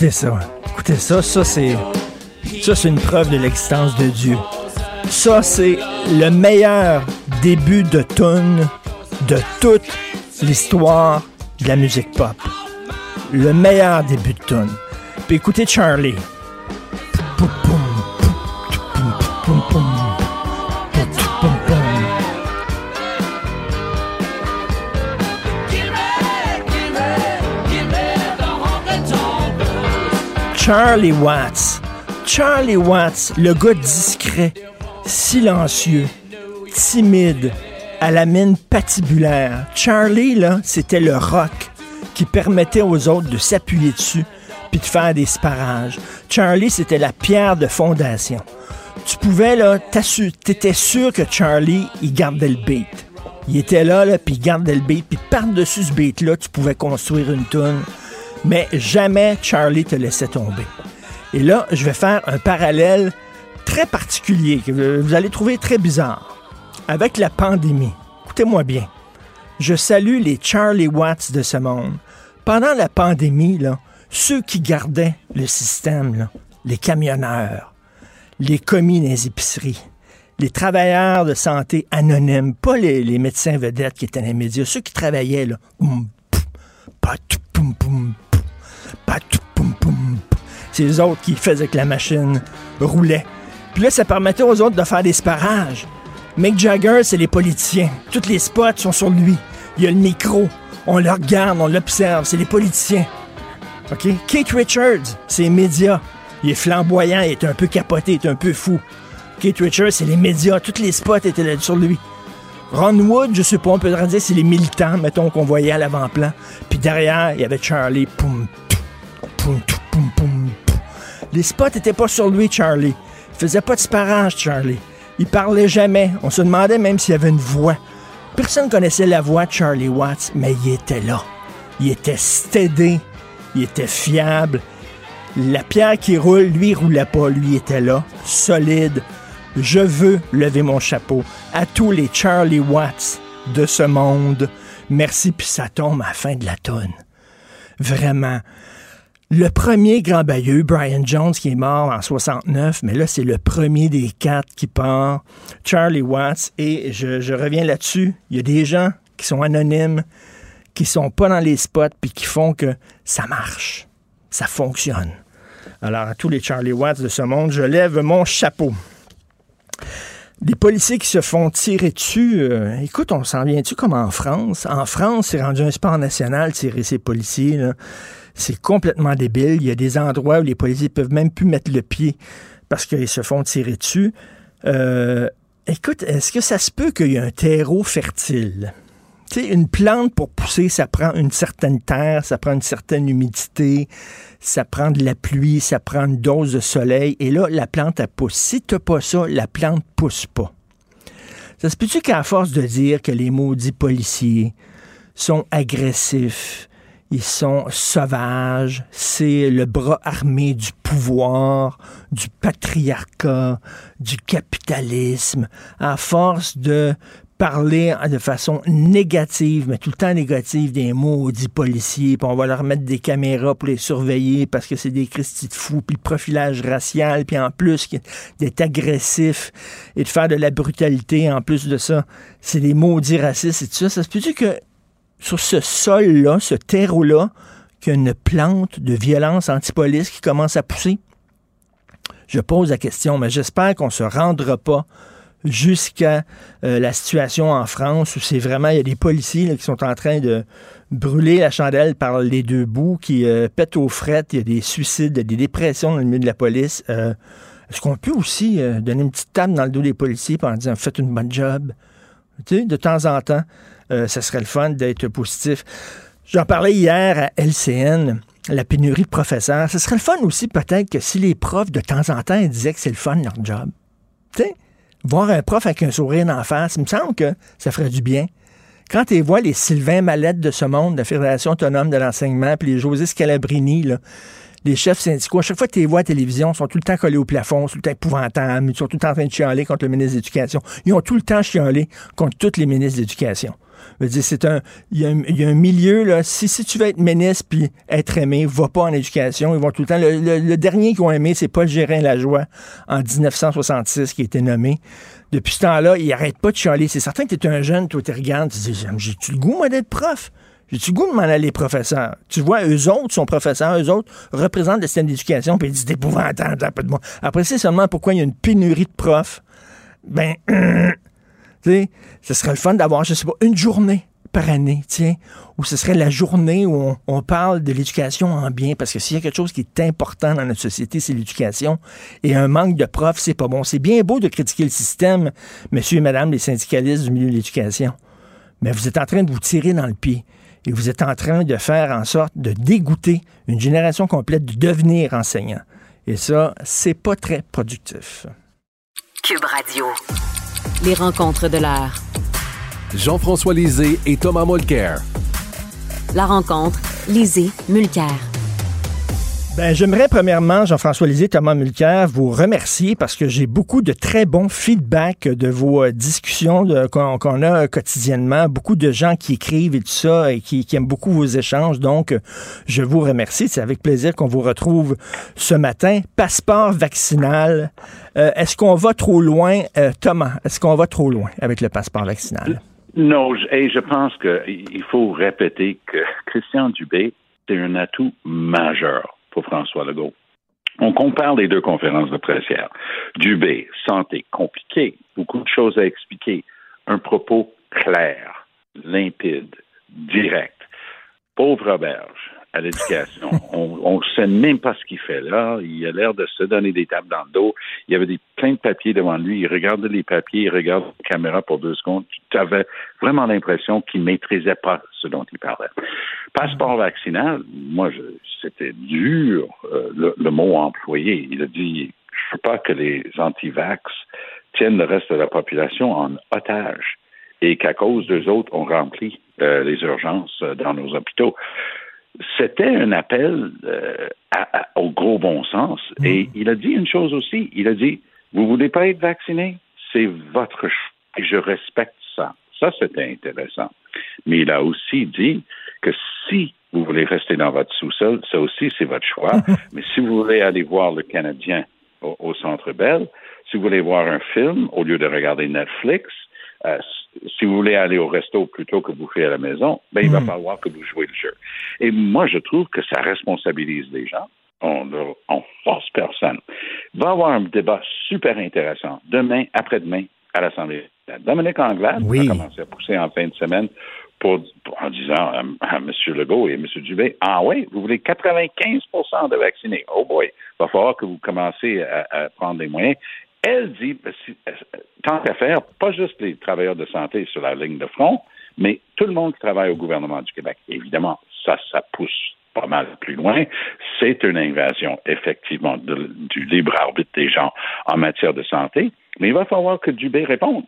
Écoutez ça. Écoutez ça. Ça, c'est. Ça, c'est une preuve de l'existence de Dieu. Ça, c'est le meilleur début de tune de toute l'histoire de la musique pop. Le meilleur début de tune. Puis écoutez Charlie. Charlie Watts. Charlie Watts, le gars discret, silencieux, timide, à la mine patibulaire. Charlie, là, c'était le rock qui permettait aux autres de s'appuyer dessus puis de faire des sparages. Charlie, c'était la pierre de fondation. Tu pouvais, là, t'étais sûr que Charlie, il gardait le beat. Il était là, là, puis il gardait le beat, puis par-dessus ce beat-là, tu pouvais construire une tune. Mais jamais Charlie te laissait tomber. Et là, je vais faire un parallèle très particulier que vous allez trouver très bizarre. Avec la pandémie, écoutez-moi bien, je salue les Charlie Watts de ce monde. Pendant la pandémie, ceux qui gardaient le système, les camionneurs, les commis les épiceries, les travailleurs de santé anonymes, pas les, médecins vedettes qui étaient dans les médias, ceux qui travaillaient, là, poum, poum, c'est les autres qui faisaient que la machine roulait. Puis là, ça permettait aux autres de faire des sparages. Mick Jagger, c'est les politiciens. Tous les spots sont sur lui. Il y a le micro. On le regarde, on l'observe. C'est les politiciens. OK? Kate Richards, c'est les médias. Il est flamboyant, il est un peu capoté, il est un peu fou. Kate Richards, c'est les médias. Tous les spots étaient sur lui. Ron Wood, je sais pas, on peut dire c'est les militants, mettons, qu'on voyait à l'avant-plan. Puis derrière, il y avait Charlie. Poum, Les spots étaient pas sur lui, Charlie. Il faisait pas de sparage, Charlie. Il parlait jamais. On se demandait même s'il avait une voix. Personne connaissait la voix de Charlie Watts, mais il était là. Il était stédé. Il était fiable. La pierre qui roule, lui, roulait pas. Lui, était là, solide. Je veux lever mon chapeau à tous les Charlie Watts de ce monde. Merci, puis ça tombe à la fin de la tonne. Vraiment. Le premier grand bailleux, Brian Jones, qui est mort en 69, mais là, c'est le premier des quatre qui part, Charlie Watts, et je, reviens là-dessus. Il y a des gens qui sont anonymes, qui sont pas dans les spots, puis qui font que ça marche, ça fonctionne. Alors, à tous les Charlie Watts de ce monde, je lève mon chapeau. Des policiers qui se font tirer dessus. euh, écoute, on s'en vient-tu comme en France? En France, c'est rendu un sport national, tirer ces policiers. C'est complètement débile. Il y a des endroits où les policiers peuvent même plus mettre le pied parce qu'ils se font tirer dessus. Euh, écoute, est-ce que ça se peut qu'il y ait un terreau fertile? Tu sais, une plante pour pousser, ça prend une certaine terre, ça prend une certaine humidité, ça prend de la pluie, ça prend une dose de soleil. Et là, la plante, elle pousse. Si tu pas ça, la plante pousse pas. Ça se peut-tu qu'à force de dire que les maudits policiers sont agressifs, ils sont sauvages, c'est le bras armé du pouvoir, du patriarcat, du capitalisme, à force de parler de façon négative, mais tout le temps négative des maudits policiers, puis on va leur mettre des caméras pour les surveiller parce que c'est des Christy de fous, puis le profilage racial, puis en plus d'être agressif et de faire de la brutalité, en plus de ça, c'est des maudits racistes et tout ça. Ça se peut-tu que sur ce sol-là, ce terreau-là, qu'il y a plante de violence antipolice qui commence à pousser? Je pose la question, mais j'espère qu'on se rendra pas jusqu'à euh, la situation en France où c'est vraiment, il y a des policiers qui sont en train de brûler la chandelle par les deux bouts, qui euh, pètent aux frettes, il y a des suicides, des dépressions dans le milieu de la police. Euh, est-ce qu'on peut aussi donner une petite table dans le dos des policiers en disant faites une bonne job? Tu sais, de temps en temps, ça serait le fun d'être positif. J'en parlais hier à LCN la pénurie de professeurs. Ce serait le fun aussi peut-être que si les profs de temps en temps disaient que c'est le fun leur job. Tu sais, voir un prof avec un sourire en face, il me semble que ça ferait du bien. Quand tu vois les Sylvain Mallette de ce monde, de la Fédération autonome de l'enseignement, puis les José Scalabrini, les chefs syndicaux, à chaque fois que tu les vois à la télévision, ils sont tout le temps collés au plafond, sont tout le temps épouvantables, ils sont tout le temps en train de chialer contre le ministre de l'Éducation. Ils ont tout le temps chialé contre tous les ministres d'éducation c'est un, il y, a un, milieu, là, si, si tu veux être ministre puis être aimé, va pas en éducation. Ils vont tout le temps. Le, dernier qu'ils ont aimé, c'est Paul Gérin Lajoie en 1966 qui a été nommé. Depuis ce temps-là, il arrête pas de chialer. C'est certain que tu un jeune, toi, tu regardes, tu dis, j'ai-tu le goût, moi, d'être prof? J'ai-tu le goût de m'en aller professeur? Tu vois, eux autres sont professeurs, eux autres représentent le système d'éducation, puis ils disent, épouvantable, peu de moi. Après, c'est seulement pourquoi il y a une pénurie de profs. Ben, ce serait le fun d'avoir, je sais pas, une journée par année, tiens, où ce serait la journée où on, parle de l'éducation en bien, parce que s'il y a quelque chose qui est important dans notre société, c'est l'éducation. Et un manque de profs, c'est pas bon. C'est bien beau de critiquer le système, monsieur et madame les syndicalistes du milieu de l'éducation, mais vous êtes en train de vous tirer dans le pied. Et vous êtes en train de faire en sorte de dégoûter une génération complète de devenir enseignant. Et ça, c'est pas très productif. Cube Radio. Les rencontres de l'heure. Jean-François Lisée et Thomas Mulcair. La rencontre, Lisée, Mulcair. Ben, j'aimerais premièrement, Jean-François Lisée, Thomas Mulcair, vous remercier parce que j'ai beaucoup de très bons feedbacks de vos euh, discussions qu'on a quotidiennement. Beaucoup de gens qui écrivent et tout ça et qui, aiment beaucoup vos échanges. Donc, je vous remercie. C'est avec plaisir qu'on vous retrouve ce matin. Passeport vaccinal. Euh, est-ce qu'on va trop loin, euh, Thomas? Est-ce qu'on va trop loin avec le passeport vaccinal? Non, et je pense qu'il faut répéter que Christian Dubé, c'est un atout majeur pour François Legault. On compare les deux conférences de presse hier. Dubé, santé, compliqué, beaucoup de choses à expliquer. Un propos clair, limpide, direct. Pauvre auberge à l'éducation. on ne sait même pas ce qu'il fait là. Il a l'air de se donner des tables dans le dos. Il y avait des, plein de papiers devant lui. Il regardait les papiers, il regardait la caméra pour deux secondes. Tu avais vraiment l'impression qu'il maîtrisait pas ce dont il parlait. Passeport vaccinal, moi, c'était dur euh, le, mot employé. Il a dit, je veux pas que les anti-vax tiennent le reste de la population en otage et qu'à cause d'eux autres, on remplit euh, les urgences euh, dans nos hôpitaux c'était un appel euh, au gros bon sens. Mm. Et il a dit une chose aussi. Il a dit, vous voulez pas être vacciné? C'est votre choix. Et je respecte ça. Ça, c'était intéressant. Mais il a aussi dit que si vous voulez rester dans votre sous-sol, ça aussi, c'est votre choix. Mais si vous voulez aller voir le Canadien au, Centre Bell, si vous voulez voir un film au lieu de regarder Netflix, euh, si vous voulez aller au resto plutôt que bouffer à la maison, ben, il va hmm. falloir que vous jouez le jeu. Et moi, je trouve que ça responsabilise les gens. On ne force personne. Il va y avoir un débat super intéressant demain, après-demain, à l'Assemblée. Dominique Anglade a commencé à pousser en fin de semaine pour, en disant à, M. Legault et à M. Dubé, ah oui, vous voulez 95% de vaccinés. Oh boy, il va falloir que vous commencez à prendre des moyens. Elle dit, euh, tant qu'à faire, pas juste les travailleurs de santé sur la ligne de front, Mais tout le monde qui travaille au gouvernement du Québec, évidemment, ça, ça pousse pas mal plus loin. C'est une invasion, effectivement, de- du libre arbitre des gens en matière de santé. Mais il va falloir que Dubé réponde.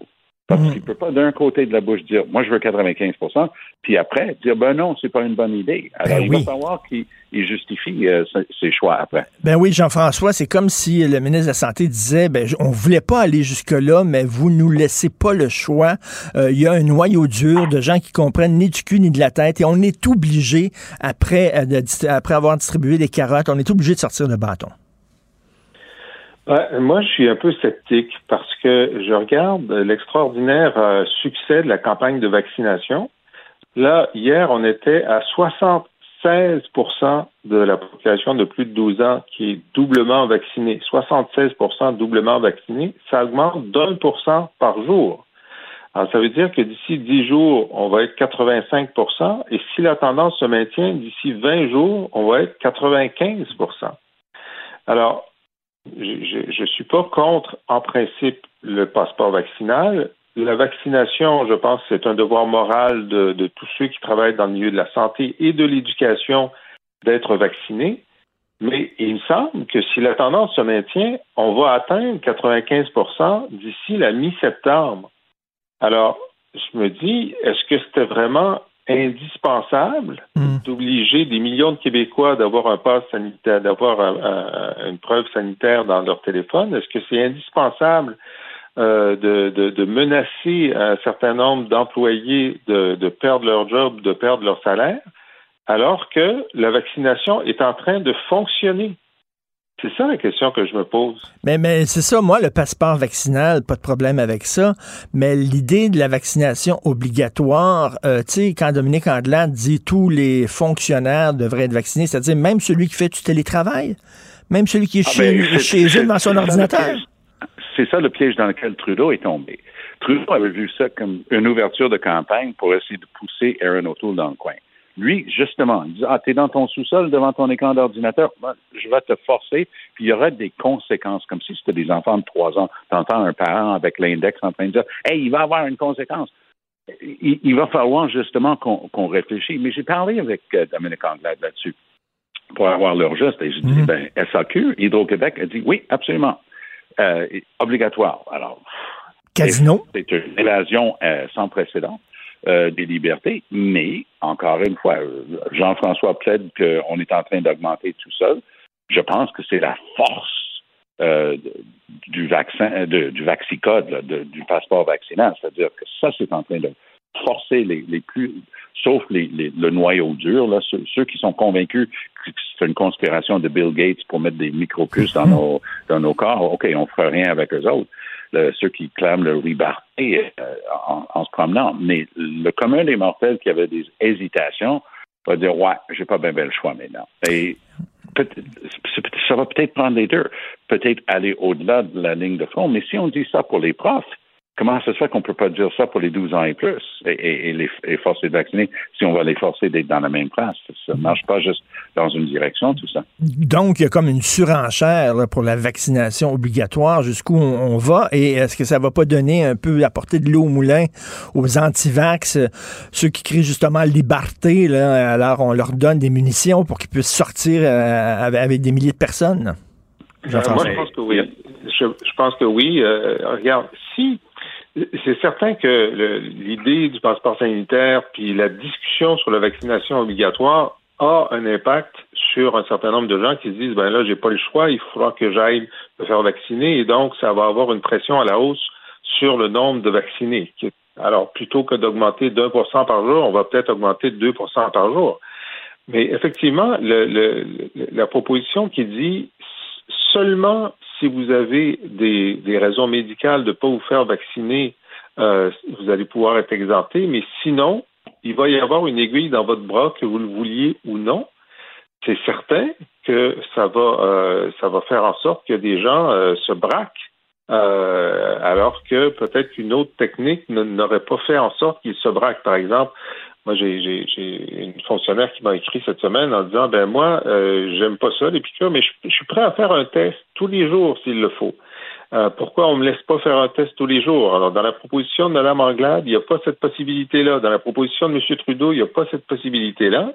Parce Mhm. qu'il ne peut pas d'un côté de la bouche dire moi je veux 95% puis après dire ben non, c'est pas une bonne idée. Alors Ben il oui. va falloir qu'il il justifie euh, ses- choix après. Ben oui, Jean-François, c'est comme si le ministre de la Santé disait, ben, on voulait pas aller jusque-là, mais vous nous laissez pas le choix. Euh, Il y a un noyau dur de gens qui comprennent ni du cul ni de la tête et on est obligé, après, euh, de après avoir distribué des carottes, on est obligé de sortir le bâton. Moi, je suis un peu sceptique parce que je regarde l'extraordinaire euh, succès de la campagne de vaccination. Là, hier, on était à 76 de la population de plus de 12 ans qui est doublement vaccinée. 76% doublement vaccinée, ça augmente d'un pour cent par jour. Alors, ça veut dire que d'ici 10 jours, on va être 85% et si la tendance se maintient, d'ici 20 jours, on va être 95% Alors, je ne suis pas contre, en principe, le passeport vaccinal. La vaccination, je pense, c'est un devoir moral de, de tous ceux qui travaillent dans le milieu de la santé et de l'éducation d'être vaccinés. Mais il me semble que si la tendance se maintient, on va atteindre 95% d'ici la mi-septembre. Alors, je me dis, est-ce que c'était vraiment indispensable d'obliger des millions de Québécois d'avoir un pass sanitaire, d'avoir un- un- une preuve sanitaire dans leur téléphone? Est-ce que c'est indispensable euh, de, de- de menacer un certain nombre d'employés de, de perdre leur job, de perdre leur salaire, alors que la vaccination est en train de fonctionner? C'est ça la question que je me pose. Mais, mais c'est ça, moi, le passeport vaccinal, pas de problème avec ça. Mais l'idée de la vaccination obligatoire, euh, tu sais, quand Dominique Andelade dit tous les fonctionnaires devraient être vaccinés, c'est-à-dire même celui qui fait du télétravail, même celui qui est Ah chez, ben, eux devant son ordinateur. C'est ça le piège dans lequel Trudeau est tombé. Trudeau avait vu ça comme une ouverture de campagne pour essayer de pousser Aaron O'Toole dans le coin. Lui, justement, il dit Ah, t'es dans ton sous-sol devant ton écran d'ordinateur, Ben, je vais te forcer, puis il y aura des conséquences, comme si c'était des enfants de trois ans. T'entends un parent avec l'index en train de dire Hey, il va avoir une conséquence. Il, il va falloir justement qu'on qu'on réfléchisse. Mais j'ai parlé avec euh, Dominique Anglade là-dessus pour avoir leur geste. Et je dis, Mhm. ben, SAQ, Hydro-Québec a dit oui, absolument. Euh, obligatoire. Alors, Casino? c'est une évasion euh, sans précédent euh, des libertés, mais encore une fois, Jean-François plaide qu'on est en train d'augmenter tout seul. Je pense que c'est la force euh, du vaccin, de- du vaccicode, là, de- du passeport vaccinal. C'est-à-dire que ça, c'est en train de forcer les, les plus, sauf les, les- le noyau dur, là, ceux, ceux qui sont convaincus c'est une conspiration de Bill Gates pour mettre des micropuces dans nos, dans nos corps. OK, on fera rien avec eux autres. Ceux qui clament le liberté euh, en, se promenant. Mais le commun des mortels qui avait des hésitations va dire Ouais, j'ai pas bien ben le choix maintenant. Et ça va peut-être prendre les deux. Peut-être aller au-delà de la ligne de front. Mais si on dit ça pour les profs, comment ça se fait qu'on ne peut pas dire ça pour les 12 ans et plus et, et- et les, et forcer de vacciner si on va les forcer d'être dans la même place? Ça ne marche pas juste dans une direction, tout ça. Donc, il y a comme une surenchère là, pour la vaccination obligatoire, jusqu'où on, on va, et est-ce que ça va pas donner un peu apporter de l'eau au moulin aux antivax, euh, ceux qui crient justement liberté, là, alors on leur donne des munitions pour qu'ils puissent sortir euh, avec, des milliers de personnes? Euh, moi, je pense que oui. Je, je pense que oui. Euh, regarde, si c'est certain que l'idée du passeport sanitaire puis la discussion sur la vaccination obligatoire a un impact sur un certain nombre de gens qui se disent ben là j'ai pas le choix, il faudra que j'aille me faire vacciner et donc ça va avoir une pression à la hausse sur le nombre de vaccinés. Alors plutôt que d'augmenter d'un pour cent par jour, on va peut-être augmenter de 2% par jour. Mais effectivement, le- le- la proposition qui dit seulement si vous avez des, raisons médicales de ne pas vous faire vacciner, euh, vous allez pouvoir être exempté, mais sinon, il va y avoir une aiguille dans votre bras, que vous le vouliez ou non. C'est certain que ça va, euh, ça va faire en sorte que des gens euh, se braquent, alors que peut-être qu'une autre technique n'aurait pas fait en sorte qu'ils se braquent. Par exemple, moi, j'ai, j'ai, j'ai une fonctionnaire qui m'a écrit cette semaine en disant, ben moi, euh, j'aime pas ça les piqûres, mais je, je suis prêt à faire un test tous les jours s'il le faut. Euh, pourquoi on ne me laisse pas faire un test tous les jours? Alors, dans la proposition de Mme Anglade, il n'y a pas cette possibilité-là. Dans la proposition de M. Trudeau, il n'y a pas cette possibilité-là.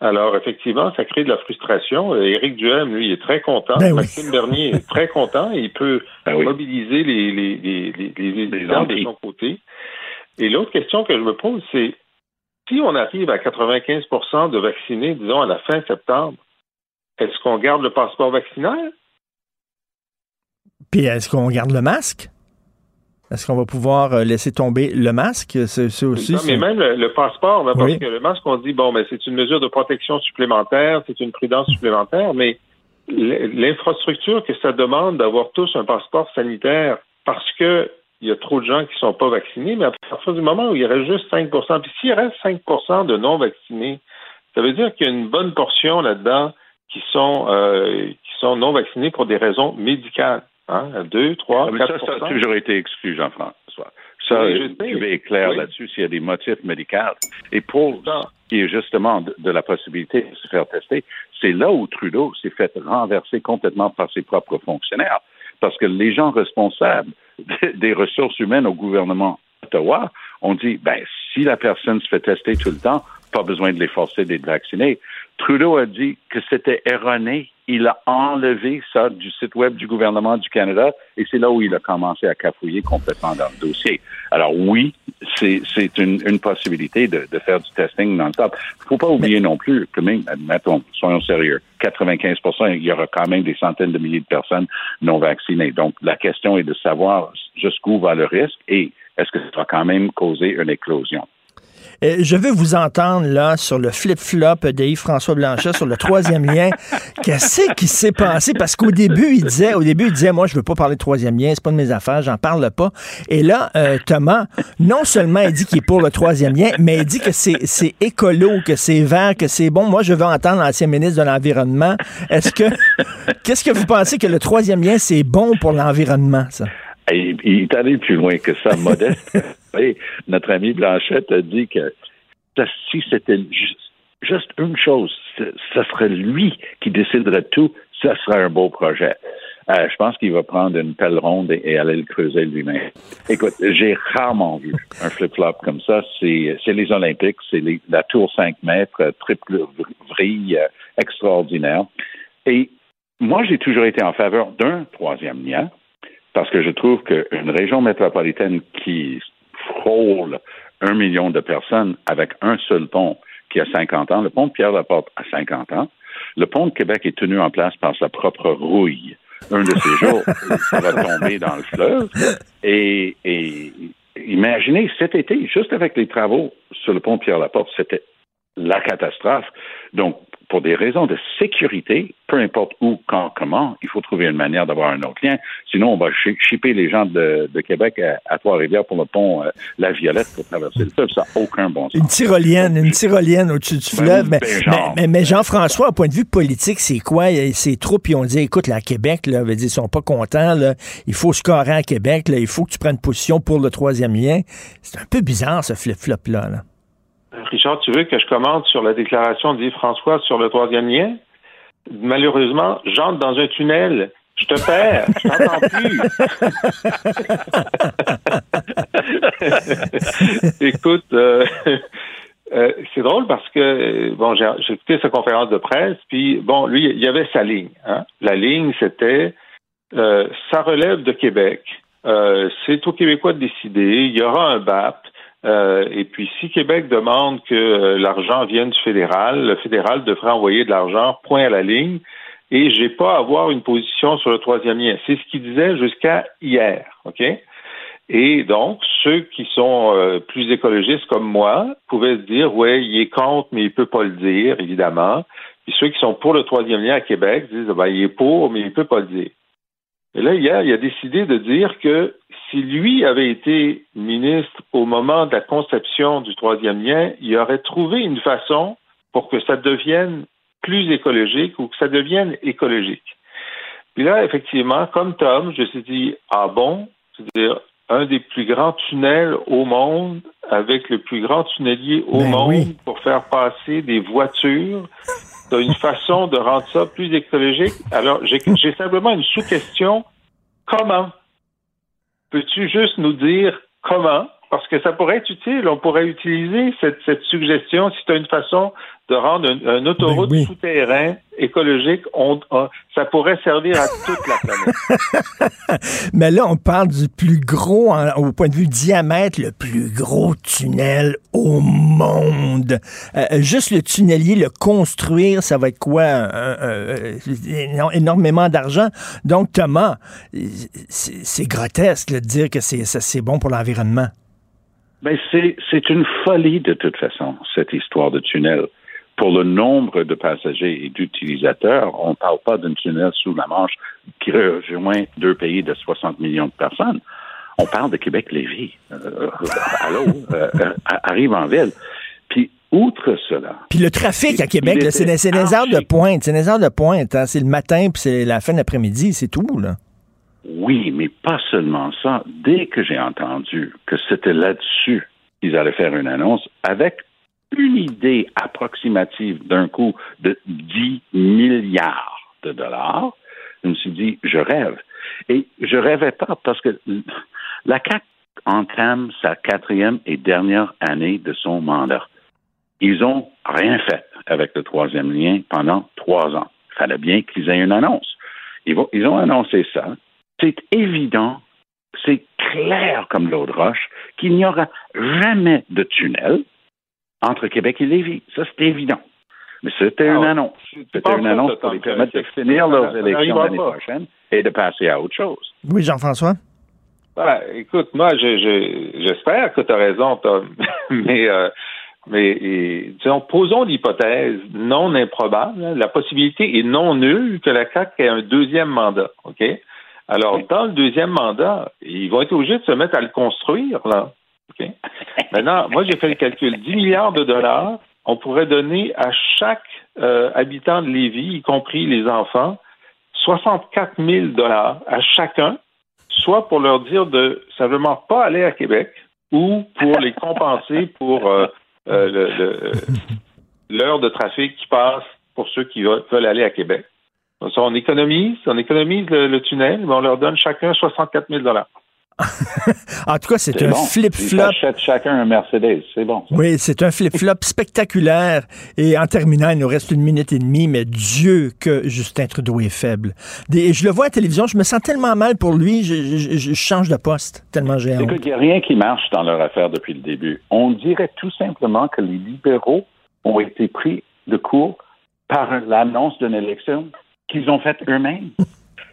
Alors, effectivement, ça crée de la frustration. Euh, Éric Duhem, lui, est très content. Ben oui. Maxime Bernier est très content. Il peut Ben oui. mobiliser les, les, les, les, les, les gens de son côté. Et l'autre question que je me pose, c'est si on arrive à 95 de vaccinés, disons, à la fin septembre, est-ce qu'on garde le passeport vaccinal? Puis est-ce qu'on garde le masque? Est-ce qu'on va pouvoir euh, laisser tomber le masque? C'est aussi. Non, mais même le, le passeport, là, parce Oui. que le masque, on dit, bon, mais c'est une mesure de protection supplémentaire, c'est une prudence supplémentaire, mais l'infrastructure que ça demande d'avoir tous un passeport sanitaire parce que il y a trop de gens qui sont pas vaccinés, mais à partir du moment où il reste juste 5% puis s'il reste 5% de non-vaccinés, ça veut dire qu'il y a une bonne portion là-dedans qui sont euh, qui sont non vaccinés pour des raisons médicales. Hein? 2, 3, Ah, mais 4 ça, ça a toujours été exclu, Jean-François. Ça, Oui, je clair Oui. là-dessus s'il y a des motifs médicaux. Et pour ce qui est justement de, de la possibilité de se faire tester, c'est là où Trudeau s'est fait renverser complètement par ses propres fonctionnaires. Parce que les gens responsables des- ressources humaines au gouvernement d'Ottawa ont dit, ben, si la personne se fait tester tout le temps, pas besoin de les forcer d'être vaccinés. Trudeau a dit que c'était erroné. Il a enlevé ça du site web du gouvernement du Canada et c'est là où il a commencé à cafouiller complètement dans le dossier. Alors oui, c'est c'est une, une possibilité de, de faire du testing non-stop. Il faut pas oublier non plus que même, admettons, soyons sérieux, 95% il y aura quand même des centaines de milliers de personnes non vaccinées. Donc la question est de savoir jusqu'où va le risque et est-ce que ça va quand même causer une éclosion? Euh, je veux vous entendre là sur le flip-flop de Yves-François Blanchet sur le troisième lien. Qu'est-ce qui s'est passé? Parce qu'au début, il disait, au début, il disait, moi, je veux pas parler de troisième lien, c'est pas de mes affaires, j'en parle pas. Et là, euh, Thomas, non seulement il dit qu'il est pour le troisième lien, mais il dit que c'est, c'est écolo, que c'est vert, que c'est bon. Moi, je veux entendre l'ancien ministre de l'Environnement. Est-ce que, qu'est-ce que vous pensez que le troisième lien, c'est bon pour l'environnement, ça? Il est allé plus loin que ça, modeste. Et notre ami Blanchette a dit que si c'était ju- juste une chose, ce ce serait lui qui déciderait de tout, ça serait un beau projet. Euh, je pense qu'il va prendre une pelle ronde et, et aller le creuser lui-même. Écoute, j'ai rarement vu un flip-flop comme ça. C'est les Olympiques, c'est la tour 5 mètres, triple vrille euh, extraordinaire. Et moi, j'ai toujours été en faveur d'un troisième lien parce que je trouve qu'une région métropolitaine qui frôle un million de personnes avec un seul pont qui a 50 ans, le pont de Pierre-Laporte a 50 ans, le pont de Québec est tenu en place par sa propre rouille. Un de ces jours, ça va tomber dans le fleuve. Et, et imaginez cet été, juste avec les travaux sur le pont de Pierre-Laporte, c'était la catastrophe. Donc, pour des raisons de sécurité, peu importe où, quand, comment, il faut trouver une manière d'avoir un autre lien. Sinon, on va chipper les gens de, de Québec à, à Trois-Rivières pour le pont euh, La Violette pour traverser le fleuve. Ça n'a aucun bon sens. Une tyrolienne, une tyrolienne au-dessus du Ben fleuve. Mais, mais, mais- mais Jean-François, au point de vue politique, c'est quoi? Ces troupes, ils ont dit, écoute, la Québec, là, ils sont pas contents, là, il faut scorer à Québec, là, il faut que tu prennes position pour le troisième lien. C'est un peu bizarre, ce flip-flop-là. là. Richard, tu veux que je commente sur la déclaration d'Yves-François sur le troisième lien? Malheureusement, j'entre dans un tunnel. Je te perds. Je t'entends plus. Écoute, euh, euh, c'est drôle parce que, bon, j'ai j'ai écouté sa conférence de presse, puis, bon, lui, il y avait sa ligne. hein. La ligne, c'était euh, ça relève de Québec. Euh, c'est aux Québécois de décider. Il y aura un BAP. Euh, et puis, si Québec demande que euh, l'argent vienne du fédéral, le fédéral devrait envoyer de l'argent, point à la ligne. Et j'ai pas à avoir une position sur le troisième lien. C'est ce qu'il disait jusqu'à hier, ok? Et donc, ceux qui sont euh, plus écologistes comme moi pouvaient se dire, ouais, il est contre, mais il peut pas le dire, évidemment. Puis ceux qui sont pour le troisième lien à Québec disent, ben, il est pour, mais il peut pas le dire. Et là, hier, il a décidé de dire que si lui avait été ministre au moment de la conception du troisième lien, il aurait trouvé une façon pour que ça devienne plus écologique ou que ça devienne écologique. Puis là, effectivement, comme Tom, je me suis dit, ah bon, c'est-à-dire un des plus grands tunnels au monde avec le plus grand tunnelier au Ben monde oui. pour faire passer des voitures. T'as une façon de rendre ça plus écologique. Alors, j'ai simplement une sous-question. Comment? Peux-tu juste nous dire comment? Parce que ça pourrait être utile. On pourrait utiliser cette, cette suggestion si tu as une façon de rendre un, un autoroute Ben oui. souterrain écologique. On, on- ça pourrait servir à toute la planète. Mais là, on parle du plus gros, en- au point de vue diamètre, le plus gros tunnel au monde. Euh, juste le tunnelier, le construire, ça va être quoi? Énormément d'argent. Donc, Thomas, c'est grotesque là, de dire que c'est bon pour l'environnement. Mais c'est, c'est une folie de toute façon, cette histoire de tunnel. Pour le nombre de passagers et d'utilisateurs, on ne parle pas d'un tunnel sous la Manche qui rejoint deux pays de 60 millions de personnes. On parle de Québec-Lévis. Euh, allô, euh, euh, arrive en ville. Puis, outre cela, Puis le trafic à Québec, c'est des- heures de pointe. C'est des heures de pointe. hein. C'est le matin, puis c'est la fin d'après-midi, c'est tout. Là. Oui, mais pas seulement ça. Dès que j'ai entendu que c'était là-dessus qu'ils allaient faire une annonce, avec une idée approximative d'un coût de 10 milliards de dollars, je me suis dit, je rêve. Et je rêvais pas parce que la CAQ entame sa quatrième et dernière année de son mandat. Ils ont rien fait avec le troisième lien pendant trois ans. Il fallait bien qu'ils aient une annonce. Ils, ils ont annoncé ça. C'est évident, c'est clair comme l'eau de roche, qu'il n'y aura jamais de tunnel entre Québec et Lévis. Ça, c'est évident. Mais c'était Ah une ouais. annonce. C'était une annonce pour les permettre de finir leurs élections l'année pas? prochaine et de passer à autre chose. Oui, Jean-François? Voilà, écoute, moi, je- je- j'espère que tu as raison, Tom, mais, euh, mais et, disons, posons l'hypothèse non improbable, la possibilité est non nulle que la CAQ ait un deuxième mandat, OK? Alors, dans le deuxième mandat, ils vont être obligés de se mettre à le construire, là, Maintenant, moi, j'ai fait le calcul, 10 milliards de dollars, on pourrait donner à chaque euh, habitant de Lévis, y compris les enfants, 64 000 dollars à chacun soit pour leur dire de simplement pas aller à Québec ou pour les compenser pour euh, euh, l'heure de trafic qui passe pour ceux qui veulent, aller à Québec. On économise, on économise le, le tunnel, mais on leur donne chacun 64 000 En tout cas, c'est un bon. flip-flop. Ils chacun un Mercedes. C'est bon. ça. Oui, c'est un flip-flop spectaculaire. Et en terminant, il nous reste une minute et demie, mais Dieu que Justin Trudeau est faible. Des- je le vois à la télévision, je me sens tellement mal pour lui, je, je- je change de poste, tellement j'ai honte. Il n'y a rien qui marche dans leur affaire depuis le début. On dirait tout simplement que les libéraux ont été pris de court par l'annonce d'une élection qu'ils ont faite eux-mêmes.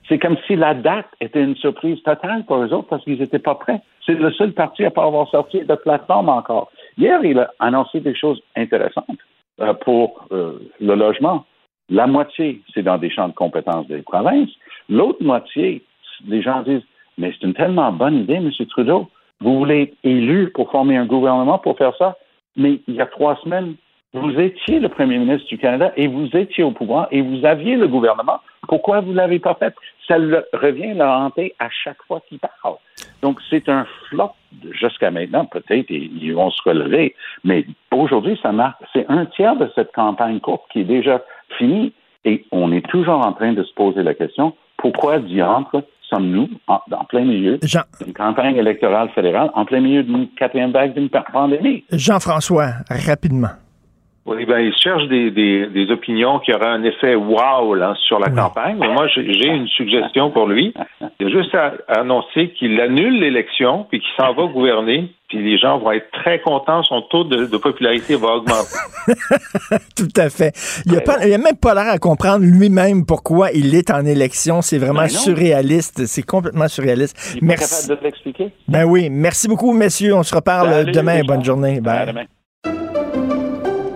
C'est comme si la date était une surprise totale pour eux autres parce qu'ils n'étaient pas prêts. C'est le seul parti à pas avoir sorti de plateforme encore. Hier, il a annoncé des choses intéressantes euh, pour euh, le logement. La moitié, c'est dans des champs de compétences des provinces. L'autre moitié, les gens disent, mais c'est une tellement bonne idée, M. Trudeau. Vous voulez être élu pour former un gouvernement pour faire ça? Mais il y a trois semaines, vous étiez le premier ministre du Canada et vous étiez au pouvoir et vous aviez le gouvernement. Pourquoi vous ne l'avez pas fait? Ça le- revient le hanter à chaque fois qu'il parle. Donc, c'est un flop jusqu'à maintenant. Peut-être ils vont se relever. Mais aujourd'hui, ça marque. C'est un tiers de cette campagne courte qui est déjà finie. Et on est toujours en train de se poser la question pourquoi diantre sommes-nous en, en plein milieu d'une campagne électorale fédérale, en plein milieu d'une quatrième vague d'une pa- pandémie? Jean-François, rapidement. Oui, ben, ils cherchent des, des, des opinions qui auraient un effet wow là, sur la campagne. Moi, j'ai une suggestion pour lui. Il a juste à, annoncer qu'il annule l'élection puis qu'il s'en va gouverner. Puis les gens vont être très contents. Son taux de, de popularité va augmenter. Tout à fait. Il a, pas, il a même pas l'air à comprendre lui-même pourquoi il est en élection. C'est vraiment Ben surréaliste. C'est complètement surréaliste. Il est Merci. capable de l'expliquer? Ben oui, merci beaucoup, messieurs. On se reparle Salut, demain. Bonne journée. Bye. À demain.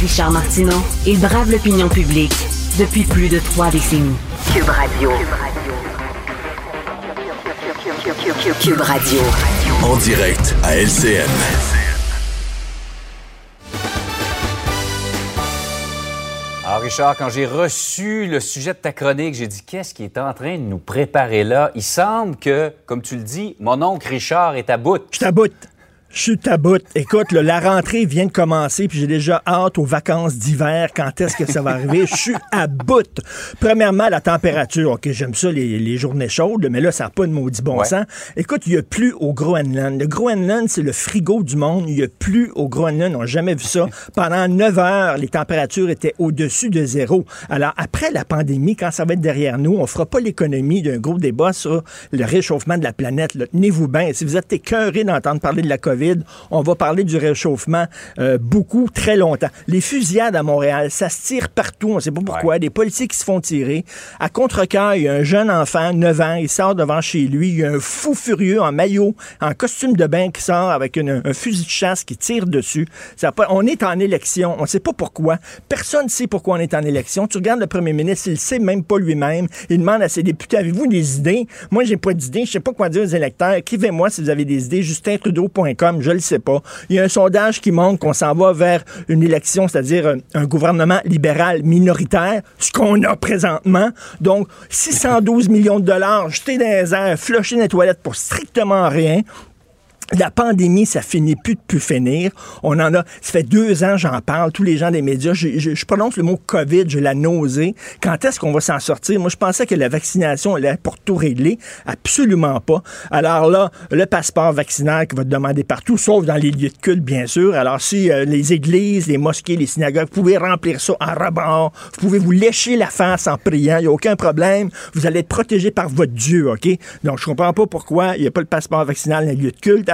Richard Martineau, il brave l'opinion publique depuis plus de trois décennies. Cube Radio. Cube Radio. En direct à LCN. Alors Richard, quand j'ai reçu le sujet de ta chronique, j'ai dit qu'est-ce qui est en train de nous préparer là? Il semble que, comme tu le dis, mon oncle Richard est à bout. Je t'aboute. Je suis taboute. Écoute, là, la rentrée vient de commencer, puis j'ai déjà hâte aux vacances d'hiver. Quand est-ce que ça va arriver? Je suis à bout. Premièrement, la température. OK, j'aime ça, les, les journées chaudes, mais là, ça n'a pas de maudit bon Ouais. sens. Écoute, il n'y a plus au Groenland. Le Groenland, c'est le frigo du monde. Il n'y a plus au Groenland. On n'a jamais vu ça. Pendant 9 heures, les températures étaient au-dessus de zéro. Alors, après la pandémie, quand ça va être derrière nous, on fera pas l'économie d'un gros débat sur le réchauffement de la planète. Tenez-vous bien. Si vous êtes écœuré d'entendre parler de la COVID, on va parler du réchauffement euh, beaucoup, très longtemps. Les fusillades à Montréal, ça se tire partout. On ne sait pas pourquoi. Des policiers qui se font tirer. À contre-cœur, il y a un jeune enfant, 9 ans, il sort devant chez lui. Il y a un fou furieux en maillot, en costume de bain qui sort avec une- un fusil de chasse qui tire dessus. Ça on est en élection. On ne sait pas pourquoi. Personne ne sait pourquoi on est en élection. Tu regardes le premier ministre, il ne sait même pas lui-même. Il demande à ses députés, avez-vous des idées? Moi, j'ai pas d'idées. Je sais pas quoi dire aux électeurs. Écrivez-moi si vous avez des idées. JustinTrudeau.com, je le sais pas. Il y a un sondage qui montre qu'on s'en va vers une élection, c'est-à-dire un, un gouvernement libéral minoritaire, ce qu'on a présentement. Donc, 612 millions de dollars jetés dans les airs, flushés dans les toilettes pour strictement rien. La pandémie, ça finit plus de plus finir. On en a, ça fait deux ans, j'en parle, tous les gens des médias. Je, je- je prononce le mot COVID, je la nausée. Quand est-ce qu'on va s'en sortir? Moi, je pensais que la vaccination allait pour tout régler. Absolument pas. Alors là, le passeport vaccinal qui va te demander partout, sauf dans les lieux de culte, bien sûr. Alors, si euh, les églises, les mosquées, les synagogues, vous pouvez remplir ça en rebord. Vous pouvez vous lécher la face en priant. Il n'y a aucun problème. Vous allez être protégé par votre Dieu, OK? Donc, je comprends pas pourquoi il n'y a pas le passeport vaccinal dans les lieux de culte.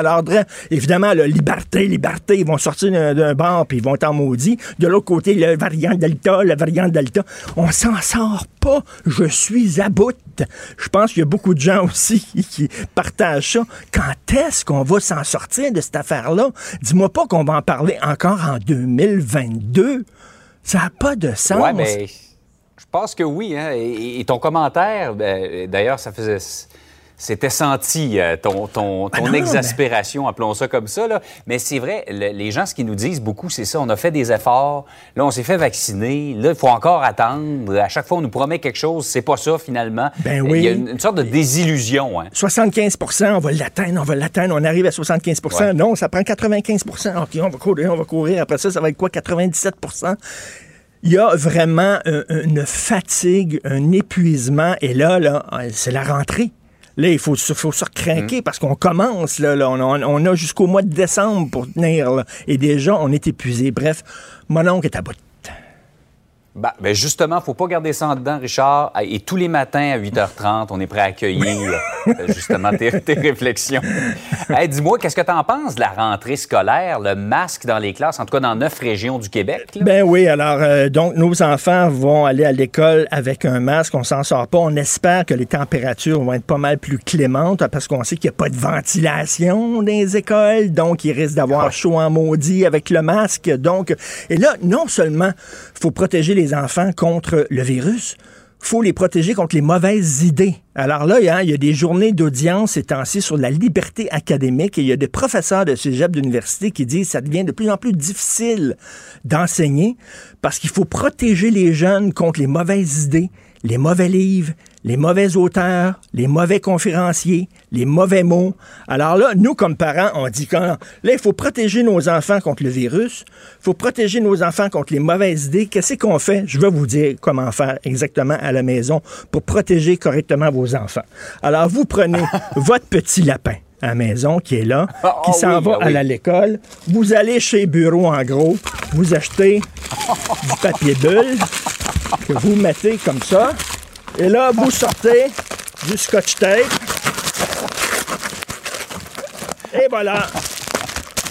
Évidemment, la liberté, liberté, ils vont sortir d'un- d'un bar puis ils vont être en maudit. De l'autre côté, le variant Delta, le variant Delta. On s'en sort pas. Je suis à bout. Je pense qu'il y a beaucoup de gens aussi qui partagent ça. Quand est-ce qu'on va s'en sortir de cette affaire-là? Dis-moi pas qu'on va en parler encore en 2022. Ça n'a pas de sens. Ouais, mais je pense que oui. Hein? Et, et ton commentaire, ben, d'ailleurs, ça faisait. C'était senti, euh, ton, ton, Ben ton non, exaspération, appelons ça comme ça. Là. Mais c'est vrai, le- les gens, ce qu'ils nous disent beaucoup, c'est ça. On a fait des efforts. Là, on s'est fait vacciner. Là, il faut encore attendre. À chaque fois, on nous promet quelque chose. C'est pas ça, finalement. Ben Il y a oui. une, une sorte de désillusion. Hein? 75% on va l'atteindre, on va l'atteindre, on arrive à 75 Ouais. Non, ça prend 95% OK, on va courir, on va courir. Après ça, ça va être quoi? 97% il y a vraiment un- une fatigue, un épuisement. Et là, là, c'est la rentrée. Là, il faut, se- faut se recraquer parce qu'on commence. Là, là. on, a- on a jusqu'au mois de décembre pour tenir. là. Et déjà, on est épuisé. Bref, mon oncle est à bout. Ben, ben justement, faut pas garder ça en dedans, Richard. Et tous les matins à 8h30, on est prêt à accueillir euh, justement tes, tes réflexions. Hey, Dis-moi, qu'est-ce que tu en penses de la rentrée scolaire, le masque dans les classes, en tout cas dans neuf régions du Québec? là? Ben oui, alors euh, donc nos enfants vont aller à l'école avec un masque, on s'en sort pas. On espère que les températures vont être pas mal plus clémentes parce qu'on sait qu'il n'y a pas de ventilation dans les écoles, donc il risque d'avoir chaud en maudit avec le masque. Donc, et là, non seulement faut protéger les enfants contre le virus, faut les protéger contre les mauvaises idées. Alors là, hein, il y a des journées d'audience ces sur la liberté académique et il y a des professeurs de cégep d'université qui disent que ça devient de plus en plus difficile d'enseigner parce qu'il faut protéger les jeunes contre les mauvaises idées, les mauvais livres, les mauvais auteurs, les mauvais conférenciers, les mauvais mots. Alors là, nous, comme parents, on dit que là, il faut protéger nos enfants contre le virus, il faut protéger nos enfants contre les mauvaises idées. Qu'est-ce qu'on fait? Je vais vous dire comment faire exactement à la maison pour protéger correctement vos enfants. Alors, vous prenez votre petit lapin à la maison qui est là, Ah, qui ah s'en oui, va ah à l'école. Vous allez chez Bureau, en gros, vous achetez du papier bulle que vous mettez comme ça. Et là, vous sortez du scotch tape. Et voilà.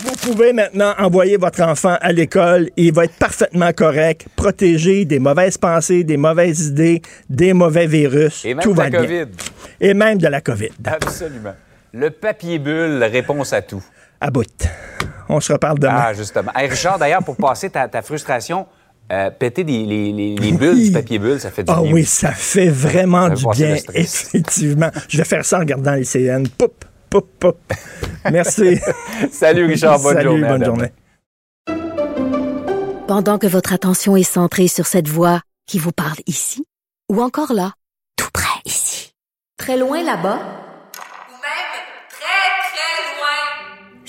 Vous pouvez maintenant envoyer votre enfant à l'école il va être parfaitement correct, protégé des mauvaises pensées, des mauvaises idées, des mauvais virus. Et même Tout de va la bien. COVID. Et même de la COVID. Absolument. Le papier bulle, réponse à tout. À bout. On se reparle demain. Ah, justement. Hey, Richard, d'ailleurs, pour passer ta, ta frustration, euh, péter des- les, les- les bulles du papier bulle, ça fait du Ah bien. oui, ça fait vraiment Ça du bien, effectivement. Je vais faire ça en regardant les CN. Poup, poup, poup. Merci. Salut, Richard. Bonne Salut, journée. Bonne journée. Pendant que votre attention est centrée sur cette voix qui vous parle ici, ou encore là, tout près ici, très loin là-bas, Ou même très, très loin.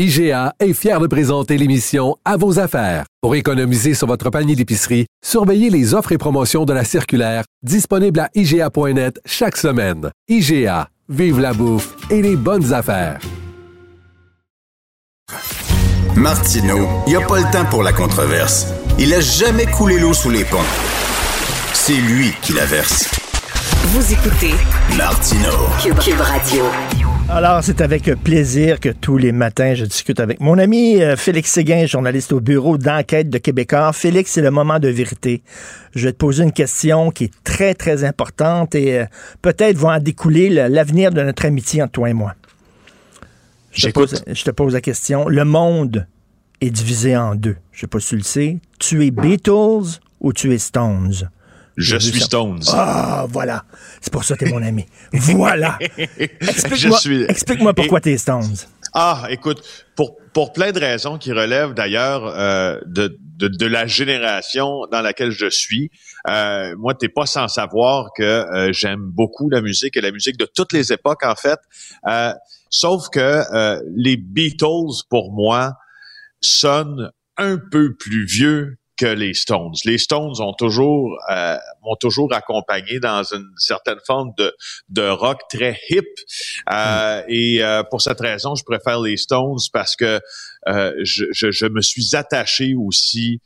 IGA est fier de présenter l'émission À vos affaires. Pour économiser sur votre panier d'épicerie, surveillez les offres et promotions de la circulaire disponible à IGA.net chaque semaine. IGA, vive la bouffe et les bonnes affaires. Martineau, il n'y a pas le temps pour la controverse. Il a jamais coulé l'eau sous les ponts. C'est lui qui la verse. Vous écoutez Martineau. Cube, Cube Radio. Alors, c'est avec plaisir que tous les matins, je discute avec mon ami euh, Félix Séguin, journaliste au bureau d'enquête de Québécois. Félix, c'est le moment de vérité. Je vais te poser une question qui est très, très importante et euh, peut-être va en découler le- l'avenir de notre amitié entre toi et moi. Je te, pose, je te pose la question. Le monde est divisé en deux. Je sais pas si tu le sais. Tu es Beatles ou tu es Stones? Je suis. Stones. Ah, voilà. C'est pour ça que t'es mon ami. Voilà. Explique-moi suis- explique-moi pourquoi t'es Stones. Ah, écoute, pour, pour plein de raisons qui relèvent d'ailleurs euh, de, de, de la génération dans laquelle je suis. Euh, moi, t'es pas sans savoir que euh, j'aime beaucoup la musique et la musique de toutes les époques, en fait. Euh, sauf que euh, les Beatles, pour moi, sonnent un peu plus vieux que les Stones. Les Stones ont toujours euh, m'ont toujours accompagné dans une certaine forme de, de rock très hip. Euh, Et euh, pour cette raison, je préfère les Stones parce que euh, je, je, je me suis attaché aussi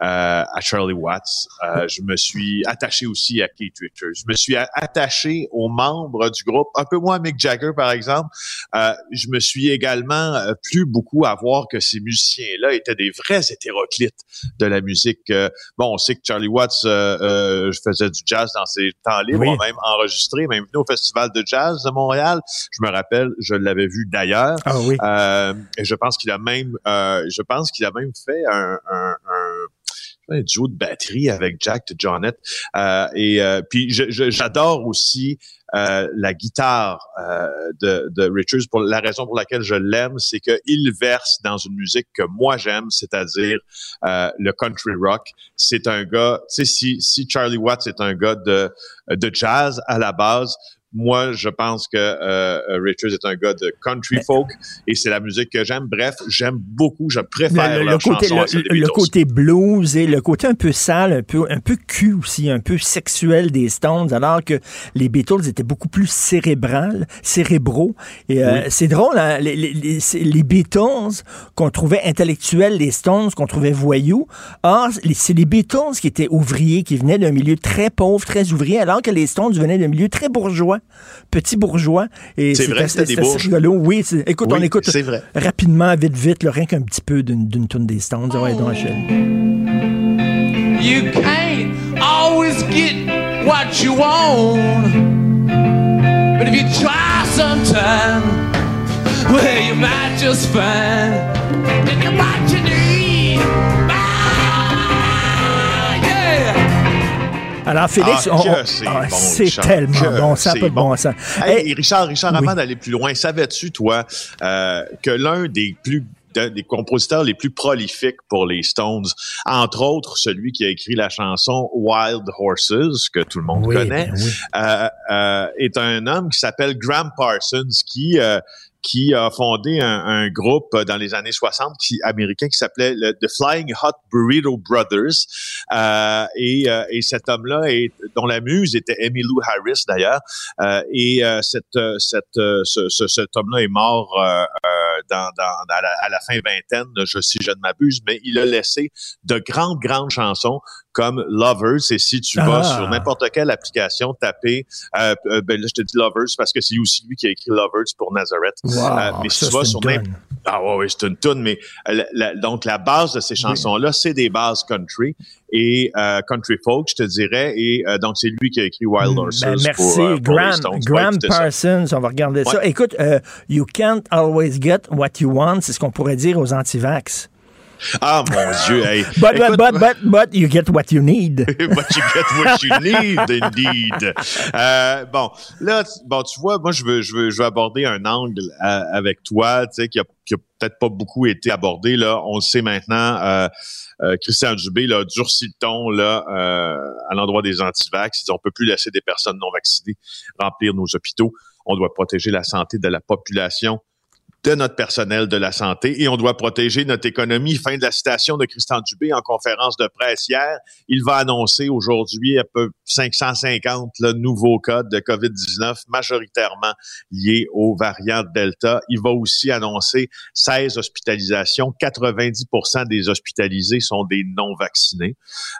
à Charlie Watts. Euh, je me suis attaché aussi à Keith Richards. Je me suis attaché aux membres du groupe, un peu moins à Mick Jagger par exemple. Euh, je me suis également euh, plu beaucoup à voir que ces musiciens-là étaient des vrais hétéroclites de la musique. Euh, bon, on sait que Charlie Watts euh, euh, faisait du jazz dans ses temps libres, Oui. même enregistré, même venu au Festival de jazz de Montréal. Je me rappelle, je l'avais vu d'ailleurs. Ah oui. Euh, et je pense qu'il a même, euh, je pense qu'il a même fait un, un, un, un duo de batterie avec Jack de Jonette. Euh, et euh, puis j'adore aussi euh, la guitare de, de Richards. Pour la raison pour laquelle je l'aime, c'est qu'il verse dans une musique que moi j'aime, c'est-à-dire le country rock. C'est un gars, tu sais, si, si Charlie Watts est un gars de, de jazz à la base, moi, je pense que euh, Richards est un gars de country folk et c'est la musique que j'aime. Bref, j'aime beaucoup, je préfère Le, le- le côté, le, côté blues et le côté un peu sale, un peu, un peu cul aussi, un peu sexuel des Stones, alors que les Beatles étaient beaucoup plus cérébrales, cérébraux. Et euh, Oui. c'est drôle, hein, les, les- les- c'est les Beatles qu'on trouvait intellectuels, les Stones qu'on trouvait voyous. Or, les- c'est les Beatles qui étaient ouvriers, qui venaient d'un milieu très pauvre, très ouvrier, alors que les Stones venaient d'un milieu très bourgeois, petit bourgeois. Et C'est vrai, assez- c'était des bourges. rigolo. Oui, c'est- écoute, Oui, on écoute c'est vrai. rapidement, vite, vite, là, rien qu'un petit peu d'une d'une tune des Stones. Ouais, donc. You can't always get what you want. But if you try sometime, well, you might just find that you what Alors, Félix, Ah, on- c'est ah, bon, tellement que bon, ça n'a pas de bon sens. Hey, Hey, Richard, Richard, oui. avant d'aller plus loin, savais-tu, toi, euh, que l'un des plus des compositeurs les plus prolifiques pour les Stones, entre autres celui qui a écrit la chanson Wild Horses, que tout le monde Oui, connaît, ben oui. euh, euh, est un homme qui s'appelle Graham Parsons, qui, euh, qui a fondé un, un groupe dans les années 60 qui, américain qui s'appelait le The Flying Hot Burrito Brothers. Euh, et, euh, et cet homme-là, est, dont la muse était Emmylou Harris d'ailleurs, euh, et euh, cette, euh, cette, euh, ce, ce- cet homme-là est mort euh, euh, dans, dans, à, la, à la fin vingtaine, je, si je ne m'abuse, mais il a laissé de grandes, grandes chansons comme Lovers. Et si tu vas Ah. sur n'importe quelle application, taper, euh, euh, ben là, je te dis Lovers parce que c'est aussi lui qui a écrit Lovers pour Nazareth. Wow, Euh, mais si tu vas sur une n'im- toune. Ah ouais, ouais, c'est une tune, mais euh, la- la- donc la base de ces chansons-là, c'est des bases country et euh, country folk, je te dirais. Et euh, donc c'est lui qui a écrit Wild Horses Ben, merci, pour, euh, pour Graham, Stones. Graham écoutez ça. Parsons. On va regarder ça. Ouais. Écoute, euh, you can't always get what you want, c'est ce qu'on pourrait dire aux anti-vax. Ah mon Dieu, hey. But, but, Écoute, but, but, but, you get what you need. But you get what you need, indeed. Euh, bon, là, tu- bon, tu vois, moi, je veux, je veux, je veux aborder un angle euh, avec toi, tu sais, qui a, qui a peut-être pas beaucoup été abordé. Là, on le sait maintenant. Euh, euh, Christian Dubé là, a durci le ton là, euh, à l'endroit des antivax. On peut plus laisser des personnes non vaccinées remplir nos hôpitaux. On doit protéger la santé de la population de notre personnel de la santé et on doit protéger notre économie. Fin de la citation de Christian Dubé en conférence de presse hier. Il va annoncer aujourd'hui à peu 550 là, nouveaux cas de COVID-19 majoritairement liés au variant Delta. Il va aussi annoncer 16 hospitalisations. 90% des hospitalisés sont des non-vaccinés.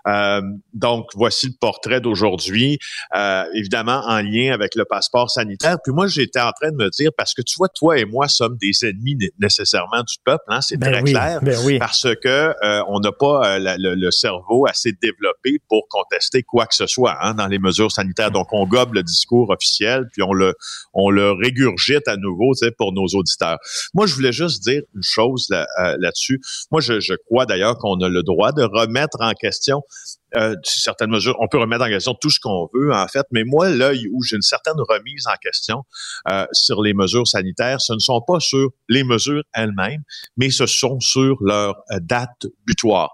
Euh, donc, voici le portrait d'aujourd'hui, euh, évidemment en lien avec le passeport sanitaire. Puis moi, j'étais en train de me dire, parce que tu vois, toi et moi sommes des ennemis né- nécessairement du peuple, hein, c'est Ben très oui, clair, ben oui. parce que euh, on n'a pas euh, la- le, le cerveau assez développé pour contester quoi que ce soit hein, dans les mesures sanitaires. Donc, on gobe le discours officiel, puis on le, on le régurgite à nouveau pour nos auditeurs. Moi, je voulais juste dire une chose là, euh, là-dessus. Moi, je, je crois d'ailleurs qu'on a le droit de remettre en question euh, certaines mesures. On peut remettre en question tout ce qu'on veut, en fait, mais moi, là où j'ai une certaine remise en question euh, sur les mesures sanitaires, ce ne sont pas sur les mesures elles-mêmes, mais ce sont sur leur euh, date butoir.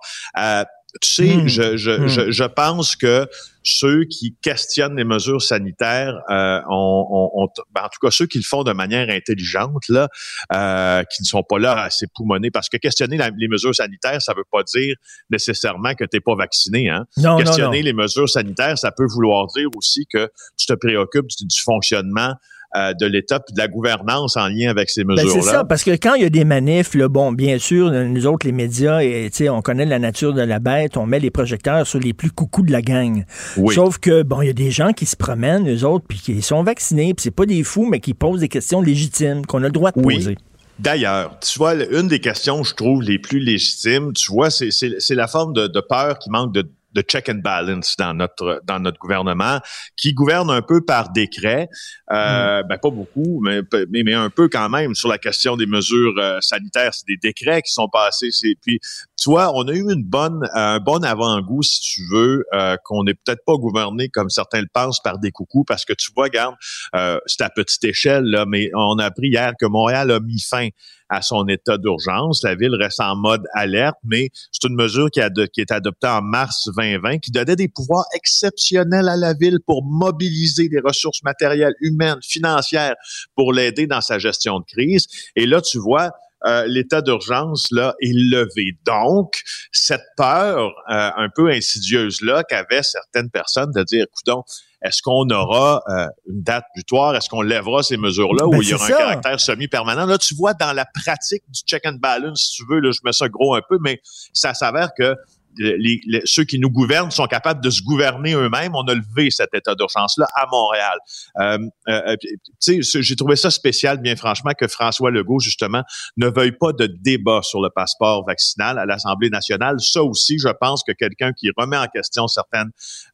Tu sais, Hmm. je, je, Hmm. je, je pense que ceux qui questionnent les mesures sanitaires, euh, ben, en tout cas ceux qui le font de manière intelligente, là, euh, qui ne sont pas là à s'époumoner, parce que questionner la- les mesures sanitaires, ça veut pas dire nécessairement que tu n'es pas vacciné. Hein? Non, non, questionner non. les mesures sanitaires, ça peut vouloir dire aussi que tu te préoccupes du, du fonctionnement de l'État puis de la gouvernance en lien avec ces Ben, mesures-là. c'est ça, parce que quand il y a des manifs, là, bon, bien sûr, nous autres, les médias, et, on connaît la nature de la bête, on met les projecteurs sur les plus coucous de la gang. Oui. Sauf que, bon, il y a des gens qui se promènent, eux autres, puis qui sont vaccinés, puis c'est pas des fous, mais qui posent des questions légitimes, qu'on a le droit de Oui. poser. D'ailleurs, tu vois, une des questions, je trouve, les plus légitimes, tu vois, c'est, la forme de, de peur qui manque de, de check and balance dans notre dans notre gouvernement, qui gouverne un peu par décret, euh, ben pas beaucoup, mais, mais mais un peu quand même sur la question des mesures euh, sanitaires. C'est des décrets qui sont passés. C'est puis tu vois, on a eu une bonne un bon avant-goût, si tu veux, euh, qu'on n'est peut-être pas gouverné comme certains le pensent par des coucous, parce que tu vois, regarde, euh, c'est à petite échelle là, mais on a appris hier que Montréal a mis fin à son état d'urgence. La ville reste en mode alerte, mais c'est une mesure qui, a est adoptée en mars 2020 qui donnait des pouvoirs exceptionnels à la ville pour mobiliser des ressources matérielles, humaines, financières pour l'aider dans sa gestion de crise. Et là, tu vois, euh, l'état d'urgence là est levé. Donc, cette peur euh, un peu insidieuse là qu'avaient certaines personnes de dire, écoutons, est-ce qu'on aura euh, une date butoir? Est-ce qu'on lèvera ces mesures-là Ben, où il y aura un caractère semi-permanent? Là, tu vois, dans la pratique du check and balance, si tu veux, là, je mets ça gros un peu, mais ça s'avère que les, les- ceux qui nous gouvernent sont capables de se gouverner eux-mêmes. On a levé cet état d'urgence-là à Montréal. Euh, euh, tu sais, j'ai trouvé ça spécial, bien franchement, que François Legault, justement, ne veuille pas de débat sur le passeport vaccinal à l'Assemblée nationale. Ça aussi, je pense que quelqu'un qui remet en question certaines,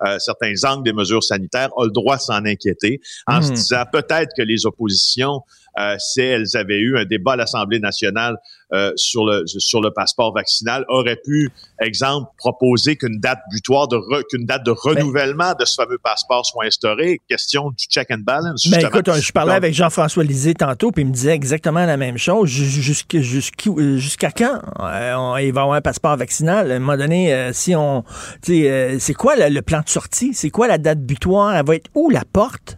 euh, certains angles des mesures sanitaires a le droit de s'en inquiéter en se Hmm. disant peut-être que les oppositions, euh, si elles avaient eu un débat à l'Assemblée nationale euh, sur le sur le passeport vaccinal, auraient pu, exemple, proposer qu'une date butoir de re- qu'une date de renouvellement de ce fameux passeport soit instaurée. Question du check and balance. Ben justement. écoute, je parlais Donc, avec Jean-François Lisée tantôt, puis il me disait exactement la même chose. Jus- jusqu'- jusqu'- Jusqu'à quand euh, on- il va avoir un passeport vaccinal? À un moment donné, euh, si on. c'est quoi le, le plan de sortie? C'est quoi la date butoir? Elle va être où la porte?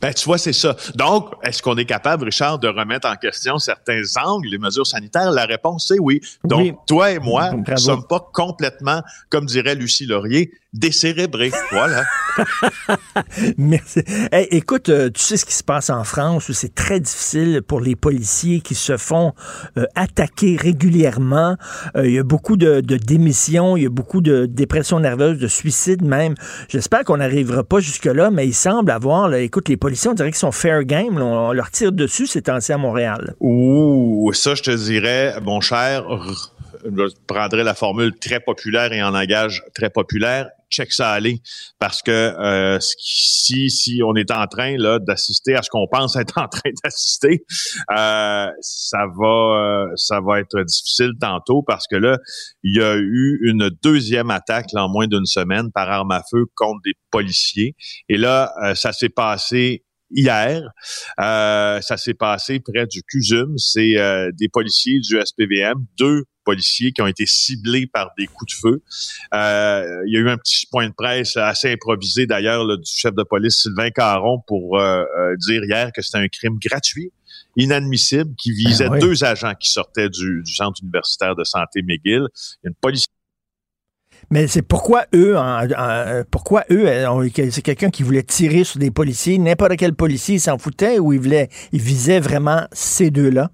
Ben, tu vois, c'est ça. Donc, est-ce qu'on est capable, Richard, de remettre en question certains angles, les mesures sanitaires? La réponse, c'est oui. Donc, toi et moi, nous ne sommes pas complètement, comme dirait Lucie Laurier, décérébrés. Voilà. Merci. écoute, euh, tu sais ce qui se passe en France où c'est très difficile pour les policiers qui se font euh, attaquer régulièrement. Euh, il y a beaucoup de, démissions, il y a beaucoup de dépression nerveuse, de suicides même. J'espère qu'on n'arrivera pas jusque-là, mais il semble avoir, écoute, les policiers, on dirait qu'ils sont fair game. on, leur tire dessus ces temps-ci à Montréal. Ouh, ça, je te dirais, mon cher, je prendrais la formule très populaire et en langage très populaire, check ça aller parce que euh, si si on est en train là d'assister à ce qu'on pense être en train d'assister, euh, ça va euh, ça va être difficile tantôt parce que là il y a eu une deuxième attaque en moins d'une semaine par arme à feu contre des policiers et là ça s'est passé hier. ça s'est passé près du CUSUM. C'est des policiers du SPVM, deux policiers qui ont été ciblés par des coups de feu. Euh, il y a eu un petit point de presse assez improvisé d'ailleurs du chef de police Sylvain Caron pour euh, euh, dire hier que c'était un crime gratuit inadmissible qui visait ah deux agents qui sortaient du, centre universitaire de santé McGill. Il y a une police mais c'est pourquoi eux, pourquoi eux, c'est quelqu'un qui voulait tirer sur des policiers, n'importe quel policier s'en foutait ou il voulait, il visait vraiment ces deux-là.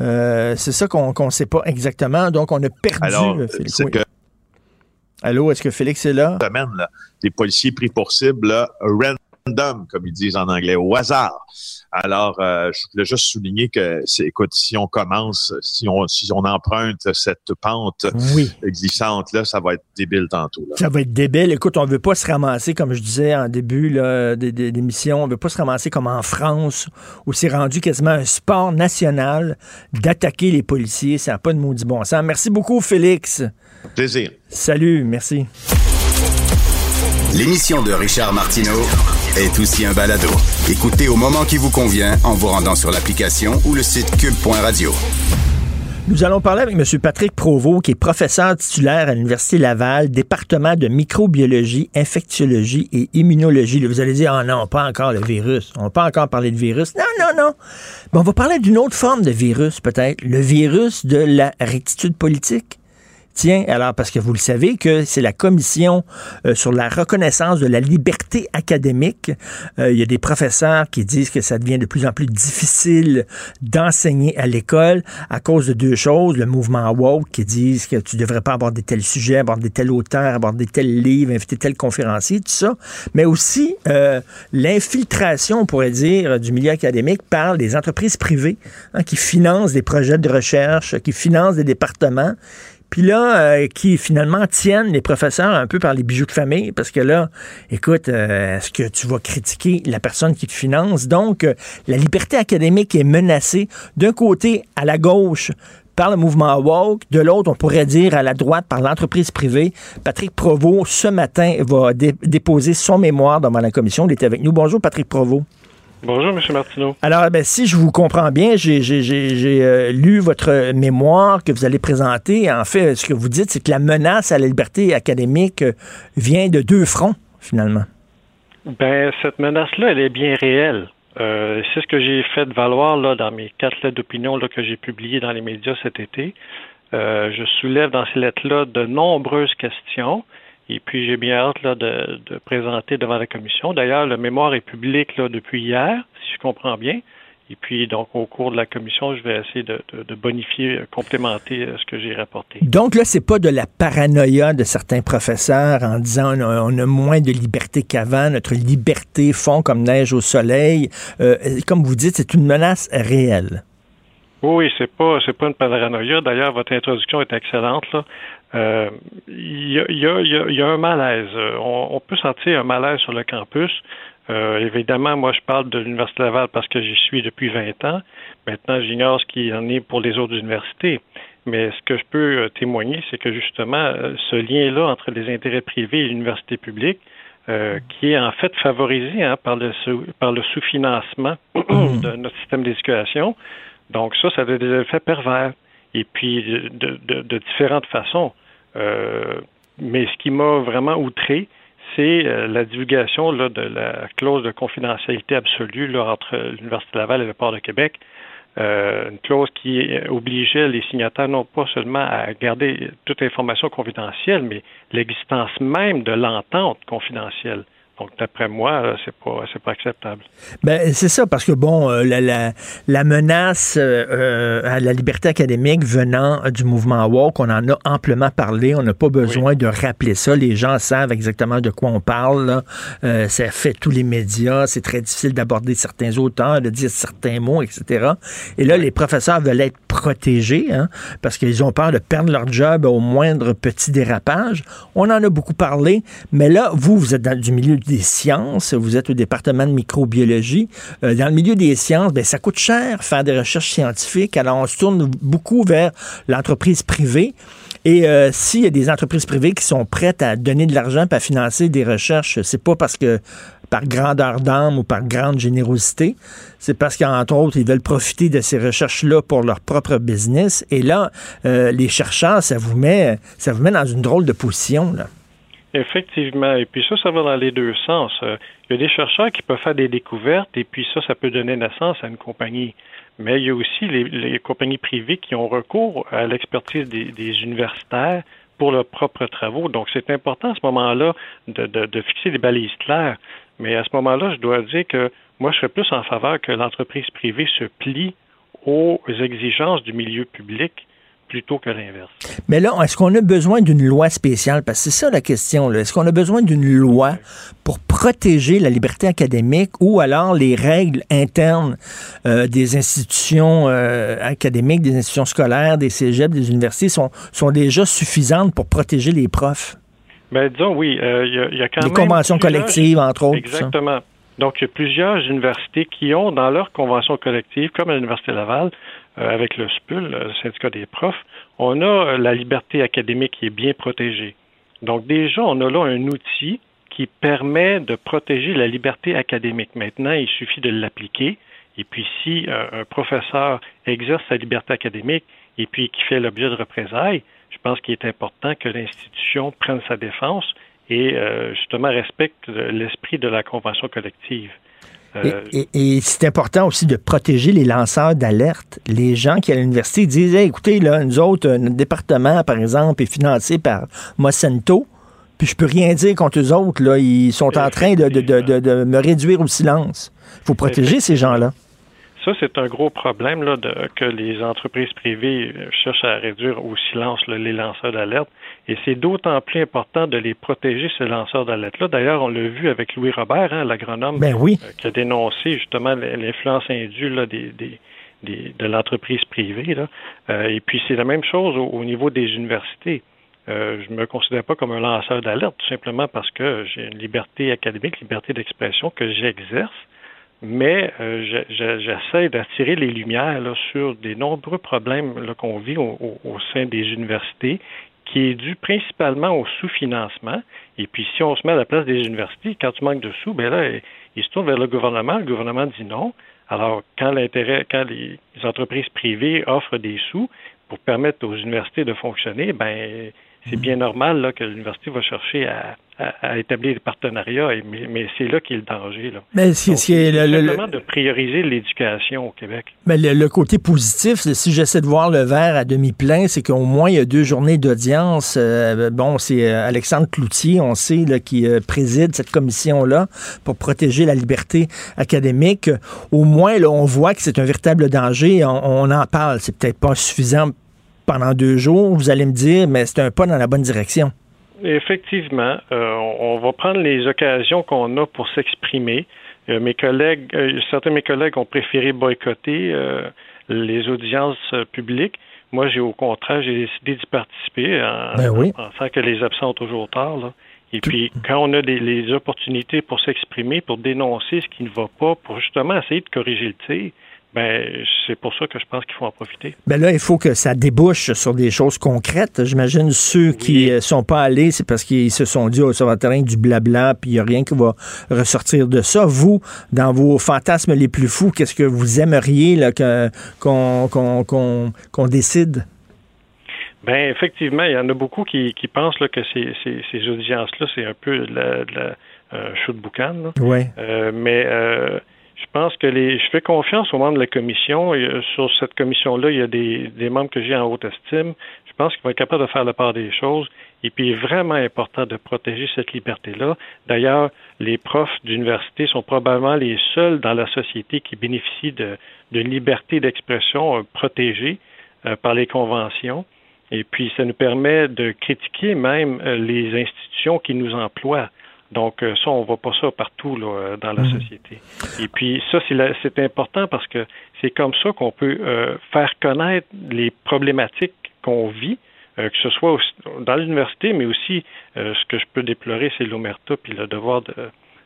Euh, c'est ça qu'on ne sait pas exactement. Donc, on a perdu euh, Félix. Allô, est-ce que Félix est là? Semaine, là, des policiers pris pour cible, random, comme ils disent en anglais, au hasard. Alors, euh, je voulais juste souligner que, écoute, si on commence, si on, si on emprunte cette pente glissante là, ça va être débile tantôt. Ça va être débile. Écoute, on veut pas se ramasser, comme je disais en début d'émission, on veut pas se ramasser comme en France, où c'est rendu quasiment un sport national d'attaquer les policiers. Ça n'a pas de maudit bon sens. Merci beaucoup, Félix. Plaisir. Salut, merci. L'émission de Richard Martineau est aussi un balado. Écoutez au moment qui vous convient en vous rendant sur l'application ou le site cube.radio. Nous allons parler avec M. Patrick Provost, qui est professeur titulaire à l'Université Laval, département de microbiologie, infectiologie et immunologie. vous allez dire, ah non, pas encore le virus. On va pas encore parler de virus. Non, non, non. on va parler d'une autre forme de virus, peut-être. Le virus de la rectitude politique. Alors parce que vous le savez que c'est la commission euh, sur la reconnaissance de la liberté académique. Euh, il y a des professeurs qui disent que ça devient de plus en plus difficile d'enseigner à l'école à cause de deux choses. Le mouvement woke qui disent que tu devrais pas aborder tel sujet, aborder tel auteur, aborder tel livre, inviter tel conférencier, tout ça. Mais aussi euh, l'infiltration, on pourrait dire, du milieu académique par les entreprises privées hein, qui financent des projets de recherche, qui financent des départements puis là, euh, qui finalement tiennent les professeurs un peu par les bijoux de famille, parce que là, écoute, euh, est-ce que tu vas critiquer la personne qui te finance? Donc, euh, la liberté académique est menacée d'un côté à la gauche par le mouvement woke, de l'autre, on pourrait dire à la droite par l'entreprise privée. Patrick Provost, ce matin, va déposer son mémoire devant la commission. Il est avec nous. Bonjour, Patrick Provost. Bonjour, M. Martineau. Alors, ben, si je vous comprends bien, j'ai euh, lu votre mémoire que vous allez présenter. En fait, ce que vous dites, c'est que la menace à la liberté académique euh, vient de deux fronts, finalement. Ben, cette menace-là, elle est bien réelle. Euh, c'est ce que j'ai fait valoir là, dans mes quatre lettres d'opinion que j'ai publiées dans les médias cet été. je soulève dans ces lettres-là de nombreuses questions et puis, j'ai bien hâte là, de, présenter devant la commission. D'ailleurs, le mémoire est public là, depuis hier, si je comprends bien. Et puis, donc, au cours de la commission, je vais essayer de, bonifier, euh, complémenter euh, ce que j'ai rapporté. Donc, là, c'est pas de la paranoïa de certains professeurs en disant on a, moins de liberté qu'avant, notre liberté fond comme neige au soleil. Euh, comme vous dites, c'est une menace réelle. Oui, c'est pas c'est pas une paranoïa. D'ailleurs, votre introduction est excellente. Là. Euh, il y, a, un malaise. Euh, on, peut sentir un malaise sur le campus. Euh, évidemment, moi, je parle de l'Université Laval parce que j'y suis depuis 20 ans. Maintenant, j'ignore ce qu'il en est pour les autres universités. Mais ce que je peux témoigner, c'est que justement, ce lien-là entre les intérêts privés et l'université publique, qui est en fait favorisé hein, par le, par le sous-financement de notre système d'éducation. Donc ça, ça a des effets pervers. Et puis, de différentes façons. Euh, mais ce qui m'a vraiment outré, c'est euh, la divulgation de la clause de confidentialité absolue entre l'Université Laval et le Port de Québec. Euh, une clause qui obligeait les signataires non pas seulement à garder toute information confidentielle, mais l'existence même de l'entente confidentielle. Donc, d'après moi, c'est pas, c'est pas acceptable. Ben, c'est ça, parce que, bon, euh, la, la, la, menace euh, à la liberté académique venant du mouvement woke, on en a amplement parlé. On n'a pas besoin de rappeler ça. Les gens savent exactement de quoi on parle. Euh, ça fait tous les médias. C'est très difficile d'aborder certains auteurs, de dire certains mots, etc. Et là, les professeurs veulent être protégés hein, parce qu'ils ont peur de perdre leur job au moindre petit dérapage. On en a beaucoup parlé, mais là, vous, vous êtes dans du milieu des sciences, vous êtes au département de microbiologie. Euh, dans le milieu des sciences, ben, ça coûte cher faire des recherches scientifiques. Alors, on se tourne beaucoup vers l'entreprise privée. Et euh, s'il y a des entreprises privées qui sont prêtes à donner de l'argent pour financer des recherches, c'est pas parce que par grandeur d'âme ou par grande générosité, c'est parce qu'entre autres, ils veulent profiter de ces recherches-là pour leur propre business. Et là, euh, les chercheurs, ça vous met, ça vous met dans une drôle de position. Là. Effectivement. Et puis ça, ça va dans les deux sens. Euh, il y a des chercheurs qui peuvent faire des découvertes et puis ça, ça peut donner naissance à une compagnie. Mais il y a aussi les, compagnies privées qui ont recours à l'expertise des, universitaires pour leurs propres travaux. Donc, c'est important à ce moment-là de, de, fixer des balises claires. Mais à ce moment-là, je dois dire que moi, je serais plus en faveur que l'entreprise privée se plie aux exigences du milieu public plutôt que l'inverse. Mais là, est-ce qu'on a besoin d'une loi spéciale? Parce que c'est ça la question. Est-ce qu'on a besoin d'une loi pour protéger la liberté académique ou alors les règles internes euh, des institutions euh, académiques, des institutions scolaires, des cégeps, des universités sont, sont déjà suffisantes pour protéger les profs? Ben, disons, oui. Euh, il y, a quand même... Les conventions collectives, entre autres. Exactement. Donc, il y a plusieurs universités qui ont dans leur convention collective, comme à l'Université Laval, avec le SPUL, le syndicat des profs, on a euh, la liberté académique qui est bien protégée. Donc déjà, on a là un outil qui permet de protéger la liberté académique. Maintenant, il suffit de l'appliquer. Et puis, si euh, un professeur exerce sa liberté académique et puis qui fait l'objet de représailles, je pense qu'il est important que l'institution prenne sa défense et justement respecte l'esprit de la convention collective. Euh, et, c'est important aussi de protéger les lanceurs d'alerte. Les gens qui à l'université disent écoutez, là, nous autres, euh, notre département, par exemple, est financé par Mocento, puis je peux rien dire contre eux autres. Là, ils sont en train de, de, me réduire au silence. Il faut protéger ces gens-là. Ça, c'est un gros problème là, de, que les entreprises privées cherchent à réduire au silence les lanceurs d'alerte. Et c'est d'autant plus important de les protéger, ces lanceurs d'alerte-là. D'ailleurs, on l'a vu avec Louis Robert, hein, l'agronome, ben oui. Euh, qui a dénoncé justement l'influence indue là, des, des, de l'entreprise privée. Là. Euh, et puis, c'est la même chose au, niveau des universités. Euh, je ne me considère pas comme un lanceur d'alerte, tout simplement parce que j'ai une liberté académique, liberté d'expression que j'exerce mais euh, j'essaie d'attirer les lumières sur des nombreux problèmes qu'on vit au, sein des universités, qui est dû principalement au sous-financement. Et puis, si on se met à la place des universités, quand tu manques de sous, ben là, ils se tournent vers le gouvernement. Le gouvernement dit non. Alors, quand l'intérêt, quand les entreprises privées offrent des sous pour permettre aux universités de fonctionner, ben c'est bien normal là, que l'université va chercher à, établir des partenariats, mais, c'est là qu'est le danger. Là. Mais c'est simplement de prioriser l'éducation au Québec. Mais le, côté positif, si j'essaie de voir le verre à demi plein, c'est qu'au moins il y a deux journées d'audience. Euh, bon, c'est euh, Alexandre Cloutier, on sait, là, qui euh, préside cette commission-là pour protéger la liberté académique. Au moins, là, on voit que c'est un véritable danger. On, on en parle. C'est peut-être pas suffisant pendant deux jours, vous allez me dire, mais c'est un pas dans la bonne direction. Effectivement, euh, on va prendre les occasions qu'on a pour s'exprimer. Euh, mes collègues, euh, certains de mes collègues ont préféré boycotter les audiences publiques. Moi, j'ai au contraire, j'ai décidé d'y participer en, ben pensant que les absents ont toujours tard. Et puis, quand on a des, les opportunités pour s'exprimer, pour dénoncer ce qui ne va pas, pour justement essayer de corriger le tir, ben, c'est pour ça que je pense qu'il faut en profiter. Ben là, il faut que ça débouche sur des choses concrètes. J'imagine ceux qui qui sont pas allés, c'est parce qu'ils se sont dit, oh, ça va être du blabla, puis il n'y a rien qui va ressortir de ça. Vous, dans vos fantasmes les plus fous, qu'est-ce que vous aimeriez qu'on qu'on décide? Ben effectivement, il y en a beaucoup qui, qui pensent là, que ces, ces, ces audiences-là, c'est un peu de la, de la euh, shoot boucan. là. Ouais. Euh, mais euh, je pense que. Je fais confiance aux membres de la commission. Sur cette commission-là, il y a des, membres que j'ai en haute estime. Je pense qu'ils vont être capables de faire la part des choses. Et puis, il est vraiment important de protéger cette liberté-là. D'ailleurs, les profs d'université sont probablement les seuls dans la société qui bénéficient de- liberté d'expression euh, protégée euh, par les conventions. Et puis, ça nous permet de critiquer même euh, les institutions qui nous emploient. Donc, euh, ça, on voit pas ça partout là, euh, dans la société. Et puis, ça, c'est important parce que c'est comme ça qu'on peut euh, faire connaître les problématiques qu'on vit, euh, que ce soit aussi dans l'université, mais aussi, euh, ce que je peux déplorer, c'est l'omerta puis le devoir de,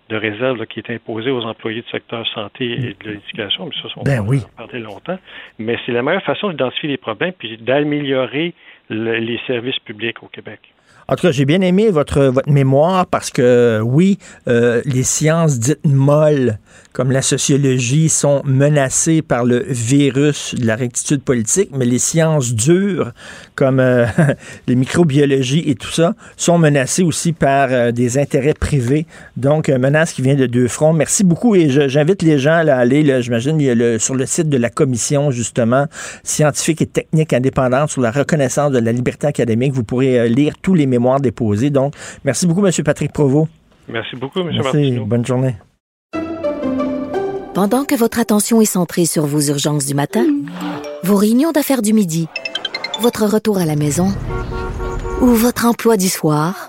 de réserve là, qui est imposé aux employés du secteur santé et de l'éducation. Mais ça, on Ben peut oui. en parler longtemps. Mais c'est la meilleure façon d'identifier les problèmes puis d'améliorer le- les services publics au Québec. En tout cas, j'ai bien aimé votre, votre mémoire parce que, oui, euh, les sciences dites molles, comme la sociologie, sont menacées par le virus de la rectitude politique, mais les sciences dures, comme euh, les microbiologies et tout ça, sont menacées aussi par euh, des intérêts privés. Donc, une menace qui vient de deux fronts. Merci beaucoup et j'invite les gens à aller, j'imagine, sur le site de la commission, justement, scientifique et technique indépendante sur la reconnaissance de la liberté académique. Vous pourrez euh, lire tous les mémoires. Donc, merci beaucoup, M. Patrick Provost. Merci beaucoup, M. Merci. Martineau. Bonne journée. Pendant que votre attention est centrée sur vos urgences du matin, vos réunions d'affaires du midi, votre retour à la maison ou votre emploi du soir,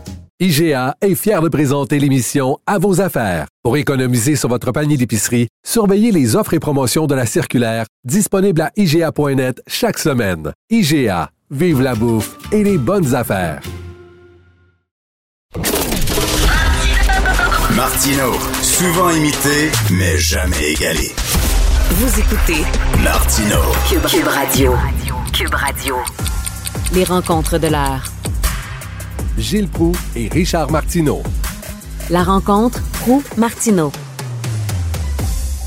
IGA est fier de présenter l'émission À vos affaires. Pour économiser sur votre panier d'épicerie, surveillez les offres et promotions de la circulaire disponible à IGA.net chaque semaine. IGA, vive la bouffe et les bonnes affaires. Martino, souvent imité, mais jamais égalé. Vous écoutez Martino. Cube, Cube Radio. Cube Radio. Les rencontres de l'heure. Gilles Proux et Richard Martineau. La rencontre Proux-Martineau.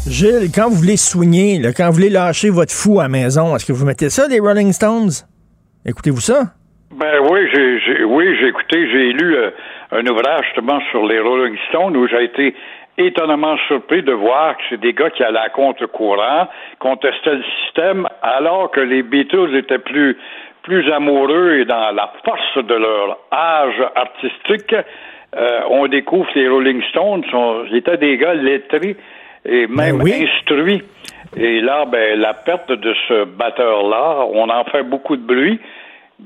Gilles, quand vous voulez soigner, là, quand vous voulez lâcher votre fou à la maison, est-ce que vous mettez ça, des Rolling Stones? Écoutez-vous ça? Ben oui, j'ai, j'ai- oui, j'ai écouté, j'ai lu euh, un ouvrage justement sur les Rolling Stones où j'ai été étonnamment surpris de voir que c'est des gars qui allaient à contre-courant, contestaient le système, alors que les Beatles étaient plus plus amoureux et dans la force de leur âge artistique. Euh, on découvre que les Rolling Stones sont, étaient des gars lettrés et même instruits. Et là, ben, la perte de ce batteur-là, on en fait beaucoup de bruit.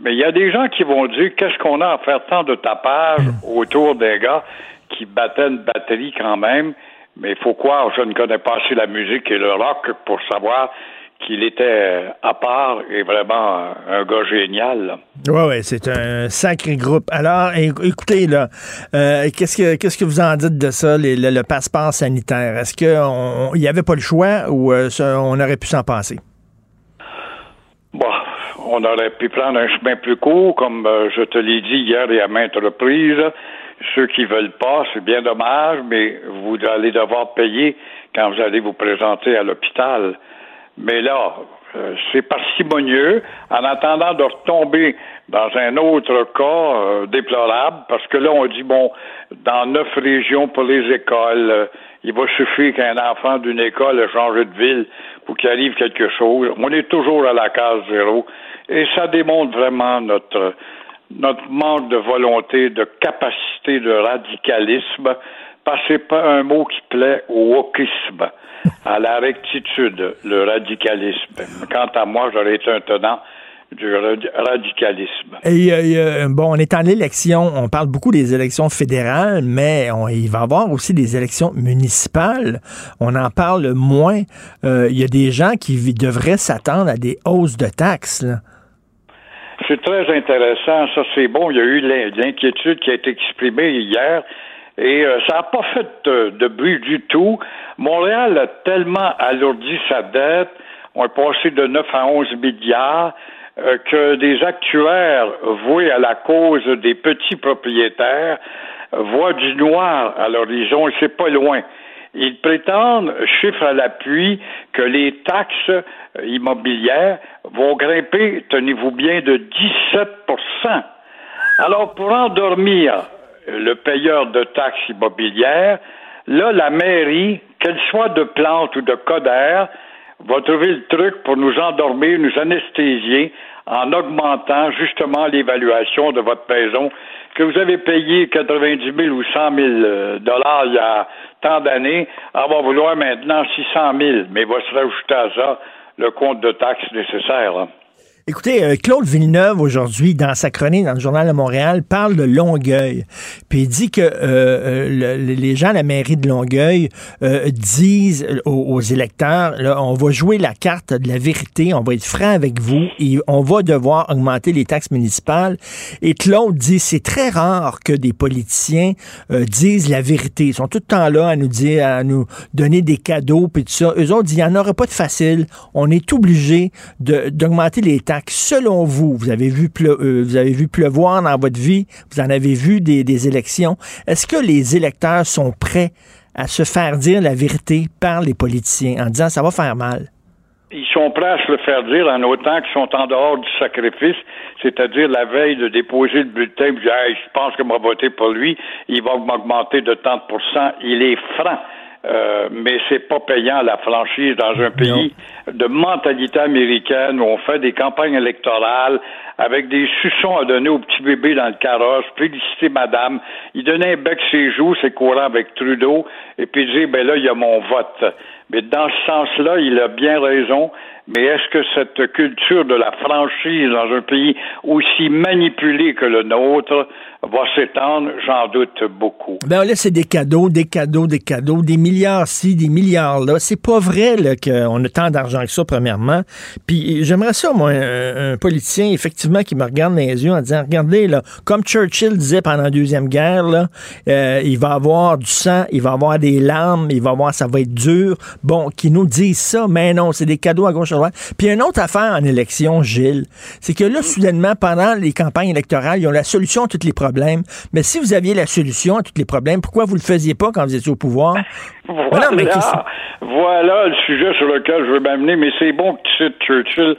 Mais il y a des gens qui vont dire qu'est-ce qu'on a à faire tant de tapage autour des gars qui battaient une batterie quand même? Mais il faut croire, je ne connais pas assez la musique et le rock pour savoir qu'il était à part et vraiment un gars génial. Oui, oui, c'est un sacré groupe. Alors, écoutez, là, euh, qu'est-ce que qu'est-ce que vous en dites de ça, les- le, le passeport sanitaire? Est-ce qu'il n'y avait pas le choix ou euh, ça, on aurait pu s'en passer? Bon, on aurait pu prendre un chemin plus court, comme euh, je te l'ai dit hier et à maintes reprises. Ceux qui veulent pas, c'est bien dommage, mais vous allez devoir payer quand vous allez vous présenter à l'hôpital. Mais là, euh, c'est parcimonieux, en attendant de retomber dans un autre cas euh, déplorable, parce que là, on dit, bon, dans neuf régions pour les écoles, euh, il va suffire qu'un enfant d'une école ait changé de ville pour qu'il arrive quelque chose. On est toujours à la case zéro. Et ça démontre vraiment notre, notre manque de volonté, de capacité de radicalisme. Parce que pas un mot qui plaît au wokisme, à la rectitude, le radicalisme. Quant à moi, j'aurais été un tenant du rad- radicalisme. Et, euh, euh, bon, on est en élection, on parle beaucoup des élections fédérales, mais on- il va y avoir aussi des élections municipales. On en parle moins. Euh, Il y a des gens qui devraient s'attendre à des hausses de taxes. là. c'est très intéressant. Ça, c'est bon. Il y a eu l'inquiétude qui a été exprimée hier. Et euh, ça n'a pas fait de, de, bruit du tout. Montréal a tellement alourdi sa dette. On est passé de 9 à 11 milliards euh, que des actuaires voués à la cause des petits propriétaires voient du noir à l'horizon et c'est pas loin. Ils prétendent, chiffre à l'appui, que les taxes immobilières vont grimper, tenez-vous bien, de 17% Alors, pour endormir le payeur de taxes immobilières, là, la mairie, qu'elle soit de plante ou de codère, va trouver le truc pour nous endormir, nous anesthésier en augmentant justement l'évaluation de votre maison que vous avez payé 90 000 ou 100 000 euh, dollars il y a tant d'années, elle va vouloir maintenant 600 000, mais il va se rajouter à ça le compte de taxes nécessaire. Écoutez, euh, Claude Villeneuve, aujourd'hui, dans sa chronique dans le Journal de Montréal, parle de Longueuil. Puis il dit que euh, euh, les gens à la mairie de Longueuil disent aux, électeurs, là, on va jouer la carte de la vérité, on va être franc avec vous et on va devoir augmenter les taxes municipales. Et Claude dit, c'est très rare que des politiciens disent la vérité. Ils sont tout le temps là à nous dire, à nous donner des cadeaux, puis tout ça. Eux autres disent, il n'y en aura pas de facile. On est obligé d'augmenter les taxes selon vous, vous avez vu, euh, vous avez vu pleuvoir dans votre vie, vous en avez vu des, élections. Est-ce que les électeurs sont prêts à se faire dire la vérité par les politiciens en disant ça va faire mal? Ils sont prêts à se le faire dire en autant qu'ils sont en dehors du sacrifice, c'est-à-dire la veille de déposer le bulletin, je pense que m'a voté pour lui, il va m'augmenter de 30% Il est franc. Euh, mais c'est pas payant la franchise dans un pays de mentalité américaine où on fait des campagnes électorales avec des suçons à donner au petit bébé dans le carrosse, féliciter madame, il donnait un bec ses joues, c'est courant avec Trudeau, et puis dire ben là, il y a mon vote. Mais dans ce sens-là, il a bien raison. Mais est-ce que cette culture de la franchise dans un pays aussi manipulé que le nôtre va s'étendre, j'en doute beaucoup. Ben là, c'est des cadeaux, des cadeaux, des cadeaux, des milliards ci, des milliards là. C'est pas vrai qu'on a tant d'argent que ça, premièrement. Puis j'aimerais ça, moi, un, politicien, effectivement, qui me regarde dans les yeux en disant, regardez, là, comme Churchill disait pendant la Deuxième Guerre, là, euh, il va avoir du sang, il va avoir des larmes, il va avoir, ça va être dur. Bon, qui nous disent ça, mais non, c'est des cadeaux à gauche à droite. Puis une autre affaire en élection, Gilles, c'est que là, soudainement, pendant les campagnes électorales, ils ont la solution à tous les problèmes mais si vous aviez la solution à tous les problèmes, pourquoi vous le faisiez pas quand vous étiez au pouvoir? Voilà, voilà le sujet sur lequel je veux m'amener, mais c'est bon que tu cites Churchill,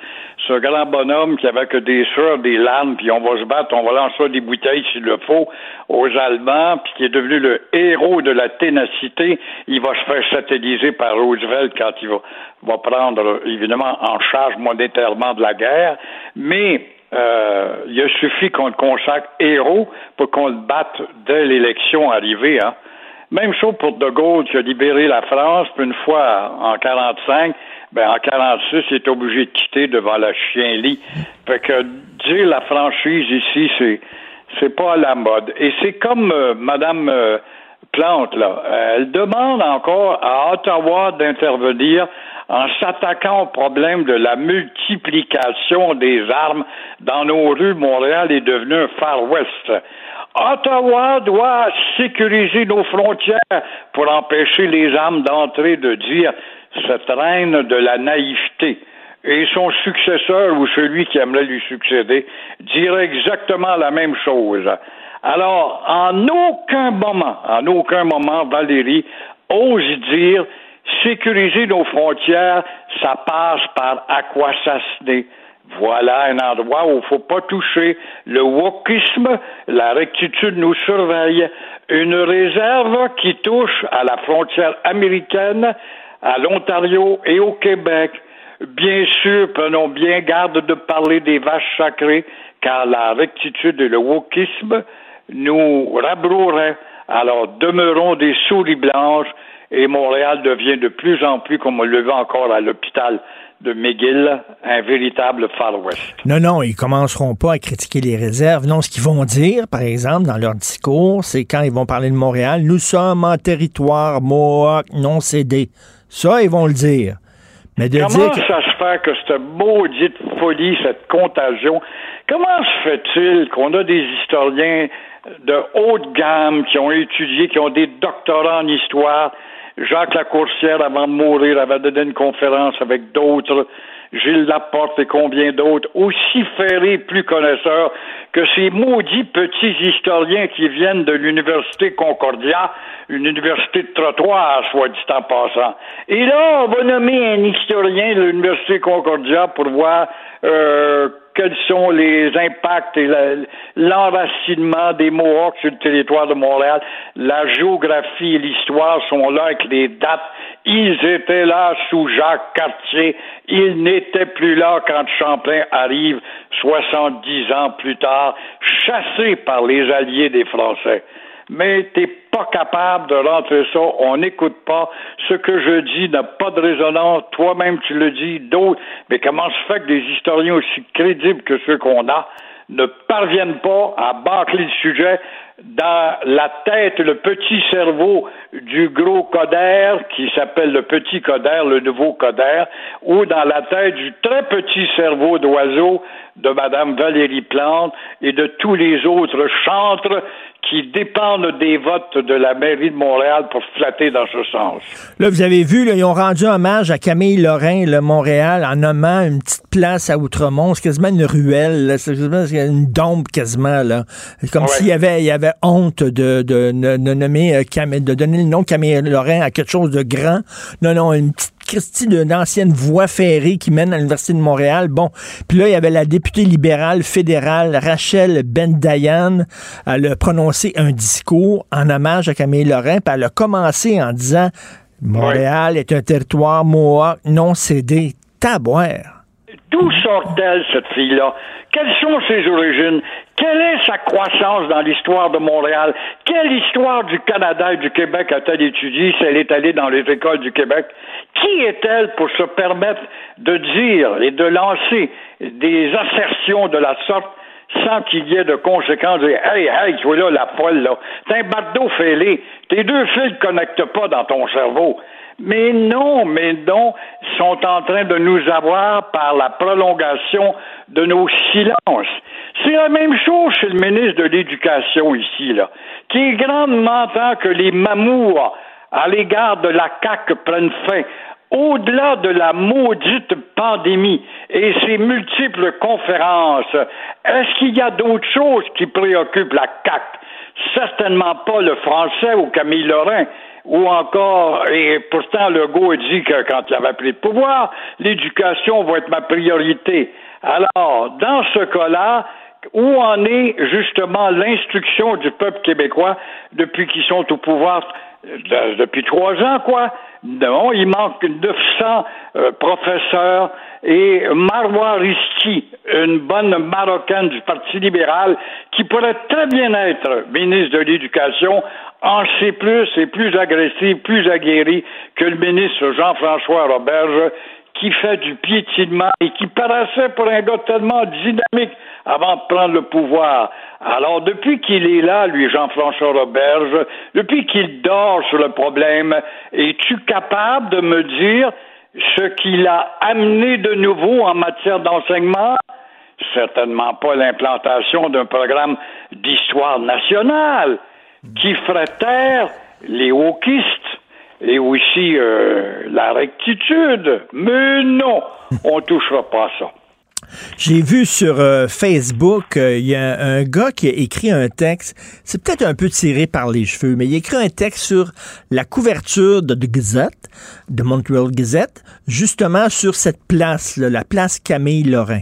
ce grand bonhomme qui avait que des sueurs, des larmes, puis on va se battre, on va lancer des bouteilles s'il le faut aux Allemands, puis qui est devenu le héros de la ténacité. Il va se faire satelliser par Roosevelt quand il va, va prendre évidemment en charge monétairement de la guerre, mais euh, il a suffi qu'on le consacre héros pour qu'on le batte dès l'élection arrivée. Hein. Même chose pour De Gaulle qui a libéré la France, puis une fois en 45, ben en 46, il est obligé de quitter devant la chien-lit. Fait que dire la franchise ici, c'est c'est pas à la mode. Et c'est comme euh, Madame euh, Plante là, elle demande encore à Ottawa d'intervenir en s'attaquant au problème de la multiplication des armes dans nos rues. Montréal est devenu un Far West. Ottawa doit sécuriser nos frontières pour empêcher les armes d'entrer, de dire cette reine de la naïveté. Et son successeur ou celui qui aimerait lui succéder dirait exactement la même chose. Alors, en aucun moment, en aucun moment, Valérie ose dire Sécuriser nos frontières, ça passe par aquassassiner. Voilà un endroit où il ne faut pas toucher. Le wokisme, la rectitude nous surveille. Une réserve qui touche à la frontière américaine, à l'Ontario et au Québec. Bien sûr, prenons bien garde de parler des vaches sacrées, car la rectitude et le wokisme nous rabroueraient. Alors demeurons des souris blanches et Montréal devient de plus en plus, comme on le voit encore à l'hôpital de McGill, un véritable Far West. Non, non, ils commenceront pas à critiquer les réserves. Non, ce qu'ils vont dire, par exemple, dans leur discours, c'est quand ils vont parler de Montréal, nous sommes en territoire Mohawk non cédé. Ça, ils vont le dire. Mais de comment dire que- ça se fait que cette maudite folie, cette contagion, comment se fait-il qu'on a des historiens de haute gamme qui ont étudié, qui ont des doctorats en histoire? Jacques Lacourcière, avant de mourir, avait donné une conférence avec d'autres. Gilles Laporte et combien d'autres, aussi ferrés, plus connaisseurs que ces maudits petits historiens qui viennent de l'Université Concordia, une université de trottoir, soit dit en passant. Et là, on va nommer un historien de l'Université Concordia pour voir euh, quels sont les impacts et l'enracinement des Mohawks sur le territoire de Montréal. La géographie et l'histoire sont là avec les dates. Ils étaient là sous Jacques Cartier. Ils n'étaient plus là quand Champlain arrive 70 ans plus tard, chassé par les alliés des Français. Mais t'es pas capable de rentrer ça. On n'écoute pas. Ce que je dis n'a pas de résonance. Toi-même, tu le dis. D'autres. Mais comment se fait que des historiens aussi crédibles que ceux qu'on a ne parviennent pas à bâcler le sujet dans la tête, le petit cerveau du gros Coder, qui s'appelle le petit Coder, le nouveau Coder, ou dans la tête du très petit cerveau d'oiseau de Madame Valérie Plante et de tous les autres chantres qui dépendent des votes de la mairie de Montréal pour flatter dans ce sens. Là, vous avez vu, là, ils ont rendu hommage à Camille Lorrain, le Montréal, en nommant une petite place à Outremont. C'est quasiment une ruelle, c'est quasiment une dombe quasiment. Là. Comme Ouais. s'il y avait, il y avait honte de, de, de, de nommer euh, de donner le nom Camille Lorrain à quelque chose de grand. Non, non, une petite Christie d'une ancienne voie ferrée qui mène à l'Université de Montréal. Bon, puis là, il y avait la députée libérale fédérale Rachel Bendayan. Elle a prononcé un discours en hommage à Camille Lorrain, puis elle a commencé en disant Montréal est un territoire mohawk non cédé. Taboire. D'où sort-elle, cette fille-là? Quelles sont ses origines? Quelle est sa croissance dans l'histoire de Montréal? Quelle histoire du Canada et du Québec a-t-elle étudié si elle est allée dans les écoles du Québec? Qui est-elle pour se permettre de dire et de lancer des assertions de la sorte sans qu'il y ait de conséquences? Et, hey, hey, tu vois là, la folle, là. T'es un bardeau fêlé. Tes deux fils ne connectent pas dans ton cerveau. Mais non, mais non, sont en train de nous avoir par la prolongation de nos silences. C'est la même chose chez le ministre de l'Éducation ici, là, qui est grandement temps que les mamours à l'égard de la CAQ prennent fin. Au-delà de la maudite pandémie et ses multiples conférences, est-ce qu'il y a d'autres choses qui préoccupent la CAQ? Certainement pas le français ou Camille Lorrain ou encore, et pourtant Legault dit que quand il avait pris le pouvoir, l'éducation va être ma priorité. Alors, dans ce cas-là, où en est justement l'instruction du peuple québécois depuis qu'ils sont au pouvoir de- depuis trois ans, quoi? Non, il manque 900 euh, professeurs et Marwa Riski, une bonne marocaine du Parti libéral, qui pourrait très bien être ministre de l'Éducation, en C+, et plus agressive, plus aguerrie que le ministre Jean-François Roberge, qui fait du piétinement et qui paraissait pour un gars tellement dynamique avant de prendre le pouvoir. Alors, depuis qu'il est là, lui, Jean-François Roberge, depuis qu'il dort sur le problème, es-tu capable de me dire ce qu'il a amené de nouveau en matière d'enseignement? Certainement pas l'implantation d'un programme d'histoire nationale qui les wokistes et aussi euh, la rectitude. Mais non, on touchera pas à ça. J'ai vu sur euh, Facebook, euh, il y a un gars qui a écrit un texte, c'est peut-être un peu tiré par les cheveux, mais il a écrit un texte sur la couverture de Gazette, de Montreal Gazette, justement sur cette place, là, la place Camille Lorrain.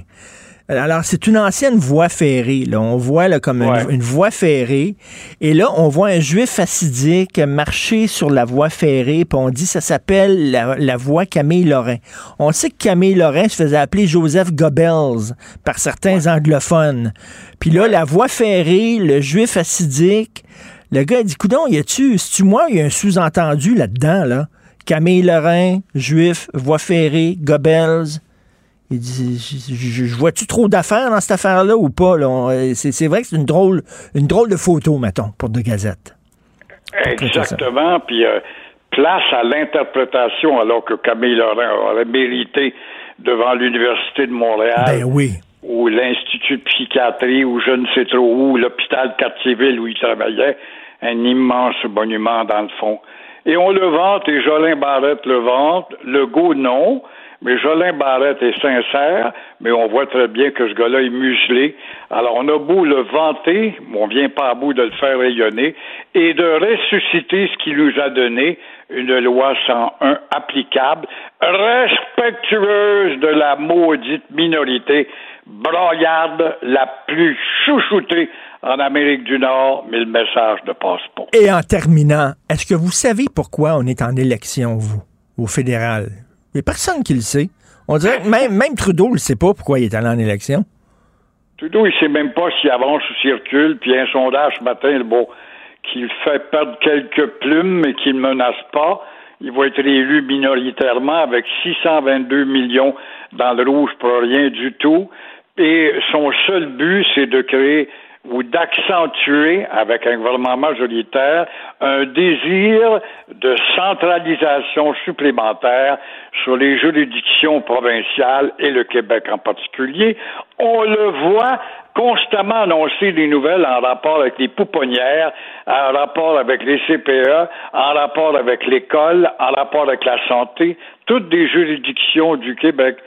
Alors, c'est une ancienne voie ferrée. Là. On voit là, comme une, une voie ferrée. Et là, on voit un juif facidique marcher sur la voie ferrée. Puis on dit ça s'appelle la, la voie Camille Lorrain. On sait que Camille Lorrain se faisait appeler Joseph Goebbels par certains anglophones. Puis là, la voie ferrée, le juif facidique, le gars a dit, coudon, y a-tu, si tu moi, il y a un sous-entendu là-dedans, là? Camille Lorrain, juif, voie ferrée, Goebbels. Il dit, je, vois-tu trop d'affaires dans cette affaire-là ou pas? euh, C'est vrai que c'est une drôle, une drôle de photo, mettons, pour de Gazette. Exactement. Puis euh, place à l'interprétation, alors que Camille Laurent aurait mérité devant l'Université de Montréal. Ben oui. Ou l'Institut de psychiatrie, ou je ne sais trop où, l'hôpital Quartier-Ville où il travaillait, un immense monument dans le fond. Et on le vante, et Jolin Barrette le vante, le go non, mais Jolin Barrette est sincère, mais on voit très bien que ce gars-là est muselé. Alors, on a beau le vanter, mais on vient pas à bout de le faire rayonner et de ressusciter ce qu'il nous a donné, une loi 101 applicable, respectueuse de la maudite minorité, broyarde la plus chouchoutée en Amérique du Nord, mais le message ne passe pas. Et en terminant, est-ce que vous savez pourquoi on est en élection, vous, au fédéral? Il a personne qui le sait. On dirait que même, Trudeau ne sait pas pourquoi il est allé en élection. Trudeau, il sait même pas s'il avance ou s'il recule, puis un sondage ce matin, bon, qu'il fait perdre quelques plumes, mais qu'il ne menace pas. Il va être élu minoritairement avec 622 millions dans le rouge pour rien du tout. Et son seul but, c'est de créer ou d'accentuer avec un gouvernement majoritaire un désir de centralisation supplémentaire sur les juridictions provinciales et le Québec en particulier. On le voit constamment annoncer des nouvelles en rapport avec les pouponnières, en rapport avec les CPE, en rapport avec l'école, en rapport avec la santé, toutes des juridictions du Québec.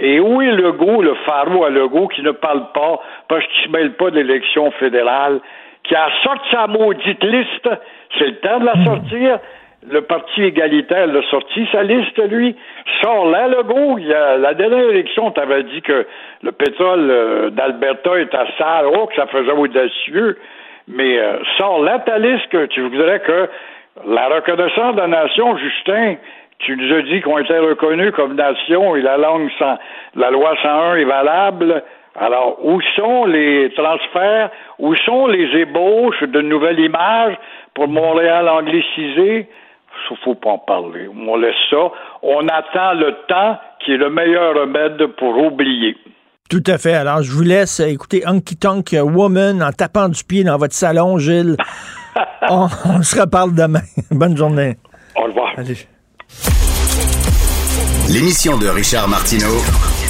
Et où est Legault, le pharaon à Legault, qui ne parle pas parce qu'il ne se mêle pas de l'élection fédérale, qui a sorti sa maudite liste, c'est le temps de la sortir. Le Parti égalitaire l'a sorti, sa liste, lui. Sors-la, Legault. Il y a, la dernière élection, tu avais dit que le pétrole euh, d'Alberta est à sale. Oh, que ça faisait audacieux. Mais euh, sors-la ta liste que tu voudrais que la reconnaissance de la nation, Justin, tu nous as dit qu'on était reconnus comme nation et la langue sans, la loi 101 est valable. Alors, où sont les transferts? Où sont les ébauches de nouvelles images pour Montréal anglicisé? Il faut pas en parler. On laisse ça. On attend le temps qui est le meilleur remède pour oublier. Tout à fait. Alors, je vous laisse écouter Honky Tonk Woman en tapant du pied dans votre salon, Gilles. on, on, se reparle demain. Bonne journée. Au revoir. Allez. L'émission de Richard Martineau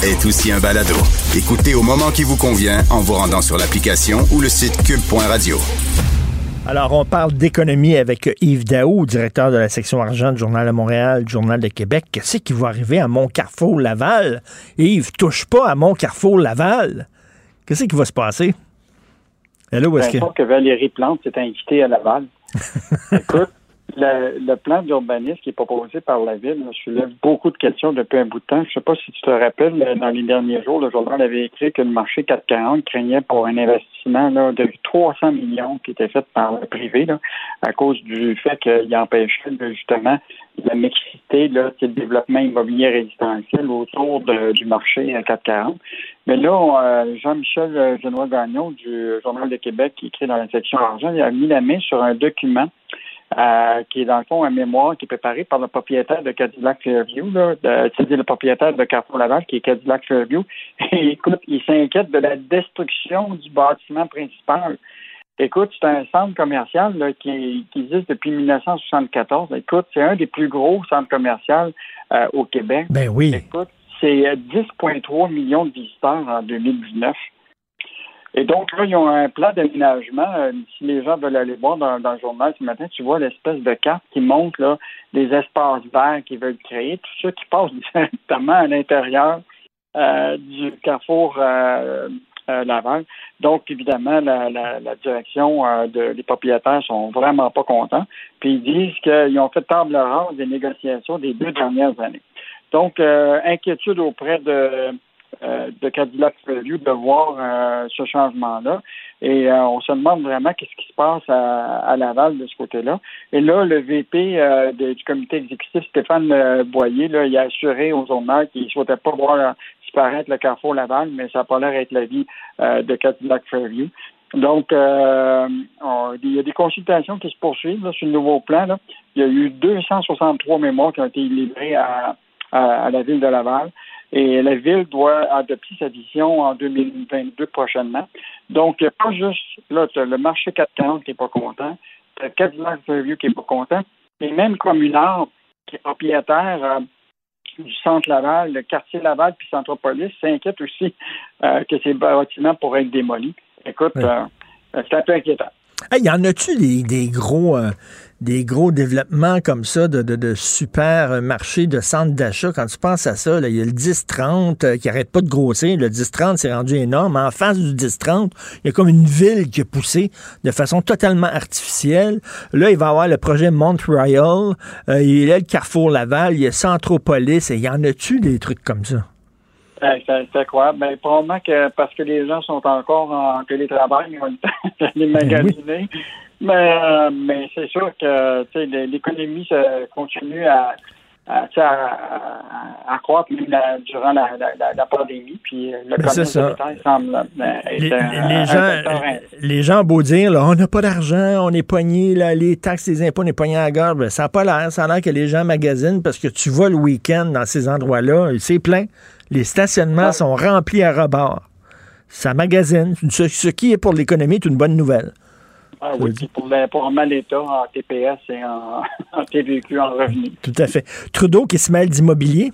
est aussi un balado. Écoutez au moment qui vous convient en vous rendant sur l'application ou le site cube.radio. Alors, on parle d'économie avec Yves Daou, directeur de la section argent du Journal de Montréal, du Journal de Québec. Qu'est-ce qui va arriver à Mont-Carrefour-Laval? Yves, touche pas à Mont-Carrefour-Laval. Qu'est-ce qui va se passer? Hello, est-ce que... que Valérie Plante s'est invitée à Laval. Écoute, le, le, plan d'urbanisme qui est proposé par la ville je soulève beaucoup de questions depuis un bout de temps. Je ne sais pas si tu te rappelles, dans les derniers jours, le journal avait écrit que le marché 440 craignait pour un investissement là, de 300 millions qui était fait par le privé là, à cause du fait qu'il empêchait justement la mixité, là, développement immobilier résidentiel autour de, du marché 440. Mais là, euh, Jean-Michel Genois-Gagnon du Journal de Québec, qui écrit dans la section argent, il a mis la main sur un document euh, qui est dans le fond un mémoire qui est préparé par le propriétaire de Cadillac Fairview, là, c'est-à-dire le propriétaire de Carrefour Laval, qui est Cadillac Fairview. Et écoute, il s'inquiète de la destruction du bâtiment principal. Écoute, c'est un centre commercial là, qui, qui, existe depuis 1974. Écoute, c'est un des plus gros centres commerciaux euh, au Québec. Ben oui. Écoute, c'est 10,3 millions de visiteurs en 2019. Et donc là, ils ont un plan d'aménagement. Euh, si les gens veulent aller voir dans, le journal ce matin, tu vois l'espèce de carte qui montre là, des espaces verts qu'ils veulent créer, tout ça qui passe directement à l'intérieur euh, du carrefour euh, euh, Laval. Donc, évidemment, la, la, la direction euh, de les propriétaires sont vraiment pas contents. Puis ils disent qu'ils ont fait table rase des négociations des deux dernières années. Donc, inquiétude auprès de de Cadillac Fairview de voir euh, ce changement-là. Et euh, on se demande vraiment qu'est-ce qui se passe à, Laval de ce côté-là. Et là, le VP du comité exécutif, Stéphane Boyer, là, il a assuré aux journal qu'il ne souhaitait pas voir disparaître le Carrefour Laval, mais ça n'a pas l'air d'être l'avis de Cadillac Fairview. Donc, il y a des consultations qui se poursuivent sur le nouveau plan. Là. Il y a eu 263 mémoires qui ont été livrées à, à la ville de Laval. Et la ville doit adopter sa vision en 2022 prochainement. Donc, pas juste, là, le marché 440 qui n'est pas content, le Cadillac Fairview qui n'est pas content, les mêmes communards qui sont propriétaires euh, du centre Laval, le quartier Laval puis Centropolis s'inquiètent aussi euh, que ces bâtiments pourraient être démolis. Écoute, euh, c'est un peu inquiétant. Hey, y en a-tu des, des gros euh, des gros développements comme ça de, de, de super marchés de centres d'achat? Quand tu penses à ça, là, il y a le 10-30 euh, qui arrête pas de grossir. Le 10-30 c'est rendu énorme. En face du 10-30, il y a comme une ville qui a poussé de façon totalement artificielle. Là, il va y avoir le projet Montreal. Euh, il y a le Carrefour Laval. Il y a Centropolis. Et y en a-tu des trucs comme ça? Ouais, C'est incroyable. Ben, probablement que parce que les gens sont encore en télétravail, ils ont le temps d'aller magasiner. Mais, euh, mais c'est sûr que l'économie continue à, croître même la- durant la, la, la, la pandémie. Puis euh, le Ben, commerce semble euh, être Les, un- les gens, les gens ont beau dire, là, on n'a pas d'argent, on est pogné, là, les taxes, les impôts, on est pogné à la gorge. Ben, ça n'a pas l'air. Ça a l'air que les gens magasinent parce que tu vas le week-end dans ces endroits-là, c'est plein. Les stationnements sont remplis à rebord. Ça magasine. Ce, ce qui est pour l'économie est une bonne nouvelle. Ah oui, puis pour, le- pour mal l'État en TPS et en, en TVQ en revenu. Tout à fait. Trudeau qui se mêle d'immobilier.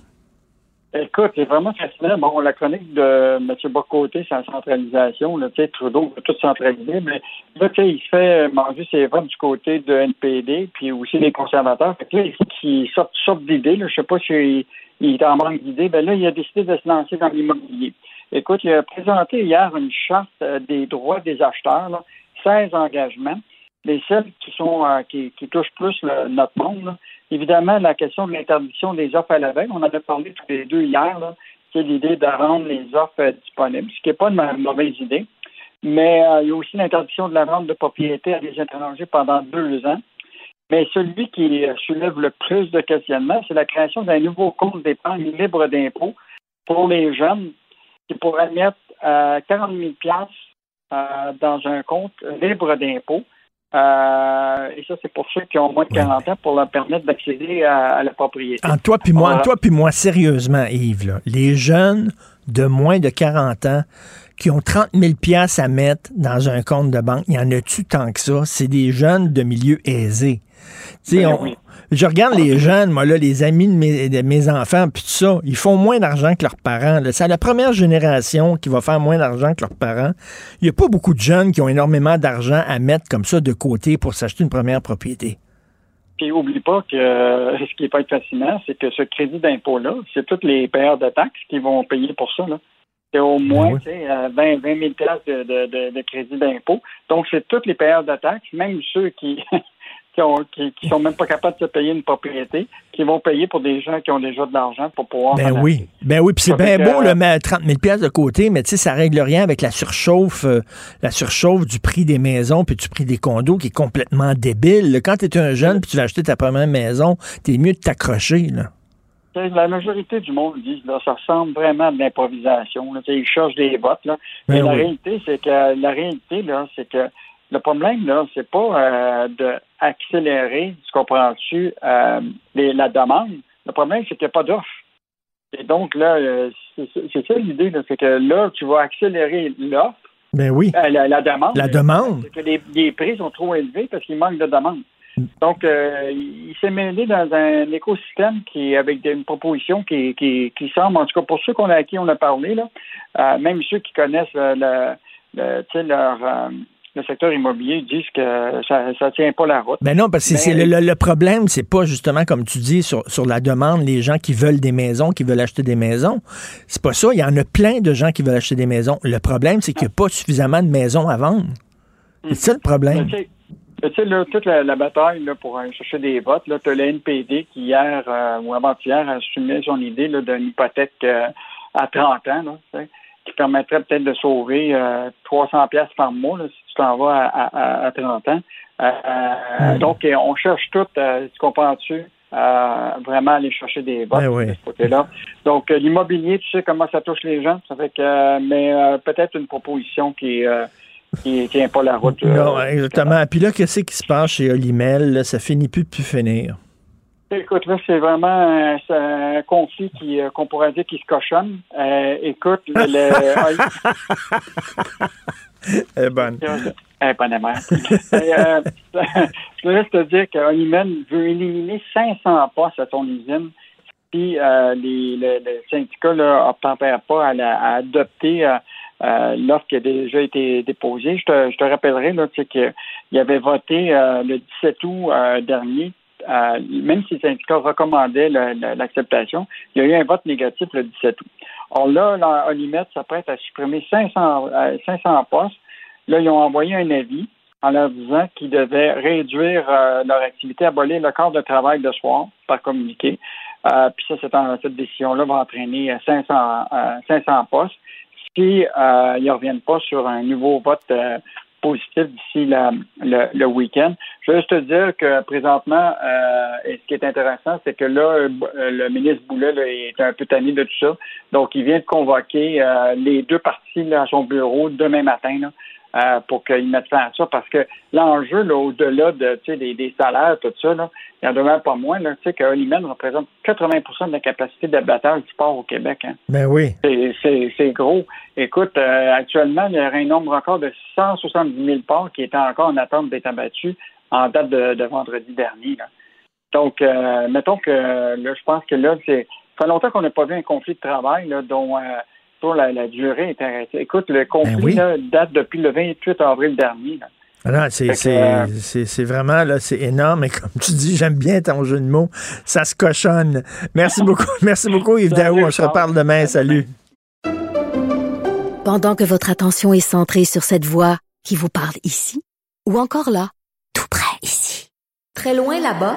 Écoute, c'est vraiment fascinant. Bon, la chronique de M. Bocoté, c'est la centralisation. Là, Trudeau veut tout centraliser, mais là, tu sais, il se fait manger ses votes du côté de NPD, puis aussi des conservateurs. Fait que là, il faut qu'il sorte, sorte d'idées. là. Je sais pas s'il il est en manque d'idées. Ben là, il a décidé de se lancer dans l'immobilier. Écoute, il a présenté hier une charte euh, des droits des acheteurs, là, 16 engagements. Les celles qui sont euh, qui, touchent plus notre monde, là. évidemment, la question de l'interdiction des offres à la veille, on en a parlé tous les deux hier, là, c'est l'idée de rendre les offres euh, disponibles, ce qui n'est pas une ma- mauvaise idée. Mais il y a aussi l'interdiction de la vente de propriété à des étrangers pendant deux ans. Mais celui qui euh, soulève le plus de questionnements, c'est la création d'un nouveau compte d'épargne libre d'impôt pour les jeunes qui pourraient mettre euh, 40 000 piastres, euh, dans un compte libre d'impôt. Euh, et ça, c'est pour ceux qui ont moins de 40 ans pour leur permettre d'accéder à, à la propriété. En toi puis moi, en toi puis moi, sérieusement, Yves, là, les jeunes de moins de 40 ans qui ont 30 000 piastres à mettre dans un compte de banque, il y en a-tu tant que ça? C'est des jeunes de milieu aisé. Tu sais, Ben on- oui. Je regarde les jeunes, moi, là, les amis de mes, de mes enfants, puis tout ça, ils font moins d'argent que leurs parents. C'est la première génération qui va faire moins d'argent que leurs parents. Il n'y a pas beaucoup de jeunes qui ont énormément d'argent à mettre comme ça de côté pour s'acheter une première propriété. Puis oublie pas que euh, ce qui peut être fascinant, c'est que ce crédit d'impôt-là, c'est tous les payeurs de taxes qui vont payer pour ça. là. C'est au moins sais, euh, 20, 20 000 piastres de, de, de, de crédit d'impôt. Donc, c'est tous les payeurs de taxes, même ceux qui, qui, ont, qui, qui sont même pas capables de se payer une propriété, qui vont payer pour des gens qui ont déjà de l'argent pour pouvoir Ben en oui, ben oui, puis c'est bien beau euh, le mettre 30 000 pièces de côté, mais tu sais ça règle rien avec la surchauffe, euh, la surchauffe du prix des maisons puis du prix des condos qui est complètement débile. Quand tu es un jeune puis tu vas acheter ta première maison, t'es mieux de t'accrocher là. La majorité du monde dit là, ça ressemble vraiment à de l'improvisation. Ils cherchent des votes. Là. Ben Et la réalité, c'est que la réalité, là, c'est que le problème, là, c'est pas euh, de accélérer, tu comprends-tu, euh, la demande. Le problème, c'est qu'il n'y a pas d'offre. Et donc, là, euh, c'est ça l'idée, c'est que là, tu vas accélérer l'offre, Ben oui. euh, la, la demande. La demande. C'est que les, les prix sont trop élevés parce qu'il manque de demande. Donc, euh, il s'est mêlé dans un écosystème qui, avec des- une proposition qui, qui, qui semble, en tout cas pour ceux qu'on a, à qui on a parlé, là, euh, même ceux qui connaissent le, le, leur, le secteur immobilier, disent que ça ne tient pas la route. Ben non, parce que c'est le, le- le problème, c'est pas justement comme tu dis sur, sur la demande, les gens qui veulent des maisons, qui veulent acheter des maisons. C'est pas ça. Il y en a plein de gens qui veulent acheter des maisons. Le problème, c'est qu'il n'y a pas suffisamment de maisons à vendre. C'est ça le problème. Tu sais, là, toute la, la bataille là, pour aller chercher des votes, là, tu as le NPD qui, hier euh, ou avant-hier, a assumé son idée d'une hypothèque euh, à 30 ans, là, qui permettrait peut-être de sauver euh, 300 pièces par mois là, si tu t'en vas à, à, à 30 ans. Euh, euh, Donc, euh, on cherche tout, euh, tu comprends-tu, euh, vraiment aller chercher des votes Ben oui. de ce côté-là. Donc, euh, l'immobilier, tu sais comment ça touche les gens. Ça fait que, euh, mais euh, peut-être une proposition qui euh, qui tient pas la route. euh, Non, exactement. Puis là, qu'est-ce qui se passe chez Olimel? là? Ça finit plus de plus finir. Écoute, là, c'est vraiment un, un conflit qui, euh, qu'on pourrait dire qui se cochonne. Euh, écoute, le, le- Elle est bonne. Eh, mère. Et, euh, je voulais te dire qu'Olimen veut éliminer 500 postes à son usine si euh, les, le, le syndicat n'obtempère pas à, la- à adopter euh, euh, l'offre qui a déjà été déposée. Je te, je te rappellerai là, qu'il avait voté euh, le 17 août euh, dernier, même si le syndicat recommandait le- le- l'acceptation, il y a eu un vote négatif le 17 août. Or là, Olimet s'apprête à supprimer 500, euh, 500 postes. Là, ils ont envoyé un avis en leur disant qu'ils devaient réduire euh, leur activité, abolir le corps de travail de soir par communiqué. Euh, puis ça, c'est en- cette décision-là va entraîner euh, 500, euh, 500 postes si euh, ils ne reviennent pas sur un nouveau vote positif d'ici le, le week-end. Je veux juste te dire que présentement, euh, et ce qui est intéressant, c'est que là, euh, le ministre Boulet là, est un peu tanné de tout ça. Donc, il vient de convoquer euh, les deux parties là, à son bureau demain matin là, euh, pour qu'ils mettent fin à ça. Parce que l'enjeu, là, au-delà de, des, des salaires, tout ça, là, il y en demeure pas moins. Là, tu sais, que Hollyman représente 80% de la capacité d'abattage du sport au Québec. Hein. Ben oui. C'est- gros. Écoute, euh, actuellement, il y aurait un nombre record de 170 000 porcs qui étaient encore en attente d'être abattus en date de, de vendredi dernier. là. Donc, euh, mettons que là, je pense que là, c'est. Ça fait longtemps qu'on n'a pas vu un conflit de travail là, dont pour la, la durée est arrêtée. Écoute, le conflit Ben oui. là, date depuis le 28 avril dernier. là. Ah non, c'est Fait que, c'est- euh, c'est- c'est vraiment là, c'est énorme. Et comme tu dis, j'aime bien ton jeu de mots. Ça se cochonne. Merci beaucoup. Merci beaucoup, Yves Daou. On se reparle demain. Salut. Pendant que votre attention est centrée sur cette voix qui vous parle ici, ou encore là, tout près ici, très loin là-bas,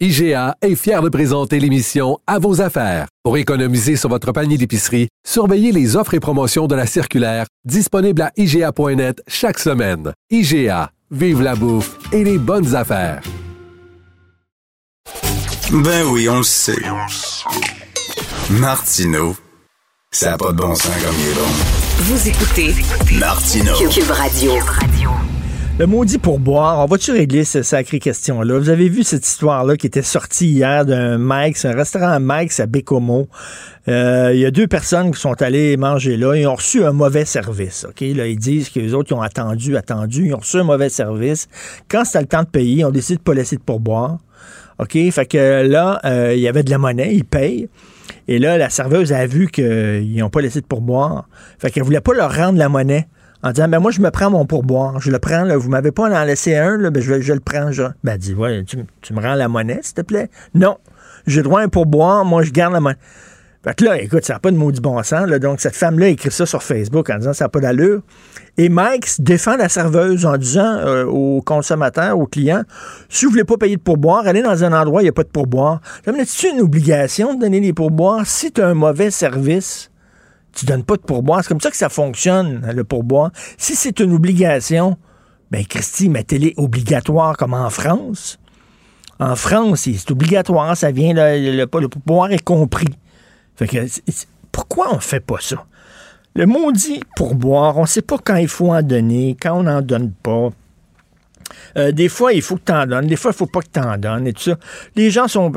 IGA est fier de présenter l'émission À vos affaires. Pour économiser sur votre panier d'épicerie, surveillez les offres et promotions de la circulaire disponible à IGA.net chaque semaine. IGA, vive la bouffe et les bonnes affaires. Ben oui, on le sait. Martineau, ça n'a pas de bon sens comme il est bon. Vous écoutez Martineau. Cube Radio. Le maudit pourboire, on va-tu régler cette sacrée question-là? Vous avez vu cette histoire-là qui était sortie hier d'un Mike's, un restaurant Mike's à Bécomo. Euh, Il y a deux personnes qui sont allées manger là. Ils ont reçu un mauvais service. OK? Là, ils disent que les autres ils ont attendu, attendu. Ils ont reçu un mauvais service. Quand c'était le temps de payer, ils ont décidé de pas laisser de pourboire. OK? Fait que là, euh, il y avait de la monnaie, ils payent. Et là, la serveuse a vu qu'ils n'ont pas laissé de pourboire. Fait qu'elle voulait pas leur rendre la monnaie en disant ben moi je me prends mon pourboire, je le prends là, vous m'avez pas en laissé un là, ben je, le prends je. Ben dit ouais, tu, tu me rends la monnaie s'il te plaît? Non, j'ai droit à un pourboire, moi je garde la monnaie. Fait que là, écoute, ça n'a pas de maudit bon sens. Là. Donc, cette femme-là écrit ça sur Facebook en disant ça n'a pas d'allure. Et Mike défend la serveuse en disant euh, aux consommateurs, aux clients, si vous voulez pas payer de pourboire, allez dans un endroit où il n'y a pas de pourboire. C'est une obligation de donner des pourboires si tu as un mauvais service tu donnes pas de pourboire. C'est comme ça que ça fonctionne, le pourboire. Si c'est une obligation, ben Christy, mettez-les obligatoire comme en France. En France, c'est obligatoire, ça vient, le, le- pourboire est compris. Pourquoi on fait pas ça? Le maudit pourboire, on sait pas quand il faut en donner, quand on n'en donne pas. Euh, des fois, il faut que tu en donnes. Des fois, il faut pas que tu en donnes et tout ça. Les gens sont,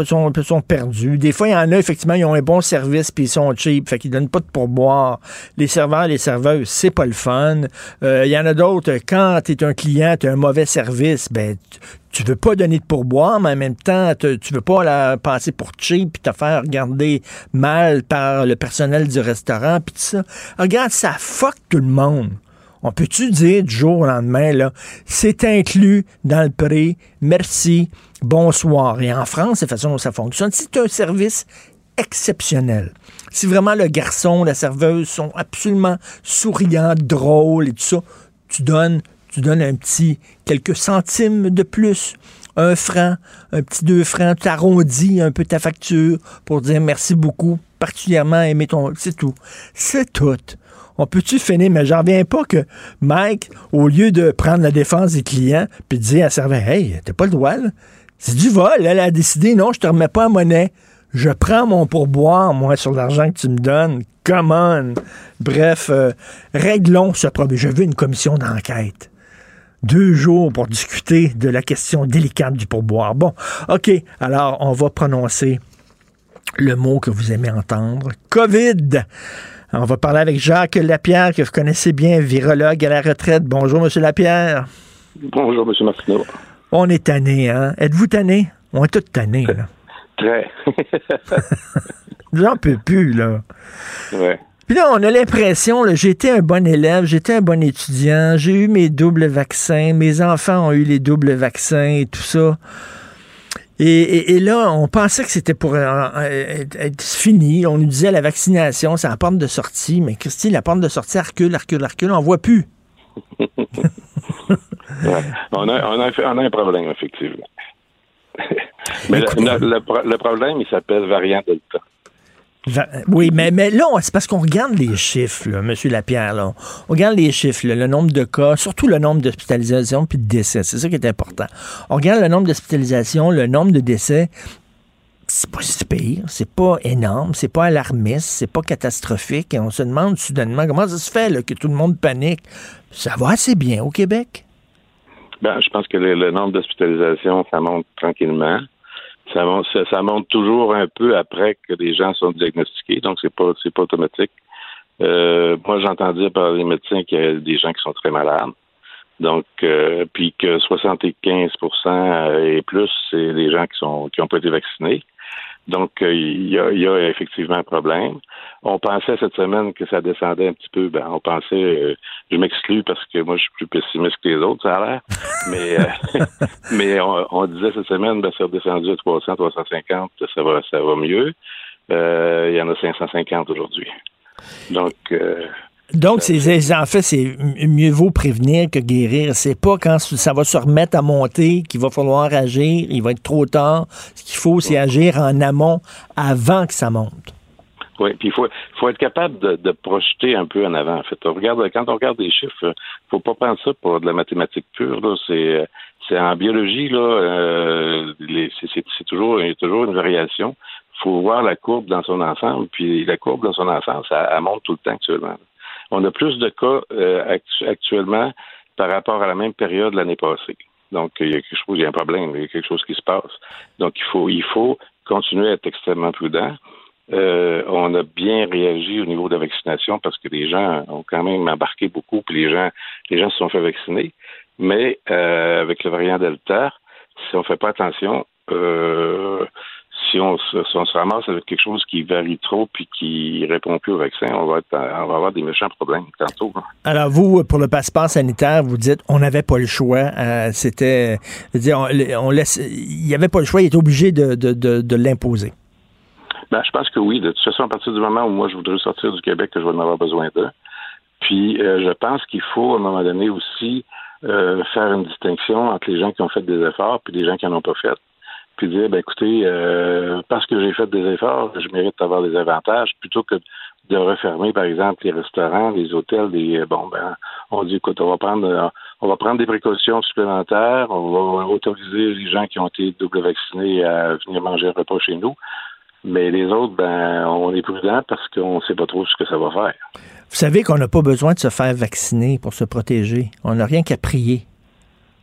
perdus. Des fois, il y en a, effectivement, ils ont un bon service puis ils sont cheap. Fait qu'ils donnent pas de pourboire. Les serveurs, les serveuses, c'est pas le fun. Euh, il y en a d'autres, quand tu es un client, tu as un mauvais service, ben, tu- tu veux pas donner de pourboire, mais en même temps, te- tu veux pas la passer pour cheap puis te faire regarder mal par le personnel du restaurant puis tout ça. Regarde, ça fuck tout le monde. On peut-tu dire du jour au lendemain, là, c'est inclus dans le prix, merci, bonsoir. Et en France, c'est la façon dont ça fonctionne. C'est un service exceptionnel. Si vraiment le garçon, la serveuse sont absolument souriants, drôles et tout ça, tu donnes, tu donnes un petit quelques centimes de plus, un franc, un petit deux francs, tu arrondis un peu ta facture pour dire merci beaucoup, particulièrement aimer ton. C'est tout. C'est tout. On peut-tu finir? Mais j'en reviens pas que Mike, au lieu de prendre la défense des clients, puis de dire à Servant, hey, t'as pas le droit, là. C'est du vol. Elle a décidé, non, je te remets pas en monnaie. Je prends mon pourboire, moi, sur l'argent que tu me donnes. Come on. Bref, euh, réglons ce problème. Je veux une commission d'enquête deux jours pour discuter de la question délicate du pourboire. Bon, OK, alors on va prononcer le mot que vous aimez entendre, COVID. On va parler avec Jacques Lapierre, que vous connaissez bien, virologue à la retraite. Bonjour, Monsieur Lapierre. Bonjour, Monsieur Martineau. On est tanné, hein? Êtes-vous tanné? On est tous tannés, là. Très. J'en peux plus, là. Ouais. Puis là, on a l'impression, j'étais un bon élève, j'étais un bon étudiant, j'ai eu mes doubles vaccins, mes enfants ont eu les doubles vaccins et tout ça. Et, et- et là, on pensait que c'était pour euh, euh, être fini. On nous disait la vaccination, c'est la porte de sortie. Mais Christy, la porte de sortie, elle recule, elle recule, elle recule, on voit plus. Ouais. On, a, on, a, on a un problème, effectivement. Mais le, le- le pro- le problème, il s'appelle variant Delta. Oui, mais, mais là, c'est parce qu'on regarde les chiffres, M. Lapierre. Là. On regarde les chiffres, le nombre de cas, surtout le nombre d'hospitalisations puis de décès. C'est ça qui est important. On regarde le nombre d'hospitalisations, le nombre de décès. C'est pas si pire, c'est pas énorme, c'est pas alarmiste, c'est pas catastrophique. Et on se demande soudainement comment ça se fait que tout le monde panique. Ça va assez bien au Québec? Ben, je pense que le nombre d'hospitalisations, ça monte tranquillement. Ça monte, ça, monte toujours un peu après que les gens sont diagnostiqués, donc c'est pas c'est pas automatique. Euh, moi, j'entends dire par les médecins qu'il y a des gens qui sont très malades. Donc, euh, puis que 75% et plus, c'est les gens qui sont qui ont pas été vaccinés. Donc, euh, il y, a, y a effectivement un problème. On pensait cette semaine que ça descendait un petit peu. Ben, on pensait, euh, je m'exclus parce que moi, je suis plus pessimiste que les autres, ça a l'air. Mais, euh, mais on, disait cette semaine, ben, c'est redescendu à 300, 350, ça va, ça va mieux. Euh, il y en a 550 aujourd'hui. Donc, euh, Donc, c'est, en fait, c'est mieux vaut prévenir que guérir. C'est pas quand ça va se remettre à monter qu'il va falloir agir. Il va être trop tard. Ce qu'il faut, c'est agir en amont avant que ça monte. Oui, puis il faut, faut être capable de, de projeter un peu en avant. En fait, on regarde, quand on regarde des chiffres, euh, faut pas prendre ça pour de la mathématique pure. Là. C'est, c'est en biologie là, euh, les- c'est, toujours, il y a toujours une variation. faut voir la courbe dans son ensemble. Puis la courbe dans son ensemble, ça elle monte tout le temps actuellement. On a plus de cas euh, actu- actuellement par rapport à la même période l'année passée. Donc, il y a quelque chose, il y a un problème, il y a quelque chose qui se passe. Donc, il faut, il faut continuer à être extrêmement prudent. Euh, on a bien réagi au niveau de la vaccination parce que les gens ont quand même embarqué beaucoup, puis les gens, les gens se sont fait vacciner. Mais euh, avec le variant Delta, si on fait pas attention, euh, si on, se, si on se ramasse avec quelque chose qui varie trop puis qui répond plus au vaccin, on va, être, on va avoir des méchants problèmes tantôt. hein. Alors, vous, pour le passeport sanitaire, vous dites on n'avait pas le choix. Euh, c'était. on, on laisse. Il n'y avait pas le choix, il était obligé de, de, de, de l'imposer. Ben, je pense que oui. De toute façon, à partir du moment où moi je voudrais sortir du Québec, que je vais en avoir besoin d'eux. Puis euh, je pense qu'il faut, à un moment donné, aussi euh, faire une distinction entre les gens qui ont fait des efforts puis les gens qui n'en ont pas fait. Puis dire, ben écoutez, euh, parce que j'ai fait des efforts, je mérite d'avoir des avantages, plutôt que de refermer, par exemple, les restaurants, les hôtels, des bon ben on dit écoute, on va prendre euh, on va prendre des précautions supplémentaires, on va autoriser les gens qui ont été double vaccinés à venir manger un repas chez nous. Mais les autres, ben, on est prudent parce qu'on ne sait pas trop ce que ça va faire. Vous savez qu'on n'a pas besoin de se faire vacciner pour se protéger. On n'a rien qu'à prier.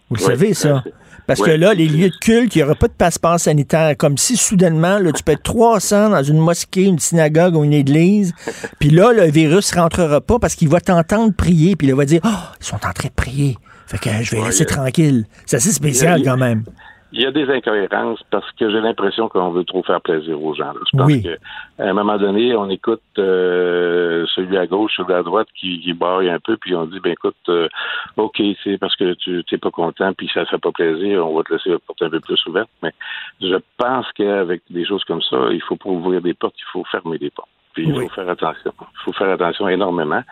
Vous le Oui, savez, ça? Parce oui. que là, les lieux de culte, il n'y aura pas de passeport sanitaire. Comme si soudainement, là, tu peux être 300 dans une mosquée, une synagogue ou une église. Puis là, le virus ne rentrera pas parce qu'il va t'entendre prier. Puis il va dire, oh, ils sont en train de prier. Fait que je vais Ouais, laisser a- tranquille. C'est assez spécial a- quand même. Il y a des incohérences parce que j'ai l'impression qu'on veut trop faire plaisir aux gens. là. Je pense Oui. qu'à un moment donné, on écoute euh, celui à gauche, celui à droite qui, qui barre un peu, puis on dit ben écoute, euh, ok, c'est parce que tu n'es pas content, puis ça ne fait pas plaisir, on va te laisser la porte un peu plus ouverte. Mais je pense qu'avec des choses comme ça, il faut pas ouvrir des portes, il faut fermer des portes. Puis il faut faire attention. Il faut faire attention énormément.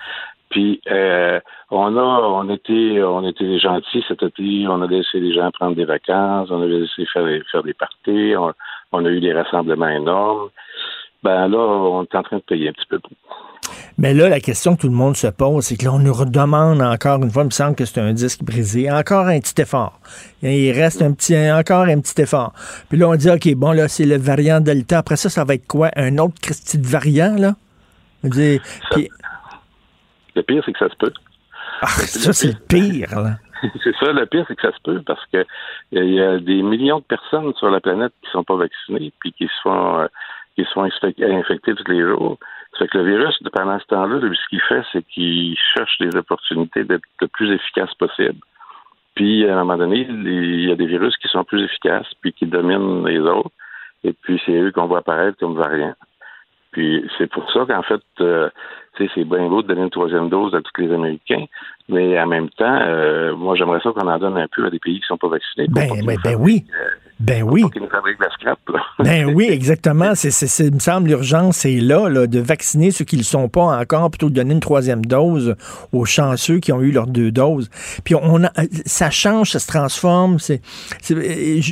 Puis euh, on a on était on était gentils cet été, on a laissé les gens prendre des vacances, on a laissé faire des, faire des parties, on, on a eu des rassemblements énormes. Ben là, on est en train de payer un petit peu. Mais là, la question que tout le monde se pose, c'est que là, on nous redemande encore une fois, il me semble que c'est un disque brisé, encore un petit effort. Il reste un petit, encore un petit effort. Puis là, on dit, OK, bon, là, c'est le variant Delta. Après ça, ça va être quoi? Un autre petit variant, là? Puis- Le pire, c'est que ça se peut. Ah, ça, c'est le pire, là. c'est ça, le pire, c'est que ça se peut parce que il y a des millions de personnes sur la planète qui sont pas vaccinées puis qui sont euh, qui sont infec- infectées tous les jours. Ça fait que le virus, pendant ce temps-là, ce qu'il fait, c'est qu'il cherche des opportunités d'être le plus efficace possible. Puis, à un moment donné, il y a des virus qui sont plus efficaces, puis qui dominent les autres. Et puis, c'est eux qu'on voit apparaître comme variants. Puis, c'est pour ça qu'en fait, euh, c'est bien beau de donner une troisième dose à tous les Américains, mais en même temps, euh, moi, j'aimerais ça qu'on en donne un peu à des pays qui sont pas vaccinés. Ben, ben, ben oui. Ben oui. pour qu'ils nous fabriquent de la scrap, là. Ben oui, exactement. C'est, c'est, il me semble l'urgence, c'est là, là, de vacciner ceux qui ne le sont pas encore, plutôt que de donner une troisième dose aux chanceux qui ont eu leurs deux doses. Puis on a, ça change, ça se transforme. C'est,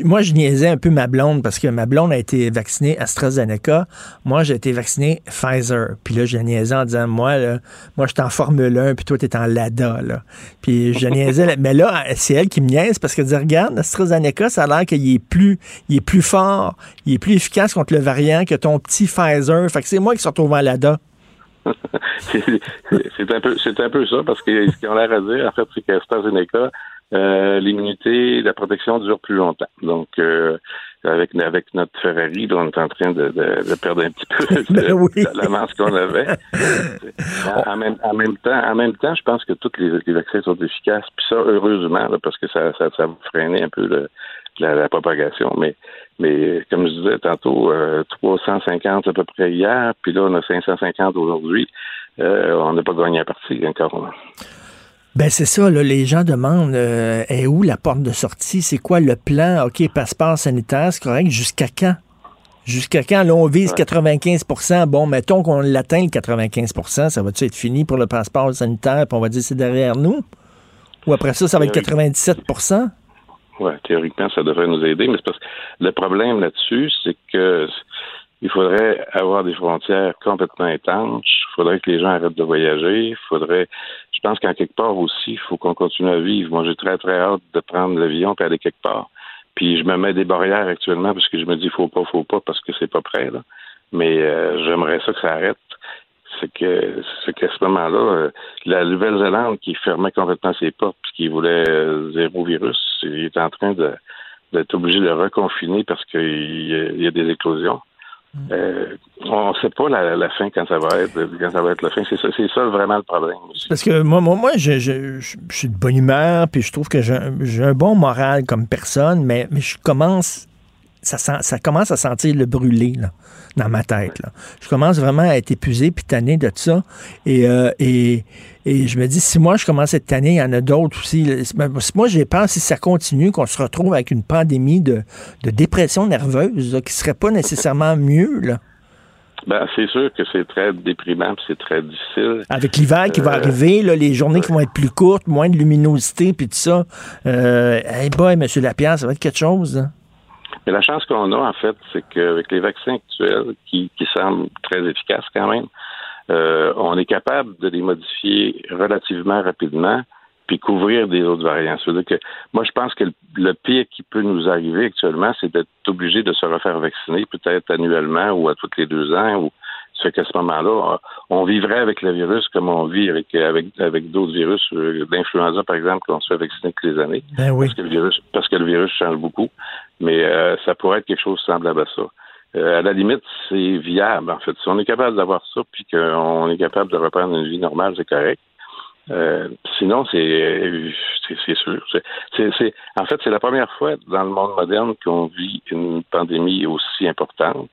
moi, je niaisais un peu ma blonde parce que ma blonde a été vaccinée AstraZeneca. Moi, j'ai été vacciné Pfizer. Puis là, je niaisais en disant, moi, là, moi, je suis en Formule 1, puis toi, tu es en LADA. Là. Puis je niaisais. Mais là, c'est elle qui me niaise parce qu'elle dit, regarde, AstraZeneca, ça a l'air qu'il est plus, il est plus fort, il est plus efficace contre le variant que ton petit Pfizer. Fait que c'est moi qui se retrouve en LADA. c'est un peu c'est un peu ça parce que ce qu'ils ont l'air à dire en fait c'est qu'AstraZeneca euh, l'immunité la protection dure plus longtemps donc euh, avec avec notre Ferrari on est en train de, de, de perdre un petit peu de, de l'avance qu'on avait en, en même, en même temps en même temps je pense que tous les, les vaccins sont efficaces puis ça heureusement là, parce que ça, ça ça freiner un peu le, la, la propagation mais mais comme je disais tantôt, euh, 350 à peu près hier, puis là, on a 550 aujourd'hui. Euh, on n'a pas gagné la partie encore. Ben c'est ça, là, les gens demandent euh, est où la porte de sortie, c'est quoi le plan, OK, passeport sanitaire, c'est correct, jusqu'à quand? Jusqu'à quand? Là, on vise 95% Bon, mettons qu'on l'atteint, le 95% ça va-tu être fini pour le passeport sanitaire, puis on va dire c'est derrière nous? Ou après ça, ça va être 97 Oui, théoriquement, ça devrait nous aider, mais c'est parce que le problème là-dessus, c'est que il faudrait avoir des frontières complètement étanches. Il faudrait que les gens arrêtent de voyager. Il faudrait, je pense qu'en quelque part aussi, il faut qu'on continue à vivre. Moi, j'ai très, très hâte de prendre l'avion et aller quelque part. Puis je me mets des barrières actuellement parce que je me dis faut pas, faut pas parce que c'est pas prêt, là. Mais euh, j'aimerais ça que ça arrête. C'est que c'est qu'à ce moment-là, euh, la Nouvelle-Zélande qui fermait complètement ses portes puis qui voulait euh, zéro virus, il est en train d'être obligé de reconfiner parce qu'il y, y a des éclosions. Euh, on ne sait pas la, la fin quand ça va être quand ça va être la fin. C'est ça, c'est ça vraiment le problème. Parce que moi, moi, moi je, je- je- je suis de bonne humeur, puis je trouve que j'ai un, j'ai un bon moral comme personne, mais, mais je commence, ça, sent- ça commence à sentir le brûler là, dans ma tête. Là. Je commence vraiment à être épuisé puis tanné de ça. Et, euh, et, et je me dis, si moi je commence à être tanné, il y en a d'autres aussi. ben, Moi, j'ai peur, si ça continue, qu'on se retrouve avec une pandémie de, de dépression nerveuse là, qui serait pas nécessairement mieux. Là. Ben, c'est sûr que c'est très déprimant, puis c'est très difficile. Avec l'hiver qui va Euh, arriver, là, les journées qui vont être plus courtes, moins de luminosité, puis tout ça. Euh, hey boy, M. Lapierre, ça va être quelque chose. hein. Mais la chance qu'on a, en fait, c'est qu'avec les vaccins actuels, qui, qui semblent très efficaces quand même, euh, on est capable de les modifier relativement rapidement, puis couvrir des autres variants. Ça veut dire que moi, je pense que le, pire qui peut nous arriver actuellement, c'est d'être obligé de se refaire vacciner, peut-être annuellement ou à tous les deux ans. Ou, fait qu'à ce moment-là, on vivrait avec le virus comme on vit avec avec, avec d'autres virus, euh, l'influenza par exemple, qu'on se fait vacciner toutes les années. Ben oui. Parce que le virus, parce que le virus change beaucoup. Mais euh, ça pourrait être quelque chose semblable à ça. Euh, à la limite, c'est viable, en fait. Si on est capable d'avoir ça, puis qu'on est capable de reprendre une vie normale, c'est correct. Euh, sinon, c'est c'est c'est sûr. C'est- c'est- c'est- en fait, c'est la première fois dans le monde moderne qu'on vit une pandémie aussi importante.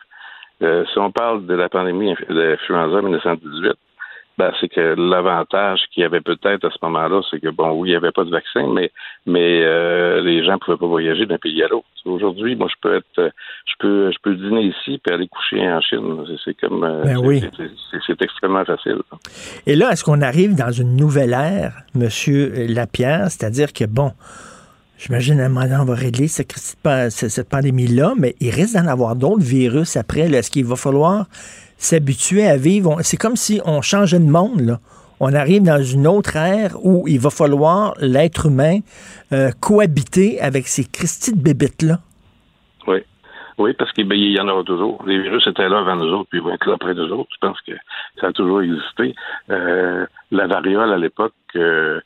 Euh, si on parle de la pandémie inf- d'influenza en 1918, ben, c'est que l'avantage qu'il y avait peut-être à ce moment-là, c'est que bon, oui, il n'y avait pas de vaccin, mais mais euh, les gens ne pouvaient pas voyager d'un pays à l'autre. Aujourd'hui, moi, je peux être, je peux, je peux dîner ici puis aller coucher en Chine. C'est- comme, euh, Ben oui. c'est- extrêmement facile. Et là, est-ce qu'on arrive dans une nouvelle ère, M. Lapierre? C'est-à-dire que, bon, j'imagine à un moment on va régler cette, pandémie-là, mais il risque d'en avoir d'autres virus après. Est-ce qu'il va falloir s'habituer à vivre? C'est comme si on changeait de monde. On arrive dans une autre ère où il va falloir, l'être humain, euh, cohabiter avec ces Christy de bébites-là. Oui. Oui, parce qu'il ben, y en aura toujours. Les virus étaient là avant nous autres, puis ils vont être là après nous autres. Je pense que ça a toujours existé. Euh, la variole, à l'époque, euh,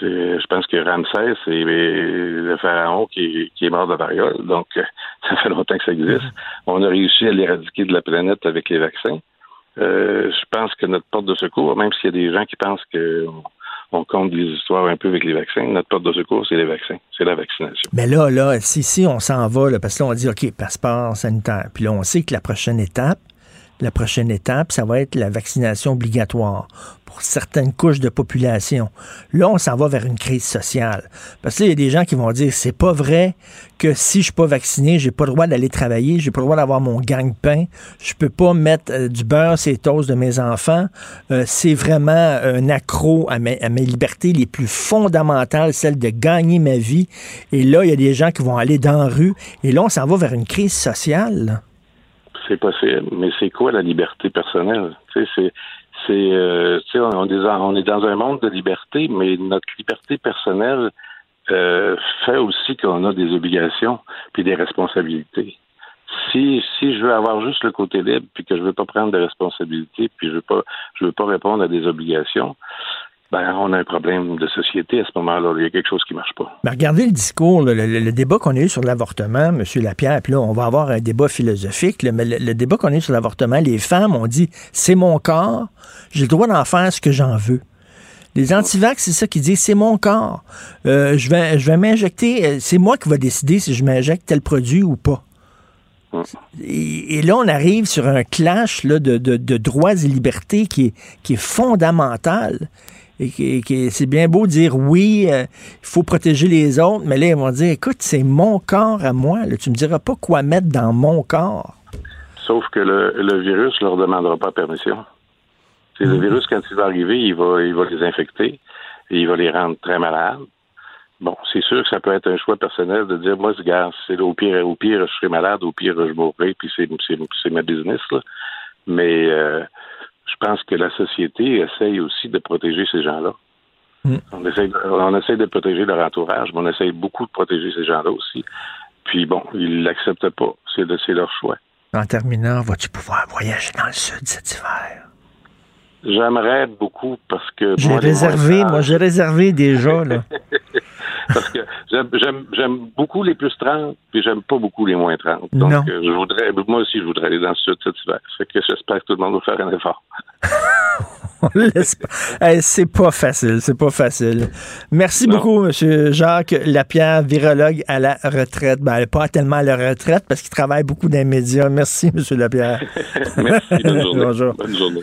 je pense que Ramsès, c'est le pharaon qui, est mort de variole. Donc, euh, ça fait longtemps que ça existe. On a réussi à l'éradiquer de la planète avec les vaccins. Euh, je pense que notre porte de secours, même s'il y a des gens qui pensent que on, on compte des histoires un peu avec les vaccins, notre porte de secours, c'est les vaccins. C'est la vaccination. Mais là, là, si, si on s'en va, parce que là, on dit, OK, passeport sanitaire. Puis là, on sait que la prochaine étape, la prochaine étape, ça va être la vaccination obligatoire pour certaines couches de population. Là, on s'en va vers une crise sociale. Parce que là, il y a des gens qui vont dire, c'est pas vrai que si je suis pas vacciné, j'ai pas le droit d'aller travailler, j'ai pas le droit d'avoir mon gagne-pain, je peux pas mettre euh, du beurre sur les toasts de mes enfants. Euh, c'est vraiment un accro à mes, à mes libertés les plus fondamentales, celle de gagner ma vie. Et là, il y a des gens qui vont aller dans la rue. Et là, on s'en va vers une crise sociale. C'est possible, mais c'est quoi la liberté personnelle? Tu sais, c'est, c'est, euh, on, est dans, on est dans un monde de liberté, mais notre liberté personnelle euh, fait aussi qu'on a des obligations puis des responsabilités. Si, si je veux avoir juste le côté libre puis que je veux pas prendre de responsabilités puis je veux pas, je veux pas répondre à des obligations, ben on a un problème de société à ce moment-là. Il y a quelque chose qui marche pas. Mais regardez le discours, le, le- le débat qu'on a eu sur l'avortement, M. Lapierre, puis là, on va avoir un débat philosophique, là, mais le, le débat qu'on a eu sur l'avortement, les femmes ont dit c'est mon corps, j'ai le droit d'en faire ce que j'en veux. Les antivax, c'est ça qu'ils disent, c'est mon corps. Euh, je vais, je vais m'injecter, euh, c'est moi qui va décider si je m'injecte tel produit ou pas. Et, et là, on arrive sur un clash là, de, de- de droits et libertés qui est, qui est fondamental. Et qui- c'est bien beau dire oui, euh, il faut protéger les autres, mais là, ils vont dire écoute, c'est mon corps à moi. Là, tu me diras pas quoi mettre dans mon corps. Sauf que le, le virus leur demandera pas permission. C'est Le virus, quand il va arriver, il va, il va les infecter et il va les rendre très malades. Bon, c'est sûr que ça peut être un choix personnel de dire, moi, regarde, c'est au pire, au pire, je serai malade, au pire, je mourrai, puis c'est, c'est, c'est ma business, là. Mais euh, je pense que la société essaye aussi de protéger ces gens-là. On, essaye, on essaye de protéger leur entourage, mais on essaye beaucoup de protéger ces gens-là aussi. Puis bon, ils l'acceptent pas. C'est, de, c'est leur choix. En terminant, vas-tu pouvoir voyager dans le sud cet hiver? J'aimerais beaucoup parce que. J'ai moi, réservé, moi j'ai réservé déjà. Là. parce que j'aime, beaucoup les plus 30, puis j'aime pas beaucoup les moins 30. Donc, Non. euh, je voudrais, moi aussi, je voudrais aller dans le sud cet hiver. Fait que j'espère que tout le monde va faire un effort. Hey, c'est pas facile, c'est pas facile. Merci beaucoup, M. Jacques Lapierre, virologue à la retraite. Ben, pas tellement à la retraite parce qu'il travaille beaucoup dans les médias. Merci, M. Lapierre. Merci, bonne journée. Bonjour. Bonne journée.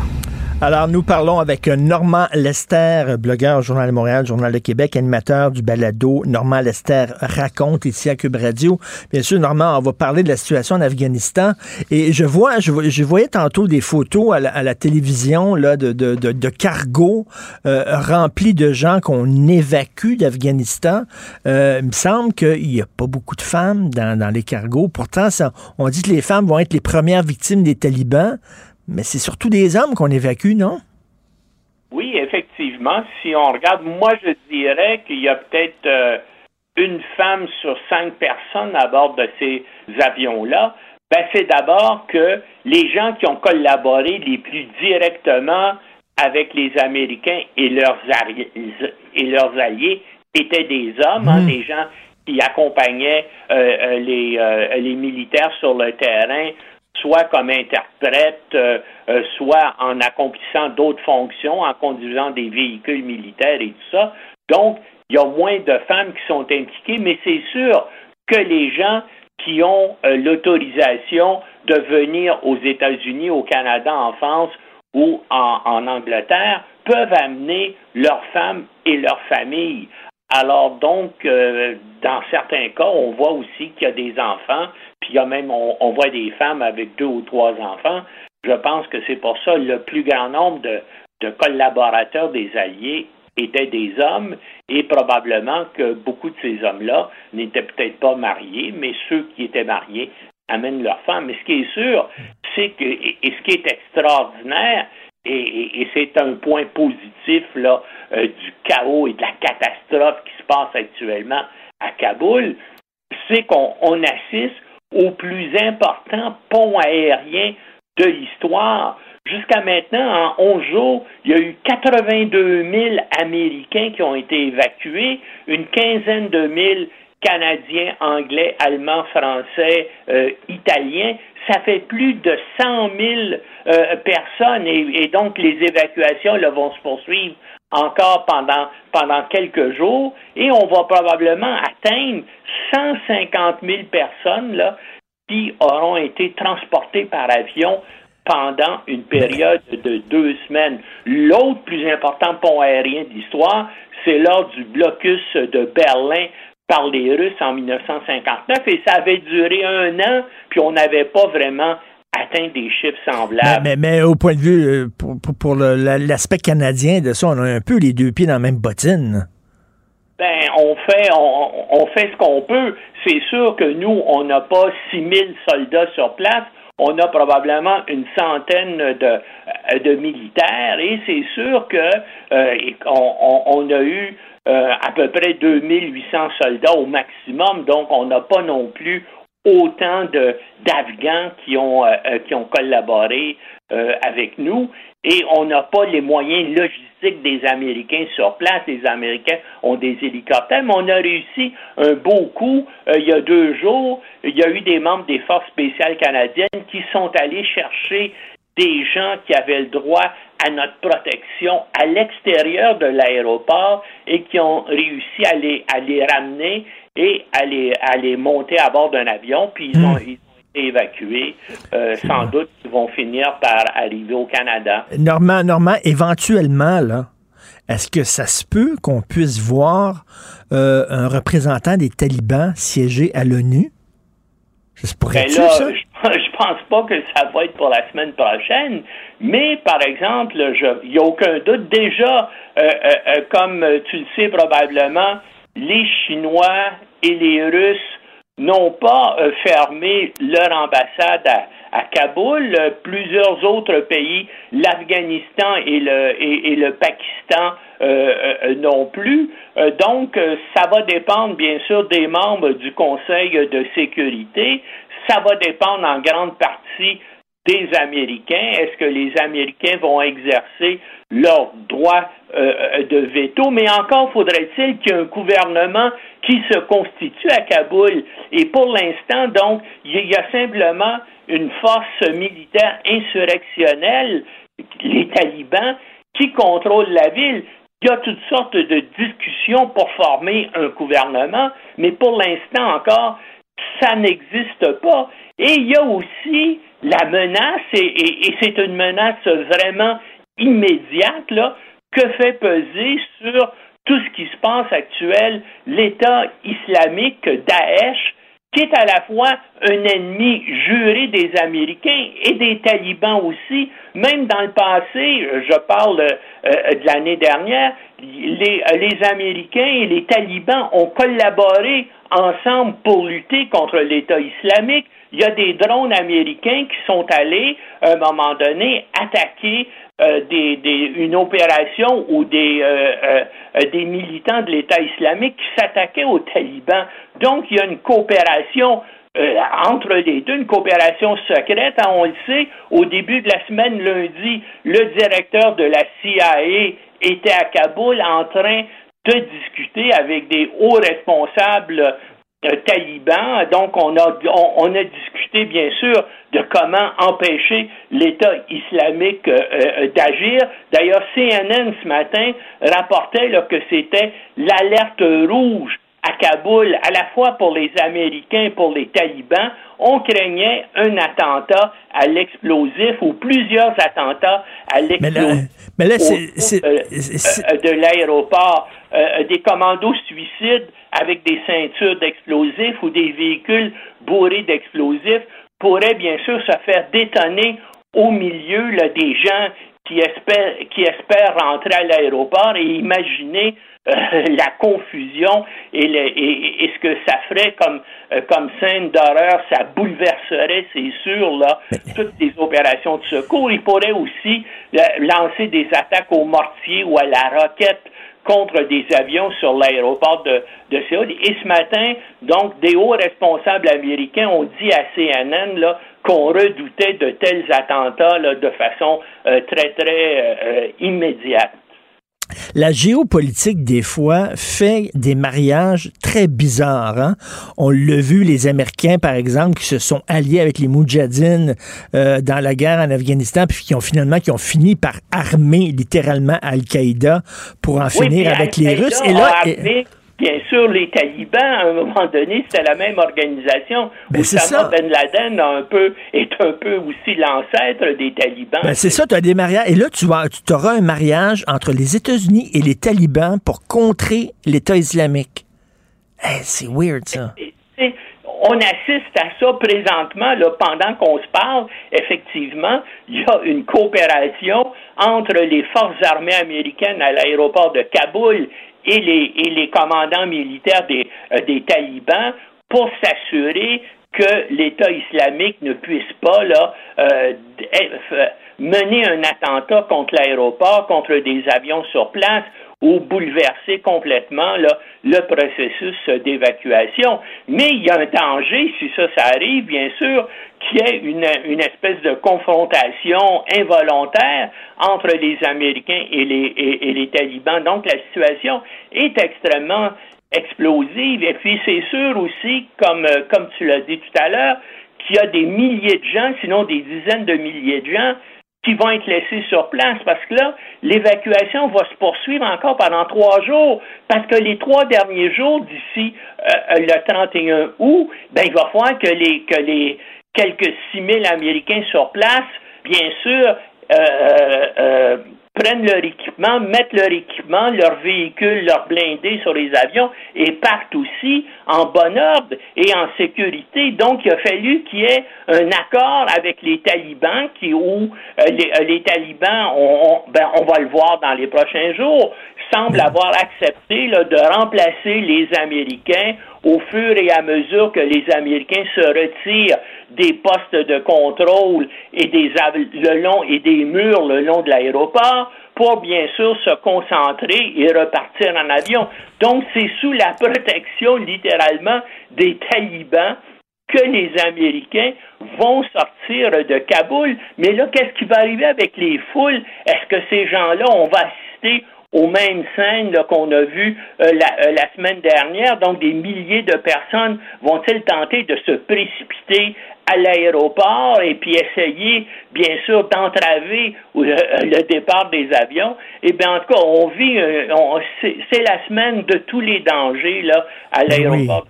Alors, nous parlons avec Normand Lester, blogueur Journal de Montréal, Journal de Québec, animateur du balado Normand Lester raconte ici à Cube Radio. Bien sûr, Normand, on va parler de la situation en Afghanistan. Et je vois, je, voyais tantôt des photos à la, télévision là, de, cargos euh, remplis de gens qu'on évacue d'Afghanistan. Euh, il me semble qu'il n'y a pas beaucoup de femmes dans, les cargos. Pourtant, on dit que les femmes vont être les premières victimes des talibans. Mais c'est surtout des hommes qu'on évacue, non? Oui, effectivement. Si on regarde, moi, je dirais qu'il y a peut-être euh, une femme sur cinq personnes à bord de ces avions-là, ben, c'est d'abord que les gens qui ont collaboré les plus directement avec les Américains et leurs, et leurs alliés étaient des hommes, hein, des gens qui accompagnaient euh, euh, les, euh, les militaires sur le terrain, soit comme interprètes, soit en accomplissant d'autres fonctions, en conduisant des véhicules militaires et tout ça. Donc, il y a moins de femmes qui sont impliquées, mais c'est sûr que les gens qui ont l'autorisation de venir aux États-Unis, au Canada, en France ou en, Angleterre peuvent amener leurs femmes et leurs familles. Alors donc, euh, dans certains cas, on voit aussi qu'il y a des enfants, puis il y a même, on, voit des femmes avec deux ou trois enfants. Je pense que c'est pour ça le plus grand nombre de, collaborateurs des Alliés étaient des hommes et probablement que beaucoup de ces hommes-là n'étaient peut-être pas mariés, mais ceux qui étaient mariés amènent leurs femmes. Mais ce qui est sûr, c'est que, et ce qui est extraordinaire, et, c'est un point positif là, euh, du chaos et de la catastrophe qui se passe actuellement à Kaboul, c'est qu'on assiste au plus important pont aérien de l'histoire. Jusqu'à maintenant, en 11 jours, il y a eu 82 000 Américains qui ont été évacués, une quinzaine de mille Canadiens, Anglais, Allemands, Français, euh, Italiens ça fait plus de 100 000 euh, personnes et, donc les évacuations là, vont se poursuivre encore pendant, pendant quelques jours et on va probablement atteindre 150 000 personnes là, qui auront été transportées par avion pendant une période de deux semaines. L'autre plus important pont aérien d'histoire, c'est lors du blocus de Berlin par les Russes en 1959 et ça avait duré un an, puis on n'avait pas vraiment atteint des chiffres semblables. Mais, mais, au point de vue, euh, pour, pour, l'aspect canadien de ça, on a un peu les deux pieds dans la même bottine. Ben, on fait, on, fait ce qu'on peut. C'est sûr que nous, on n'a pas 6000 soldats sur place. On a probablement une centaine de, euh, de militaires et c'est sûr que euh, on, a eu à peu près 2800 soldats au maximum, donc on n'a pas non plus autant d'Afghans qui ont euh, euh, qui ont collaboré avec nous et on n'a pas les moyens logistiques des Américains sur place. Les Américains ont des hélicoptères, mais on a réussi un beau coup. il y a deux jours, il y a eu des membres des forces spéciales canadiennes qui sont allés chercher des gens qui avaient le droit à notre protection à l'extérieur de l'aéroport et qui ont réussi à les, à les ramener et à les, à les monter à bord d'un avion, puis ils ont, hmm. été évacués. Euh, sans doute ils vont finir par arriver au Canada. Normand, Normand éventuellement, là, est-ce que ça se peut qu'on puisse voir euh, un représentant des talibans siéger à l'ONU? Ça ben là, Je, pense pas que ça va être pour la semaine prochaine, mais par exemple, il n'y a aucun doute. Déjà, euh, euh, euh, comme tu le sais probablement, les Chinois et les Russes n'ont pas fermé leur ambassade à, Kaboul. Plusieurs autres pays, l'Afghanistan et, le Pakistan, non plus. donc, ça va dépendre, bien sûr, des membres du Conseil de sécurité. Ça va dépendre en grande partie des Américains. Est-ce que les Américains vont exercer leur droit euh, de veto? Mais encore faudrait-il qu'il y ait un gouvernement qui se constitue à Kaboul. Et pour l'instant, donc, il y a simplement une force militaire insurrectionnelle, les talibans, qui contrôle la ville. Il y a toutes sortes de discussions pour former un gouvernement, mais pour l'instant encore, ça n'existe pas. Et il y a aussi la menace, et, c'est une menace vraiment immédiate, là, que fait peser sur tout ce qui se passe actuel l'État islamique Daesh, qui est à la fois un ennemi juré des Américains et des talibans aussi. Même dans le passé, je parle euh, de l'année dernière, les, les Américains et les talibans ont collaboré ensemble pour lutter contre l'État islamique. Il y a des drones américains qui sont allés, à un moment donné, attaquer euh, des, une opération euh, euh, des militants de l'État islamique qui s'attaquaient aux talibans. Donc, il y a une coopération euh, entre les deux, une coopération secrète. Hein, on le sait, au début de la semaine, lundi, le directeur de la CIA était à Kaboul en train de discuter avec des hauts responsables euh, talibans. Donc, on a, on, a discuté, bien sûr, de comment empêcher l'État islamique euh, euh, d'agir. D'ailleurs, CNN ce matin rapportait là, que c'était l'alerte rouge à Kaboul, à la fois pour les Américains et pour les talibans, on craignait un attentat à l'explosif ou plusieurs attentats à l'explosif mais là, de l'aéroport. Euh, des commandos suicides avec des ceintures d'explosifs ou des véhicules bourrés d'explosifs pourraient bien sûr se faire détonner au milieu là, des gens qui espèrent, qui espèrent rentrer à l'aéroport et imaginer euh, la confusion et, le, et, et, ce que ça ferait comme, euh, comme scène d'horreur, ça bouleverserait, c'est sûr, là, toutes les opérations de secours. Il pourrait aussi euh, lancer des attaques au mortier ou à la roquette contre des avions sur l'aéroport de, de Séoul. Et ce matin, donc, des hauts responsables américains ont dit à CNN là, qu'on redoutait de tels attentats là, de façon euh, très, très euh, immédiate. La géopolitique, des fois, fait des mariages très bizarres. Hein? On l'a vu, les Américains, par exemple, qui se sont alliés avec les Moudjahidines euh, dans la guerre en Afghanistan, puis qui ont finalement qui ont fini par armer littéralement Al-Qaïda pour en finir avec les Russes. Et là, bien sûr, les talibans, à un moment donné, c'était la même organisation. Ben, Osama Ben Laden un peu, est un peu aussi l'ancêtre des talibans. Ben, c'est ça, tu as des mariages. Et là, tu, tu auras un mariage entre les États-Unis et les talibans pour contrer l'État islamique. c'est weird, ça. on assiste à ça présentement, là, pendant qu'on se parle, effectivement, il y a une coopération entre les forces armées américaines à l'aéroport de Kaboul et les, et les commandants militaires des, euh, des talibans pour s'assurer que l'État islamique ne puisse pas là, euh, euh, mener un attentat contre l'aéroport, contre des avions sur place ou bouleverser complètement là, le processus d'évacuation. Mais il y a un danger, si ça, ça arrive, bien sûr, qu'il y ait une, une espèce de confrontation involontaire entre les Américains et les, et, les talibans. Donc la situation est extrêmement explosive. Et puis c'est sûr aussi, comme, comme tu l'as dit tout à l'heure, qu'il y a des milliers de gens, sinon des dizaines de milliers de gens qui vont être laissés sur place parce que là, l'évacuation va se poursuivre encore pendant trois jours parce que les trois derniers jours d'ici euh, le 31 août, ben, il va falloir que les, que les quelques 6 000 Américains sur place, bien sûr, euh, euh, euh prennent leur équipement, mettent leur équipement, leur véhicule, leur blindés sur les avions et partent aussi en bon ordre et en sécurité. Donc, il a fallu qu'il y ait un accord avec les talibans qui, où euh, les, euh, les, talibans, on, ben, on va le voir dans les prochains jours, semblent avoir accepté là, de remplacer les Américains au fur et à mesure que les Américains se retirent des postes de contrôle et des le long et des murs le long de l'aéroport pour bien sûr se concentrer et repartir en avion. Donc c'est sous la protection littéralement des talibans que les Américains vont sortir de Kaboul. Mais là, qu'est-ce qui va arriver avec les foules? Est-ce que ces gens-là, on va assister aux mêmes scènes qu'on a vues euh, la, euh, la, semaine dernière. Donc, des milliers de personnes vont-elles tenter de se précipiter à l'aéroport et puis essayer, bien sûr, d'entraver euh, le, départ des avions? Eh bien, en tout cas, on vit, c'est la semaine de tous les dangers là, à ben l'aéroport.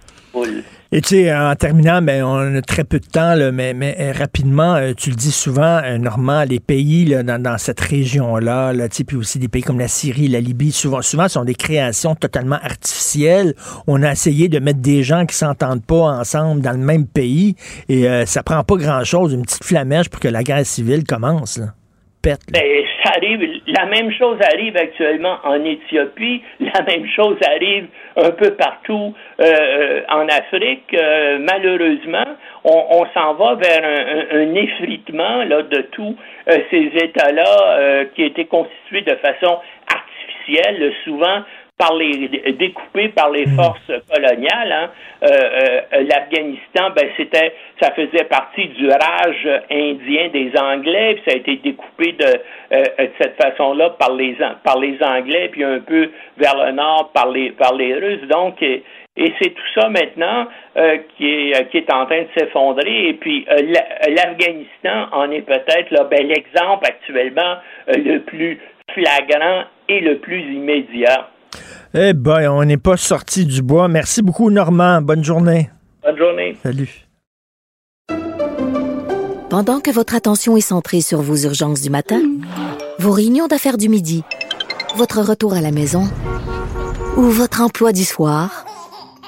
Et tu sais, en terminant, ben, on a très peu de temps, là, mais, mais euh, rapidement, euh, tu le dis souvent, euh, Normand, les pays là, dans, cette région-là, là, puis aussi des pays comme la Syrie, la Libye, souvent, souvent sont des créations totalement artificielles. On a essayé de mettre des gens qui s'entendent pas ensemble dans le même pays et ça prend pas grand-chose, une petite flamèche pour que la guerre civile commence. Pète. Ben, ça arrive, la même chose arrive actuellement en Éthiopie, la même chose arrive un peu partout euh, en Afrique. Euh, malheureusement, on, s'en va vers un, effritement là, de tous euh, ces États-là qui étaient constitués de façon artificielle, souvent par les découpé par les hmm. forces coloniales. Hein. Euh, euh, L'Afghanistan, ben c'était, ça faisait partie du rage indien des Anglais, puis ça a été découpé de, euh, de cette façon-là par les par les Anglais, puis un peu vers le nord par les par les Russes. Donc et, c'est tout ça maintenant qui, est, qui est en train de s'effondrer. Et puis l'Afghanistan en est peut-être ben, l'exemple actuellement le plus flagrant et le plus immédiat. Eh ben, on n'est pas sorti du bois. Merci beaucoup, Normand. Bonne journée. Bonne journée. Salut. Pendant que votre attention est centrée sur vos urgences du matin, vos réunions d'affaires du midi, votre retour à la maison ou votre emploi du soir,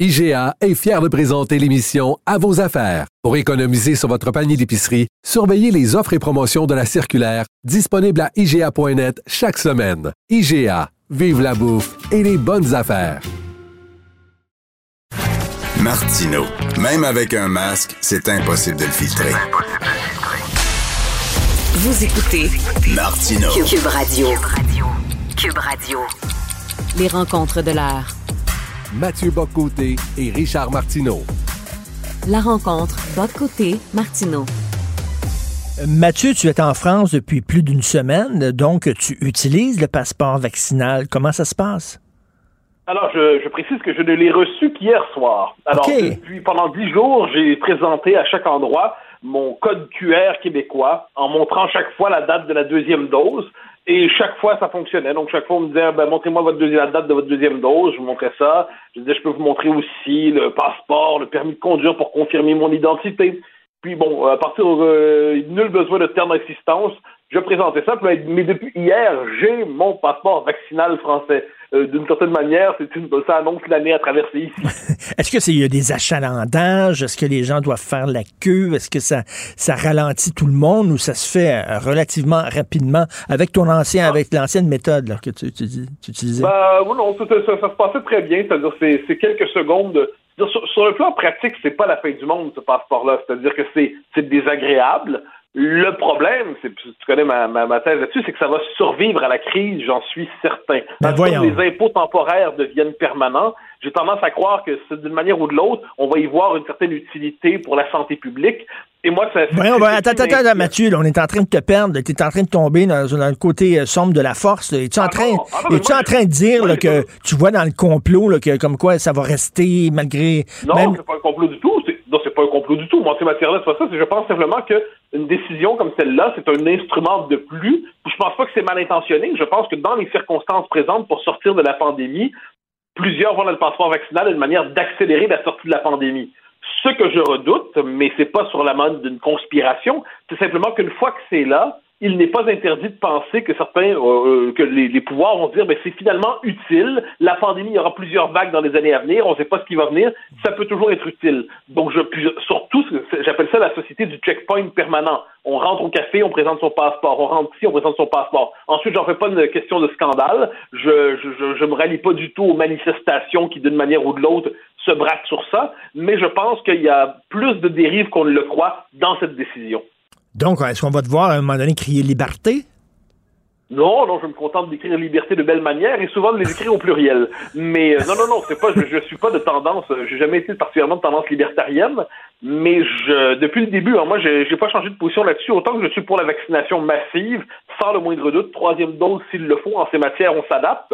IGA est fier de présenter l'émission À vos affaires. Pour économiser sur votre panier d'épicerie, surveillez les offres et promotions de la circulaire disponible à IGA.net chaque semaine. IGA, vive la bouffe et les bonnes affaires. Martino, même avec un masque, c'est impossible de le filtrer. Vous écoutez Martino. Cube Radio. Cube Radio. Les rencontres de l'art. Mathieu Boccoté et Richard Martineau. La rencontre Boccoté-Martineau. Mathieu, tu es en France depuis plus d'une semaine, donc tu utilises le passeport vaccinal. Comment ça se passe? Alors, je, précise que je ne l'ai reçu qu'hier soir. Alors, depuis pendant dix jours, j'ai présenté à chaque endroit mon code QR québécois en montrant chaque fois la date de la deuxième dose. Et chaque fois, ça fonctionnait. Donc, chaque fois, on me disait, ben, montrez-moi votre deuxième, la date de votre deuxième dose. Je vous montrais ça. Je disais, je peux vous montrer aussi le passeport, le permis de conduire pour confirmer mon identité. Puis bon, à partir euh, nul besoin de terme d'assistance, je présentais ça. Mais depuis hier, j'ai mon passeport vaccinal français. Euh, d'une certaine manière, c'est une, ça annonce l'année à traverser ici. Est-ce que c'est y a des achalandages? Est-ce que les gens doivent faire la queue? Est-ce que ça, ça ralentit tout le monde ou ça se fait euh, relativement rapidement avec ton ancien, avec l'ancienne méthode là, que tu, tu, tu utilisais? Ben, non, ça, ça, se passait très bien. C'est-à-dire, c'est quelques secondes. Sur, sur, le plan pratique, c'est pas la fin du monde, ce passeport-là. C'est-à-dire que c'est désagréable. Le problème, c'est tu connais ma, ma, thèse là-dessus, c'est que ça va survivre à la crise, j'en suis certain. Ben Parce que les impôts temporaires deviennent permanents, j'ai tendance à croire que d'une manière ou de l'autre, on va y voir une certaine utilité pour la santé publique. Et moi, ça. Voyons, ben, attends, attends, attends, Mathieu, on est en train de te perdre. Tu es en train de tomber dans, le côté euh, sombre de la force. Es-tu en, ah train, ah es-tu en train de dire que tu vois dans le complot là, que comme quoi ça va rester malgré. Non, c'est pas un complot du tout. Non, c'est pas un complot du tout. Moi, ces matières-là, c'est pas ça. Je pense simplement qu'une décision comme celle-là, c'est un instrument de plus. Je pense pas que c'est mal intentionné. Je pense que dans les circonstances présentes pour sortir de la pandémie, plusieurs vont dans le passeport vaccinal une manière d'accélérer la sortie de la pandémie. Ce que je redoute, mais c'est pas sur la mode d'une conspiration, c'est simplement qu'une fois que c'est là, il n'est pas interdit de penser que certains, euh, euh, que les, pouvoirs vont dire, mais ben, c'est finalement utile. La pandémie, il y aura plusieurs vagues dans les années à venir. On ne sait pas ce qui va venir. Ça peut toujours être utile. Donc, je, surtout, j'appelle ça la société du checkpoint permanent. On rentre au café, on présente son passeport. On rentre ici, on présente son passeport. Ensuite, j'en fais pas une question de scandale. Je, je, je me rallie pas du tout aux manifestations qui, d'une manière ou de l'autre, se braquent sur ça. Mais je pense qu'il y a plus de dérives qu'on ne le croit dans cette décision. Donc, est-ce qu'on va devoir à un moment donné crier liberté? Non, non, je me contente d'écrire liberté de belle manière et souvent de les écrire au pluriel. Mais euh, non, non, non, c'est pas, je, je suis pas de tendance, euh, j'ai jamais été particulièrement de tendance libertarienne, mais depuis le début, hein, moi, j'ai, j'ai pas changé de position là-dessus. Autant que je suis pour la vaccination massive, sans le moindre doute, troisième dose s'il le faut. En ces matières, on s'adapte.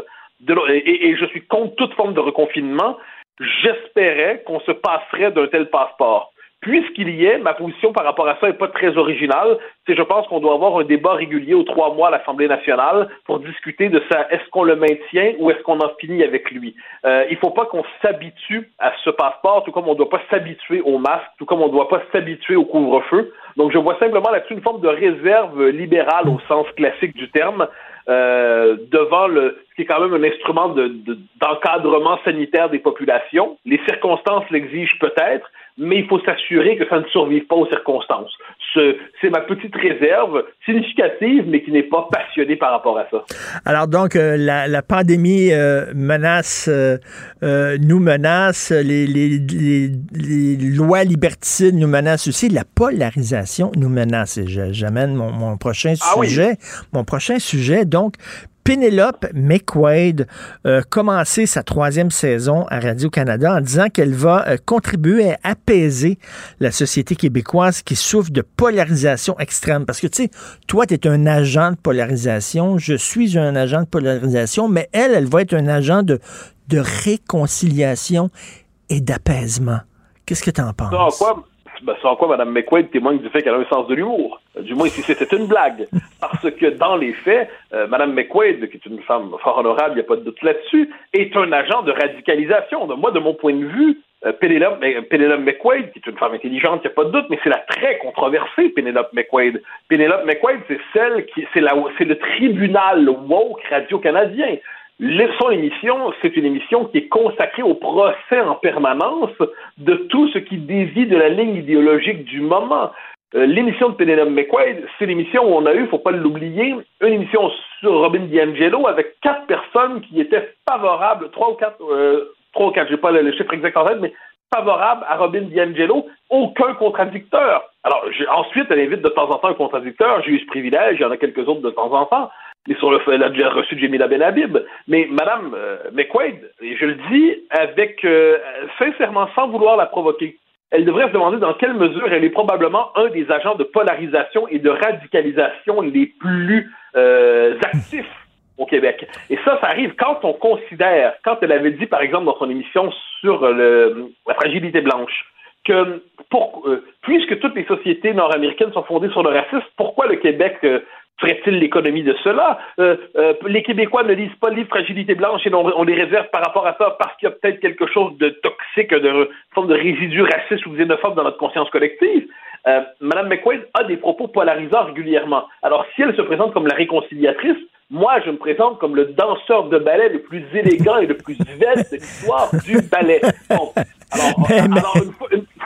et je suis contre toute forme de reconfinement. J'espérais qu'on se passerait d'un tel passeport Puisqu'il y est, ma position par rapport à ça n'est pas très originale. C'est je pense qu'on doit avoir un débat régulier aux trois mois à l'Assemblée nationale pour discuter de ça. Est-ce qu'on le maintient ou est-ce qu'on en finit avec lui? Euh, il ne faut pas qu'on s'habitue à ce passeport, tout comme on ne doit pas s'habituer au masque, tout comme on ne doit pas s'habituer au couvre-feu. Donc je vois simplement là-dessus une forme de réserve libérale au sens classique du terme. Euh, devant le, ce qui est quand même un instrument d'encadrement de, sanitaire des populations. Les circonstances l'exigent peut-être, mais il faut s'assurer que ça ne survive pas aux circonstances. C'est ma petite réserve significative, mais qui n'est pas passionnée par rapport à ça. Alors donc, euh, la, la, pandémie euh, menace, euh, nous menace, les, les, les, les, lois liberticides nous menacent aussi, la polarisation nous menace. J'amène mon, mon, prochain ah sujet. Mon prochain sujet, donc, Penelope McQuaid a commencé sa troisième saison à Radio-Canada en disant qu'elle va euh, contribuer à apaiser la société québécoise qui souffre de polarisation extrême. Parce que, tu sais, toi, tu es un agent de polarisation, je suis un agent de polarisation, mais elle, elle va être un agent de, de réconciliation et d'apaisement. Qu'est-ce que tu en penses? Ben, sans quoi Mme McQuaid témoigne du fait qu'elle a un sens de l'humour. Du moins, si c'était une blague. Parce que dans les faits, euh, Mme McQuaid, qui est une femme fort honorable, il n'y a pas de doute là-dessus, est un agent de radicalisation. De moi, de mon point de vue, euh, Penelope, McQuaid, qui est une femme intelligente, il n'y a pas de doute, mais c'est la très controversée Penelope McQuaid. Penelope McQuaid, c'est celle qui, c'est c'est le tribunal woke radio-canadien son émission, c'est une émission qui est consacrée au procès en permanence de tout ce qui dévie de la ligne idéologique du moment. Euh, l'émission de Penelope McQuaid, c'est l'émission où on a eu, faut pas l'oublier, une émission sur Robin DiAngelo avec quatre personnes qui étaient favorables, trois ou quatre, euh, trois ou quatre, j'ai pas le, chiffre exact en tête, mais favorables à Robin DiAngelo, aucun contradicteur. Alors, ensuite, elle invite de temps en temps un contradicteur, j'ai eu ce privilège, il y en a quelques autres de temps en temps, mais sur le elle a déjà reçu de Jemila Benhabib. Mais Madame euh, McQuaid, et je le dis avec euh, sincèrement, sans vouloir la provoquer, elle devrait se demander dans quelle mesure elle est probablement un des agents de polarisation et de radicalisation les plus euh, actifs au Québec. Et ça, ça arrive quand on considère, quand elle avait dit, par exemple, dans son émission sur la fragilité blanche, que puisque toutes les sociétés nord-américaines sont fondées sur le racisme, pourquoi le Québec ferait-il l'économie de cela? Euh, euh, les Québécois ne lisent pas le livre Fragilité blanche et on, les réserve par rapport à ça parce qu'il y a peut-être quelque chose de toxique, de forme de résidu raciste ou xénophobe dans notre conscience collective. Euh, Madame McQuaid a des propos polarisants régulièrement. Alors, si elle se présente comme la réconciliatrice, moi, je me présente comme le danseur de ballet le plus élégant et le plus svelte de l'histoire du ballet. alors,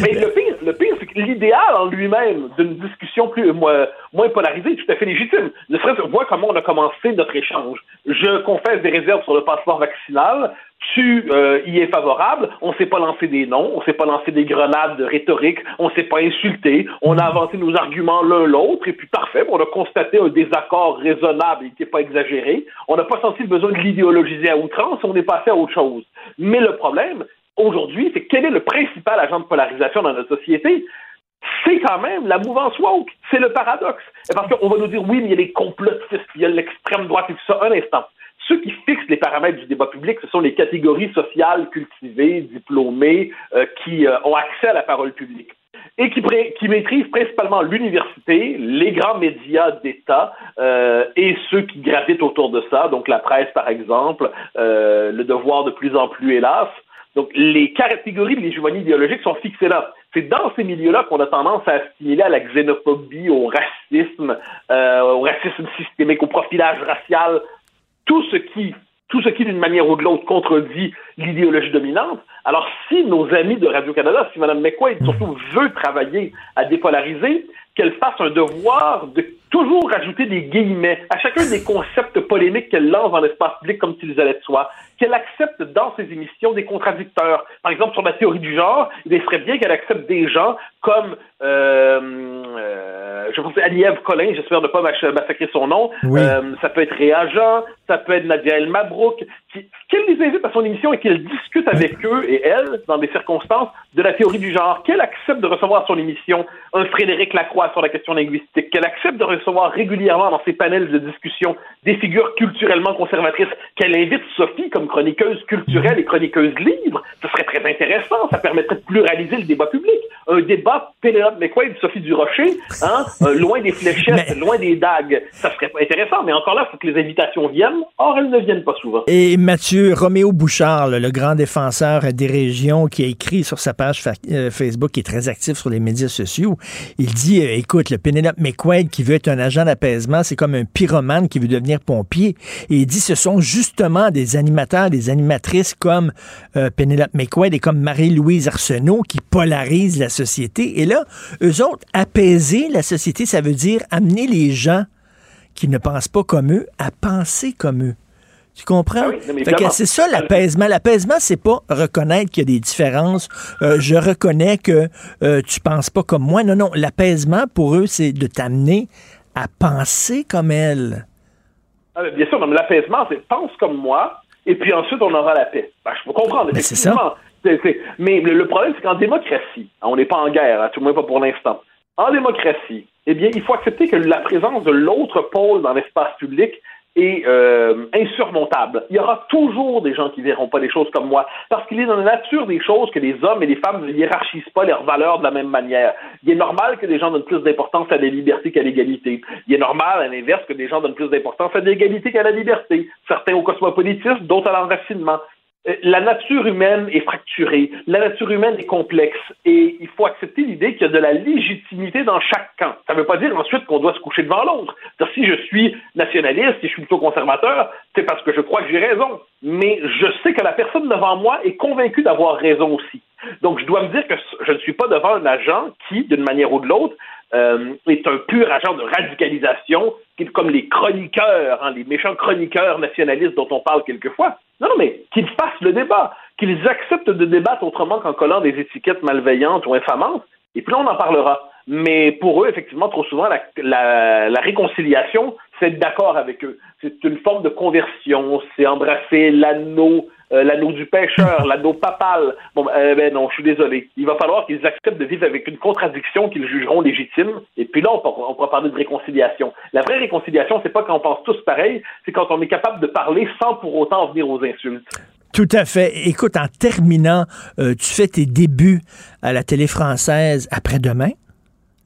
mais le pire, le pire, c'est que l'idéal en lui-même d'une discussion plus moins, polarisée est tout à fait légitime. Ne serait-ce vois comment on a commencé notre échange. Je confesse des réserves sur le passeport vaccinal. Tu euh, y es favorable. On s'est pas lancé des noms, on s'est pas lancé des grenades de rhétorique, on s'est pas insulté. On a avancé nos arguments l'un l'autre et puis parfait. On a constaté un désaccord raisonnable et qui n'est pas exagéré. On n'a pas senti le besoin de l'idéologiser à outrance. On est passé à autre chose. Mais le problème, aujourd'hui, c'est quel est le principal agent de polarisation dans notre société? C'est quand même la mouvance woke. C'est le paradoxe. Parce qu'on va nous dire, oui, mais il y a les complotistes, il y a l'extrême droite et tout ça. Un instant. Ceux qui fixent les paramètres du débat public, ce sont les catégories sociales cultivées, diplômées, euh, qui euh, ont accès à la parole publique et qui, maîtrisent principalement l'université, les grands médias d'État euh, et ceux qui gravitent autour de ça, donc la presse par exemple, le devoir de plus en plus hélas, donc, les catégories de l'hégémonie idéologique sont fixées là. C'est dans ces milieux-là qu'on a tendance à assimiler à la xénophobie, au racisme, euh, au racisme systémique, au profilage racial, tout ce qui, tout ce qui d'une manière ou de l'autre contredit l'idéologie dominante. Alors, si nos amis de Radio-Canada, si Mme McQuaid surtout veut travailler à dépolariser, qu'elle fasse un devoir de toujours rajouter des guillemets à chacun des concepts polémiques qu'elle lance dans l'espace public comme s'ils allaient de soi, qu'elle accepte dans ses émissions des contradicteurs. Par exemple, sur la théorie du genre, il serait bien qu'elle accepte des gens comme, euh, euh, je pense, Aliève Collin, j'espère ne pas massacrer son nom, euh, ça peut être Réa Jean, ça peut être Nadia El Mabrouk, qu'elle les invite à son émission et qu'elle discute avec eux et elle, dans des circonstances, de la théorie du genre, qu'elle accepte de recevoir à son émission un Frédéric Lacroix sur la question linguistique, qu'elle accepte de recevoir régulièrement dans ses panels de discussion des figures culturellement conservatrices, qu'elle invite Sophie comme chroniqueuse culturelle et chroniqueuse libre, ce serait très intéressant, ça permettrait de pluraliser le débat public. un débat Pénélope McQuaid, Sophie Durocher, hein, euh, loin des fléchettes, loin des dagues. Ça serait intéressant, mais encore là, il faut que les invitations viennent. Or, elles ne viennent pas souvent. Et Mathieu Roméo Bouchard, le, grand défenseur des régions, qui a écrit sur sa page euh, Facebook, qui est très actif sur les médias sociaux, il dit, euh, écoute, le Penelope McQuaid qui veut être un agent d'apaisement, c'est comme un pyromane qui veut devenir pompier. Et il dit, ce sont justement des animateurs, des animatrices comme euh, Penelope McQuaid et comme Marie-Louise Arsenault qui polarisent la société. Et là, eux autres, apaiser la société, ça veut dire amener les gens qui ne pensent pas comme eux à penser comme eux. Tu comprends? Ah oui, mais c'est ça l'apaisement. L'apaisement, c'est pas reconnaître qu'il y a des différences. Euh, je reconnais que euh, tu penses pas comme moi. Non, non. L'apaisement, pour eux, c'est de t'amener à penser comme elle. Ah, bien sûr, mais l'apaisement, c'est pense comme moi, et puis ensuite on aura la paix. Ben, je peux comprendre, Ben, c'est ça. Mais le, problème, c'est qu'en démocratie, on n'est pas en guerre, hein, tout le moins pas pour l'instant. En démocratie, eh bien, il faut accepter que la présence de l'autre pôle dans l'espace public est euh, insurmontable. Il y aura toujours des gens qui verront pas les choses comme moi, parce qu'il est dans la nature des choses que les hommes et les femmes ne hiérarchisent pas leurs valeurs de la même manière. Il est normal que des gens donnent plus d'importance à la liberté qu'à l'égalité. Il est normal, à l'inverse, que des gens donnent plus d'importance à l'égalité qu'à la liberté. Certains au cosmopolitisme, d'autres à l'enracinement. Euh, La nature humaine est fracturée, la nature humaine est complexe et il faut accepter l'idée qu'il y a de la légitimité dans chaque camp. Ça ne veut pas dire ensuite qu'on doit se coucher devant l'autre. Si je suis nationaliste, si je suis plutôt conservateur, c'est parce que je crois que j'ai raison. Mais je sais que la personne devant moi est convaincue d'avoir raison aussi. Donc je dois me dire que je ne suis pas devant un agent qui, d'une manière ou de l'autre, euh, est un pur agent de radicalisation, comme les chroniqueurs, hein, les méchants chroniqueurs nationalistes dont on parle quelquefois. Non, non, mais qu'ils fassent le débat, qu'ils acceptent de débattre autrement qu'en collant des étiquettes malveillantes ou infamantes, et puis là, on en parlera. Mais pour eux, effectivement, trop souvent, la réconciliation, c'est d'accord avec eux. C'est une forme de conversion, c'est embrasser l'anneau, euh, l'anneau du pêcheur, l'anneau papal. Bon, euh, ben non, je suis désolé. Il va falloir qu'ils acceptent de vivre avec une contradiction qu'ils jugeront légitime, et puis là, on, pourra- on pourra parler de réconciliation. La vraie réconciliation, c'est pas quand on pense tous pareil, c'est quand on est capable de parler sans pour autant en venir aux insultes. Tout à fait. Écoute, en terminant, euh, tu fais tes débuts à la télé française après-demain,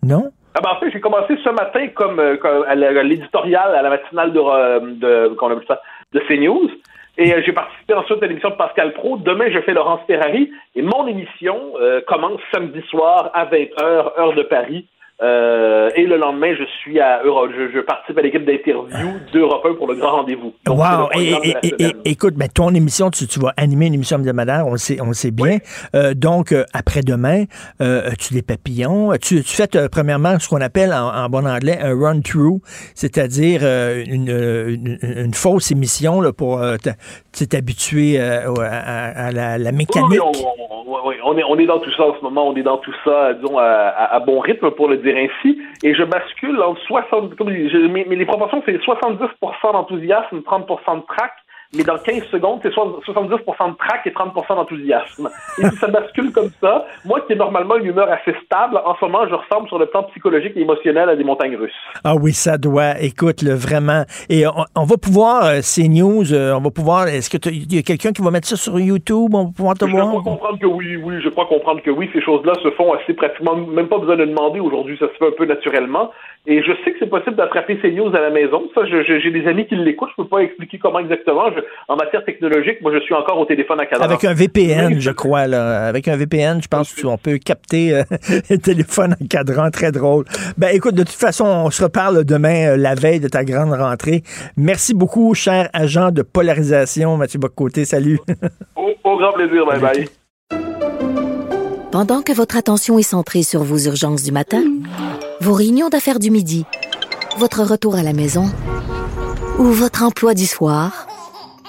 non? Ah ben, en fait, j'ai commencé ce matin comme, euh, comme à l'éditorial, à la matinale de, euh, de, qu'on appelle ça, de CNews. Et euh, j'ai participé ensuite à l'émission de Pascal Pro. Demain, je fais Laurence Ferrari. Et mon émission euh, commence samedi soir à 20h, heure de Paris. Euh, et le lendemain, je suis à Euro, je, je participe à l'équipe d'interview d'Europe 1 pour le grand rendez-vous. Donc, Wow! Et, écoute, ben, ton émission, tu, tu vas animer une émission hebdomadaire, on le sait, on le sait bien. Euh, donc, euh, après-demain, as-tu des papillons? Tu, tu fais, premièrement, ce qu'on appelle en, en bon anglais un run-through, c'est-à-dire une, une, une fausse émission là, pour tu t'habituer à, à- à la, la mécanique. Oui, on, on- oui, on est, on est dans tout ça en ce moment, on est dans tout ça, disons, à bon rythme, pour le dire ainsi. Et je bascule entre 60, comme je- mais, mais les proportions, c'est 70% d'enthousiasme, 30% de trac. Mais dans 15 secondes, c'est so- 70% de trac et 30% d'enthousiasme. Et puis ça bascule comme ça. Moi qui ai normalement une humeur assez stable, en ce moment, je ressemble sur le plan psychologique et émotionnel à des montagnes russes. Ah oui, ça doit. Écoute, le vraiment. Et on, on va pouvoir, euh, ces news, euh, on va pouvoir. Est-ce que il y a quelqu'un qui va mettre ça sur YouTube? On va pouvoir te Je voir? crois comprendre que oui, oui, je crois comprendre que oui, ces choses-là se font assez pratiquement, même pas besoin de demander aujourd'hui, ça se fait un peu naturellement. Et je sais que c'est possible d'attraper ces news à la maison. Ça, je- je- j'ai des amis qui l'écoutent, je peux pas expliquer comment exactement. Je- en matière technologique, moi, je suis encore au téléphone à cadran. Avec un VPN, je crois. Là. Avec un VPN, je pense qu'on peut capter euh, le téléphone en cadran. Très drôle. Ben, écoute, de toute façon, on se reparle demain, euh, la veille de ta grande rentrée. Merci beaucoup, cher agent de polarisation, Mathieu Bocoté. Salut. Au, au grand plaisir, bye bye. Pendant que votre attention est centrée sur vos urgences du matin, vos réunions d'affaires du midi, votre retour à la maison ou votre emploi du soir,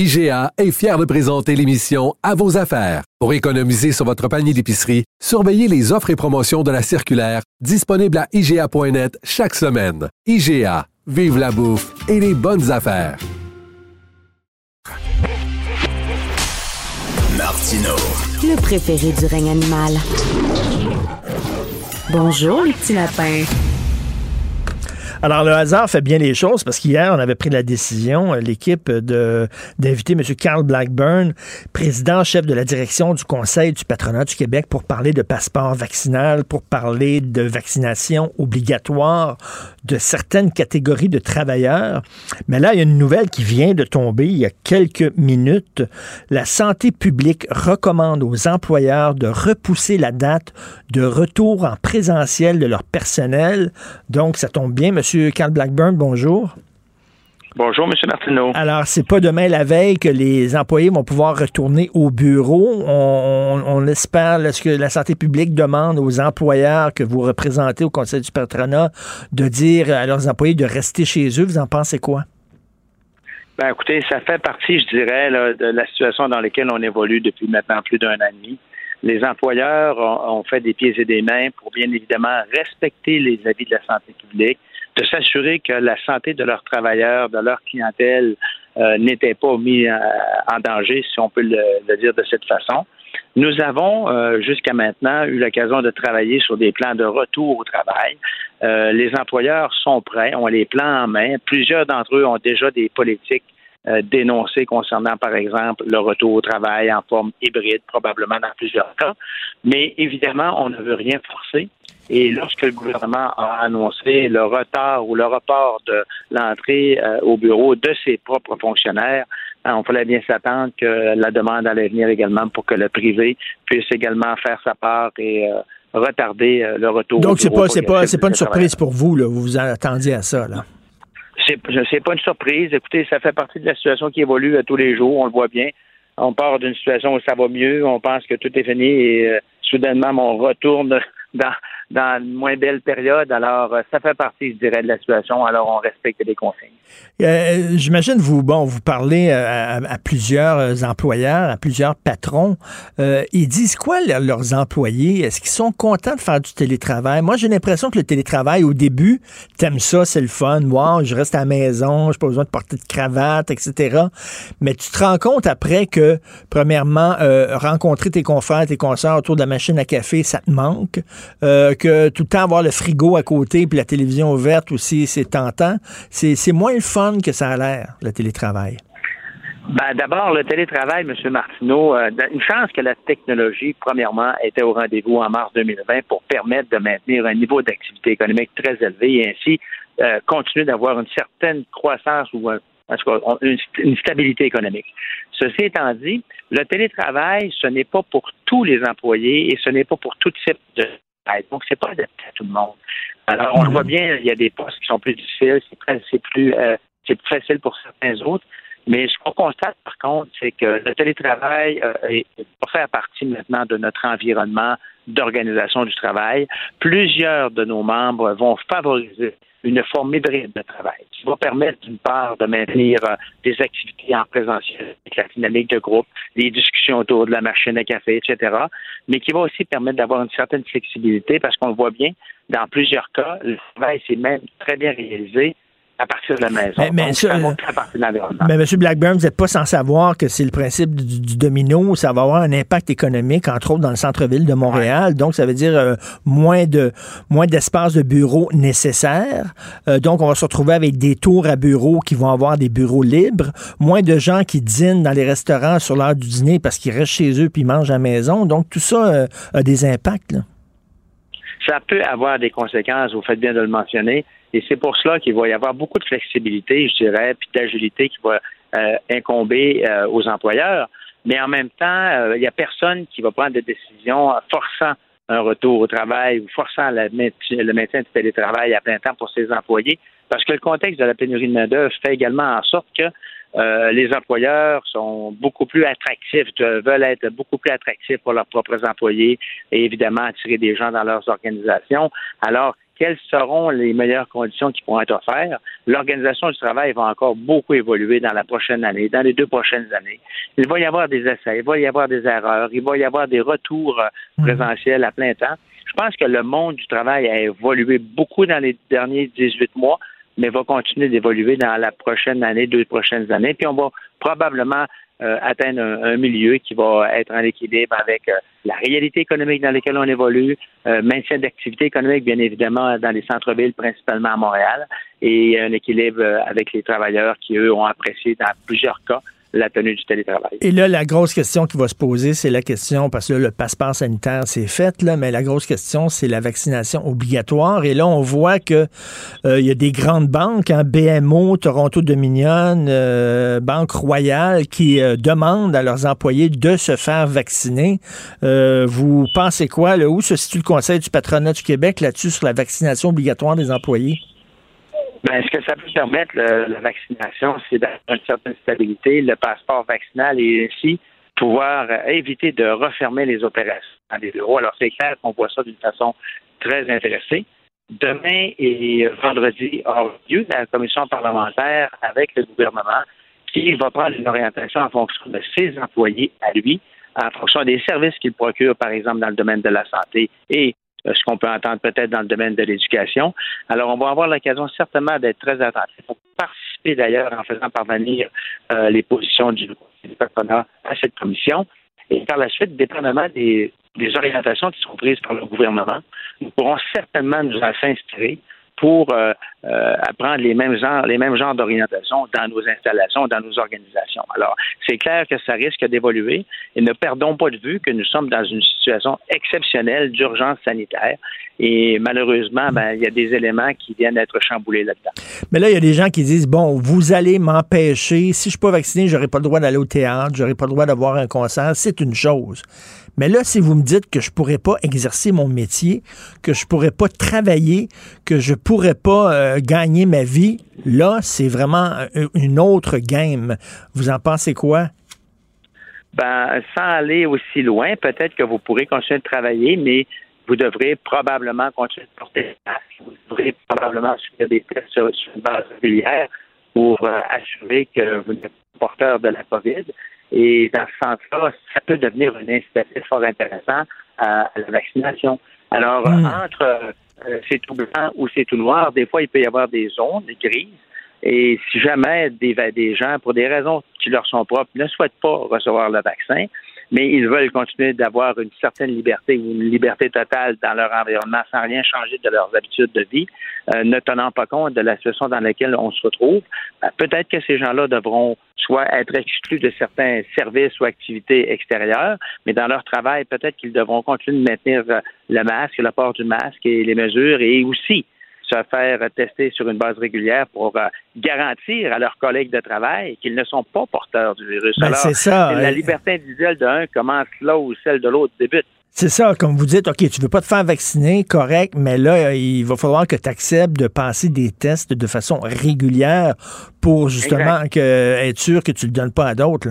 IGA est fier de présenter l'émission À vos affaires. Pour économiser sur votre panier d'épicerie, surveillez les offres et promotions de la circulaire disponible à IGA.net chaque semaine. IGA, vive la bouffe et les bonnes affaires. Martino. Le préféré du règne animal. Bonjour, les petits lapins. Alors, le hasard fait bien les choses parce qu'hier, on avait pris la décision, euh, l'équipe, de, d'inviter M. Carl Blackburn, président, chef de la direction du Conseil du patronat du Québec, pour parler de passeport vaccinal, pour parler de vaccination obligatoire de certaines catégories de travailleurs. Mais là, il y a une nouvelle qui vient de tomber il y a quelques minutes. La santé publique recommande aux employeurs de repousser la date de retour en présentiel de leur personnel. Donc, ça tombe bien, M. M. Carl Blackburn, bonjour. Bonjour, M. Martineau. Alors, c'est pas demain la veille que les employés vont pouvoir retourner au bureau. On, espère, ce que la santé publique demande aux employeurs que vous représentez au Conseil du patronat de dire à leurs employés de rester chez eux. Vous en pensez quoi? Ben, écoutez, ça fait partie, je dirais, de la situation dans laquelle on évolue depuis maintenant plus d'un an et demi. Les employeurs ont fait des pieds et des mains pour bien évidemment respecter les avis de la santé publique, de s'assurer que la santé de leurs travailleurs, de leur clientèle euh, n'était pas mis euh, en danger, si on peut le, dire de cette façon. Nous avons euh, jusqu'à maintenant eu l'occasion de travailler sur des plans de retour au travail. les employeurs sont prêts, ont les plans en main. Plusieurs d'entre eux ont déjà des politiques dénoncées concernant, par exemple, le retour au travail en forme hybride, probablement dans plusieurs cas. Mais évidemment, on ne veut rien forcer. Et lorsque le gouvernement a annoncé le retard ou le report de l'entrée euh, au bureau de ses propres fonctionnaires, hein, on fallait bien s'attendre que la demande allait venir également pour que le privé puisse également faire sa part et euh, retarder euh, le retour. Donc c'est pas c'est pas c'est pas une surprise pour vous là, vous vous attendiez à ça là. C'est pas une surprise. Écoutez, ça fait partie de la situation qui évolue à tous les jours. On le voit bien. On part d'une situation où ça va mieux, on pense que tout est fini et soudainement on retourne dans dans une moins belle période. Alors, euh, ça fait partie, je dirais, de la situation. Alors, on respecte les consignes. Euh, J'imagine, vous, bon, vous parlez euh, à, plusieurs euh, employeurs, à plusieurs patrons. ils disent quoi, leurs employés? Est-ce qu'ils sont contents de faire du télétravail? Moi, j'ai l'impression que le télétravail, au début, t'aimes ça, c'est le fun. Wow, je reste à la maison, j'ai pas besoin de porter de cravate, etc. Mais tu te rends compte après que, premièrement, rencontrer tes confrères, tes consoeurs autour de la machine à café, ça te manque que tout le temps avoir le frigo à côté puis la télévision ouverte aussi, c'est tentant. C'est moins le fun que ça a l'air, le télétravail. Ben, D'abord, le télétravail, M. Martineau, euh, une chance que la technologie, premièrement, était au rendez-vous en mars 2020 pour permettre de maintenir un niveau d'activité économique très élevé et ainsi euh, continuer d'avoir une certaine croissance ou une, stabilité économique. Ceci étant dit, le télétravail, ce n'est pas pour tous les employés et ce n'est pas pour tout type de donc, c'est pas adapté à tout le monde. Alors, on le voit bien, il y a des postes qui sont plus difficiles, c'est plus, euh, c'est plus facile pour certains autres. Mais ce qu'on constate, par contre, c'est que le télétravail euh, est pour faire partie maintenant de notre environnement d'organisation du travail. Plusieurs de nos membres vont favoriser une forme hybride de travail qui va permettre d'une part de maintenir euh, des activités en présentiel avec la dynamique de groupe, les discussions autour de la machine à café, etc., mais qui va aussi permettre d'avoir une certaine flexibilité parce qu'on le voit bien, dans plusieurs cas, le travail s'est même très bien réalisé à partir de la maison. Mais, mais, mais M. Blackburn, vous n'êtes pas sans savoir que c'est le principe du, domino. Ça va avoir un impact économique, entre autres dans le centre-ville de Montréal. Donc, ça veut dire euh, moins de moins d'espace de bureaux nécessaires. Euh, donc, on va se retrouver avec des tours à bureaux qui vont avoir des bureaux libres. Moins de gens qui dînent dans les restaurants sur l'heure du dîner parce qu'ils restent chez eux puis ils mangent à la maison. Donc, tout ça euh, a des impacts. Ça peut avoir des conséquences, vous faites bien de le mentionner. Et c'est pour cela qu'il va y avoir beaucoup de flexibilité, je dirais, puis d'agilité qui va euh, incomber euh, aux employeurs. Mais en même temps, euh, il n'y a personne qui va prendre des décisions forçant un retour au travail ou forçant le maintien du télétravail à plein temps pour ses employés, parce que le contexte de la pénurie de main-d'œuvre fait également en sorte que les employeurs sont beaucoup plus attractifs, veulent être beaucoup plus attractifs pour leurs propres employés et évidemment attirer des gens dans leurs organisations. Alors, quelles seront les meilleures conditions qui pourront être offertes. L'organisation du travail va encore beaucoup évoluer dans la prochaine année, dans les deux prochaines années. Il va y avoir des essais, il va y avoir des erreurs, il va y avoir des retours euh, présentiels à plein temps. Je pense que le monde du travail a évolué beaucoup dans les derniers 18 mois, mais va continuer d'évoluer dans la prochaine année, deux prochaines années. Puis on va probablement atteindre un, milieu qui va être en équilibre avec euh, la réalité économique dans laquelle on évolue, euh, maintien d'activité économique, bien évidemment, dans les centres-villes, principalement à Montréal, et un équilibre avec les travailleurs qui, eux, ont apprécié dans plusieurs cas la tenue du télétravail. Et là, la grosse question qui va se poser, c'est la question, parce que le passeport sanitaire, c'est fait, là, mais la grosse question, c'est la vaccination obligatoire. Et là, on voit que euh, y a des grandes banques, hein, BMO, Toronto Dominion, euh, Banque Royale, qui euh, demandent à leurs employés de se faire vacciner. vous pensez quoi? Là, où se situe le Conseil du patronat du Québec là-dessus sur la vaccination obligatoire des employés? Ben, ce que ça peut permettre, la vaccination, c'est d'avoir une certaine stabilité, le passeport vaccinal et ainsi pouvoir euh, éviter de refermer les opérations dans les bureaux. Alors, c'est clair qu'on voit ça d'une façon très intéressée. Demain et vendredi aura lieu la commission parlementaire avec le gouvernement qui va prendre une orientation en fonction de ses employés à lui, en fonction des services qu'il procure, par exemple, dans le domaine de la santé et ce qu'on peut entendre peut-être dans le domaine de l'éducation. Alors, on va avoir l'occasion certainement d'être très attentif pour participer d'ailleurs en faisant parvenir euh, les positions du, patronat à cette commission. Et par la suite, dépendamment des, des orientations qui seront prises par le gouvernement, nous pourrons certainement nous en s'inspirer pour euh, euh, apprendre les mêmes genres, les mêmes genres d'orientation dans nos installations, dans nos organisations. Alors, c'est clair que ça risque d'évoluer et ne perdons pas de vue que nous sommes dans une situation exceptionnelle d'urgence sanitaire et malheureusement, ben, il y a des éléments qui viennent d'être chamboulés là-dedans. Mais là, il y a des gens qui disent bon, vous allez m'empêcher. Si je suis pas vacciné, j'aurai pas le droit d'aller au théâtre, j'aurai pas le droit d'avoir un concert. C'est une chose. Mais là, si vous me dites que je pourrais pas exercer mon métier, que je pourrais pas travailler, que je pourrais pas euh, gagner ma vie, là, c'est vraiment euh, une autre game. Vous en pensez quoi? Ben, sans aller aussi loin, peut-être que vous pourrez continuer de travailler, mais vous devrez probablement continuer de porter le masque. Vous devrez probablement suivre des tests sur, une base régulière pour euh, assurer que vous n'êtes pas porteur de la COVID. Et dans ce sens-là, ça peut devenir un incitatif fort intéressant à, la vaccination. Alors, hmm. entre euh, c'est tout blanc ou c'est tout noir, des fois, il peut y avoir des zones, des grises. Et si jamais des, des gens, pour des raisons qui leur sont propres, ne souhaitent pas recevoir le vaccin, mais ils veulent continuer d'avoir une certaine liberté ou une liberté totale dans leur environnement sans rien changer de leurs habitudes de vie, euh, ne tenant pas compte de la situation dans laquelle on se retrouve. Ben, peut-être que ces gens-là devront soit être exclus de certains services ou activités extérieures, mais dans leur travail, peut-être qu'ils devront continuer de maintenir euh, le masque, le port du masque et les mesures et aussi se faire tester sur une base régulière pour euh, garantir à leurs collègues de travail qu'ils ne sont pas porteurs du virus. Ben, c'est ça. La liberté individuelle d'un commence là où celle de l'autre débute. C'est ça, comme vous dites, OK, tu veux pas te faire vacciner, correct, mais là, il va falloir que tu acceptes de passer des tests de façon régulière pour justement être sûr que tu ne le donnes pas à d'autres.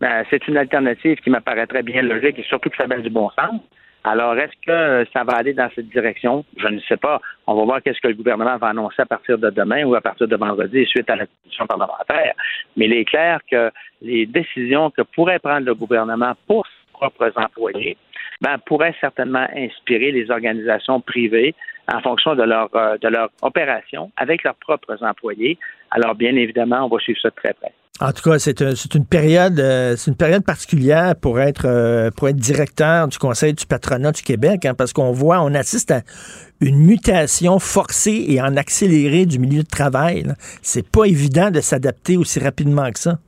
Ben, c'est une alternative qui m'apparaîtrait bien logique et surtout que ça va du bon sens. Alors, est-ce que ça va aller dans cette direction? Je ne sais pas. On va voir qu'est-ce que le gouvernement va annoncer à partir de demain ou à partir de vendredi suite à la commission parlementaire. Mais il est clair que les décisions que pourrait prendre le gouvernement pour ses propres employés ben, pourraient certainement inspirer les organisations privées en fonction de leur, euh, de leur opération avec leurs propres employés. Alors, bien évidemment, on va suivre ça de très près. En tout cas, c'est une période, euh, c'est une période particulière pour être euh, pour être directeur du Conseil du patronat du Québec, hein, parce qu'on voit, on assiste à une mutation forcée et en accéléré du milieu de travail. C'est pas évident de s'adapter aussi rapidement que ça.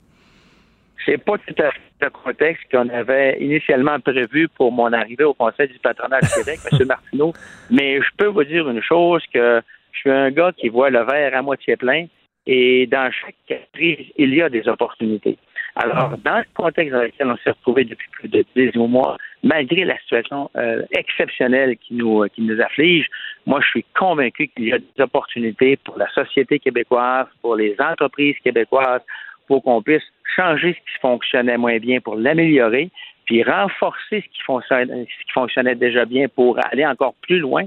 C'est pas tout à fait le contexte qu'on avait initialement prévu pour mon arrivée au Conseil du patronat du Québec, M. Martineau. Mais je peux vous dire une chose que je suis un gars qui voit le verre à moitié plein et dans chaque crise, il y a des opportunités. Alors, ah. dans le contexte dans lequel on s'est retrouvé depuis plus de 10 mois, malgré la situation euh, exceptionnelle qui nous, qui nous afflige, moi, je suis convaincu qu'il y a des opportunités pour la société québécoise, pour les entreprises québécoises, pour qu'on puisse changer ce qui fonctionnait moins bien pour l'améliorer, puis renforcer ce qui, fonctionnait, ce qui fonctionnait déjà bien pour aller encore plus loin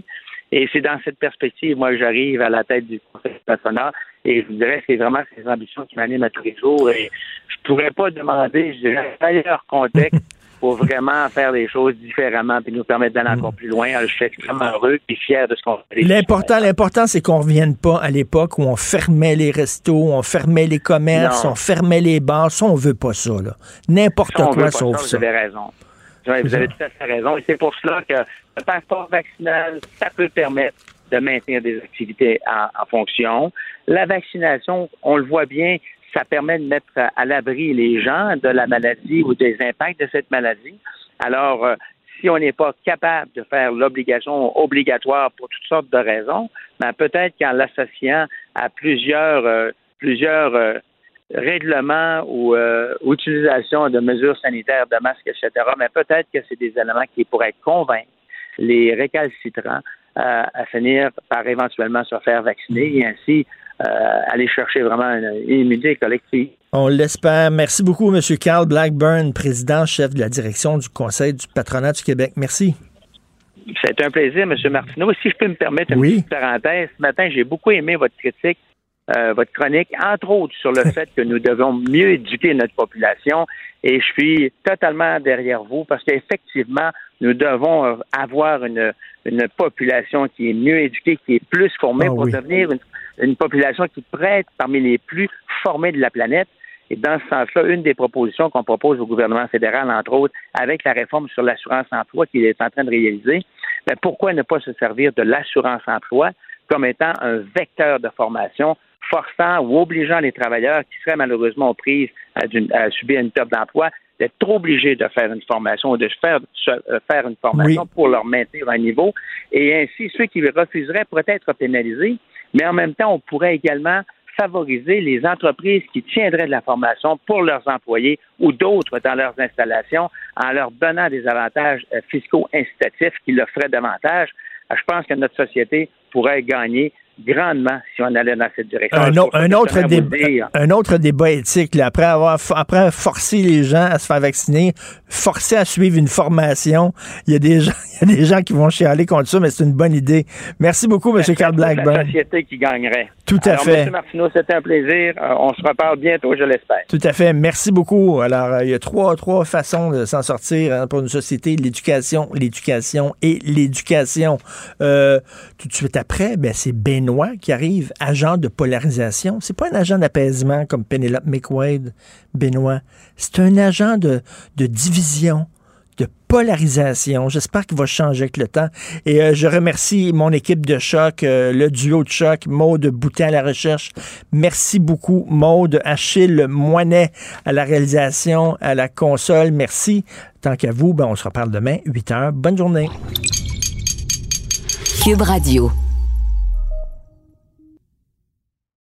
Et c'est dans cette perspective, moi, j'arrive à la tête du Conseil national. Et je vous dirais que c'est vraiment ces ambitions qui m'animent à tous les jours. Et je pourrais pas demander, je dirais, un meilleur contexte pour vraiment faire les choses différemment puis nous permettre d'aller encore plus loin. Je suis extrêmement heureux et fier de ce qu'on fait. L'important, l'important, c'est qu'on revienne pas à l'époque où on fermait les restos, on fermait les commerces, Non. on fermait les bars. Ça, on veut pas ça, là. N'importe veut quoi sauf ça. Vous avez raison. Vous avez tout à fait raison. Et c'est pour cela que le passeport vaccinal, ça peut permettre de maintenir des activités en, fonction. La vaccination, on le voit bien, ça permet de mettre à l'abri les gens de la maladie ou des impacts de cette maladie. Alors, euh, si on n'est pas capable de faire l'obligation obligatoire pour toutes sortes de raisons, ben peut-être qu'en l'associant à plusieurs, euh, plusieurs euh, règlements ou euh, utilisation de mesures sanitaires, de masques, etc., mais peut-être que c'est des éléments qui pourraient convaincre les récalcitrants à finir par éventuellement se faire vacciner et ainsi euh, aller chercher vraiment une, une immunité collective. On l'espère. Merci beaucoup, M. Carl Blackburn, président, chef de la direction du Conseil du patronat du Québec. Merci. C'est un plaisir, M. Martineau. Si je peux me permettre une petite parenthèse, ce matin, j'ai beaucoup aimé votre critique, euh, votre chronique, entre autres sur le fait que nous devons mieux éduquer notre population. Et je suis totalement derrière vous parce qu'effectivement, nous devons euh, avoir une, une population qui est mieux éduquée, qui est plus formée Ah pour oui. devenir une, une population qui pourrait être parmi les plus formées de la planète. Et dans ce sens-là, une des propositions qu'on propose au gouvernement fédéral, entre autres, avec la réforme sur l'assurance-emploi qu'il est en train de réaliser, ben pourquoi ne pas se servir de l'assurance-emploi comme étant un vecteur de formation forçant ou obligeant les travailleurs qui seraient malheureusement aux prises à subir une perte d'emploi d'être obligés de faire une formation ou de faire, euh, faire une formation Oui. pour leur maintenir un niveau. Et ainsi, ceux qui le refuseraient pourraient être pénalisés, mais en même temps, on pourrait également favoriser les entreprises qui tiendraient de la formation pour leurs employés ou d'autres dans leurs installations en leur donnant des avantages euh, fiscaux incitatifs qui le feraient davantage. Euh, Je pense que notre société pourrait gagner grandement si on allait dans cette direction. Un, autre débat, un autre débat éthique, là, après avoir après forcé les gens à se faire vacciner, forcer à suivre une formation, il y a des gens, il y a des gens qui vont chialer contre ça, mais c'est une bonne idée. Merci beaucoup, M. Carl C'est la Blackburn. société qui gagnerait. Tout à Alors, fait. M. Martineau, c'était un plaisir. Euh, on se reparle bientôt, je l'espère. Tout à fait. Merci beaucoup. Alors, euh, il y a trois, trois façons de s'en sortir hein, pour une société l'éducation, l'éducation et l'éducation. Euh, tout de suite après, ben, c'est Benoît qui arrive, agent de polarisation. C'est pas un agent d'apaisement comme Penelope McWade, Benoît. C'est un agent de, de division polarisation. J'espère qu'il va changer avec le temps. Et euh, je remercie mon équipe de choc, euh, le duo de choc, Maude Boutin à la recherche. Merci beaucoup, Maude, Achille Moinet à la réalisation, à la console. Merci. Tant qu'à vous, ben, on se reparle demain, 8 heures. Bonne journée. Cube Radio.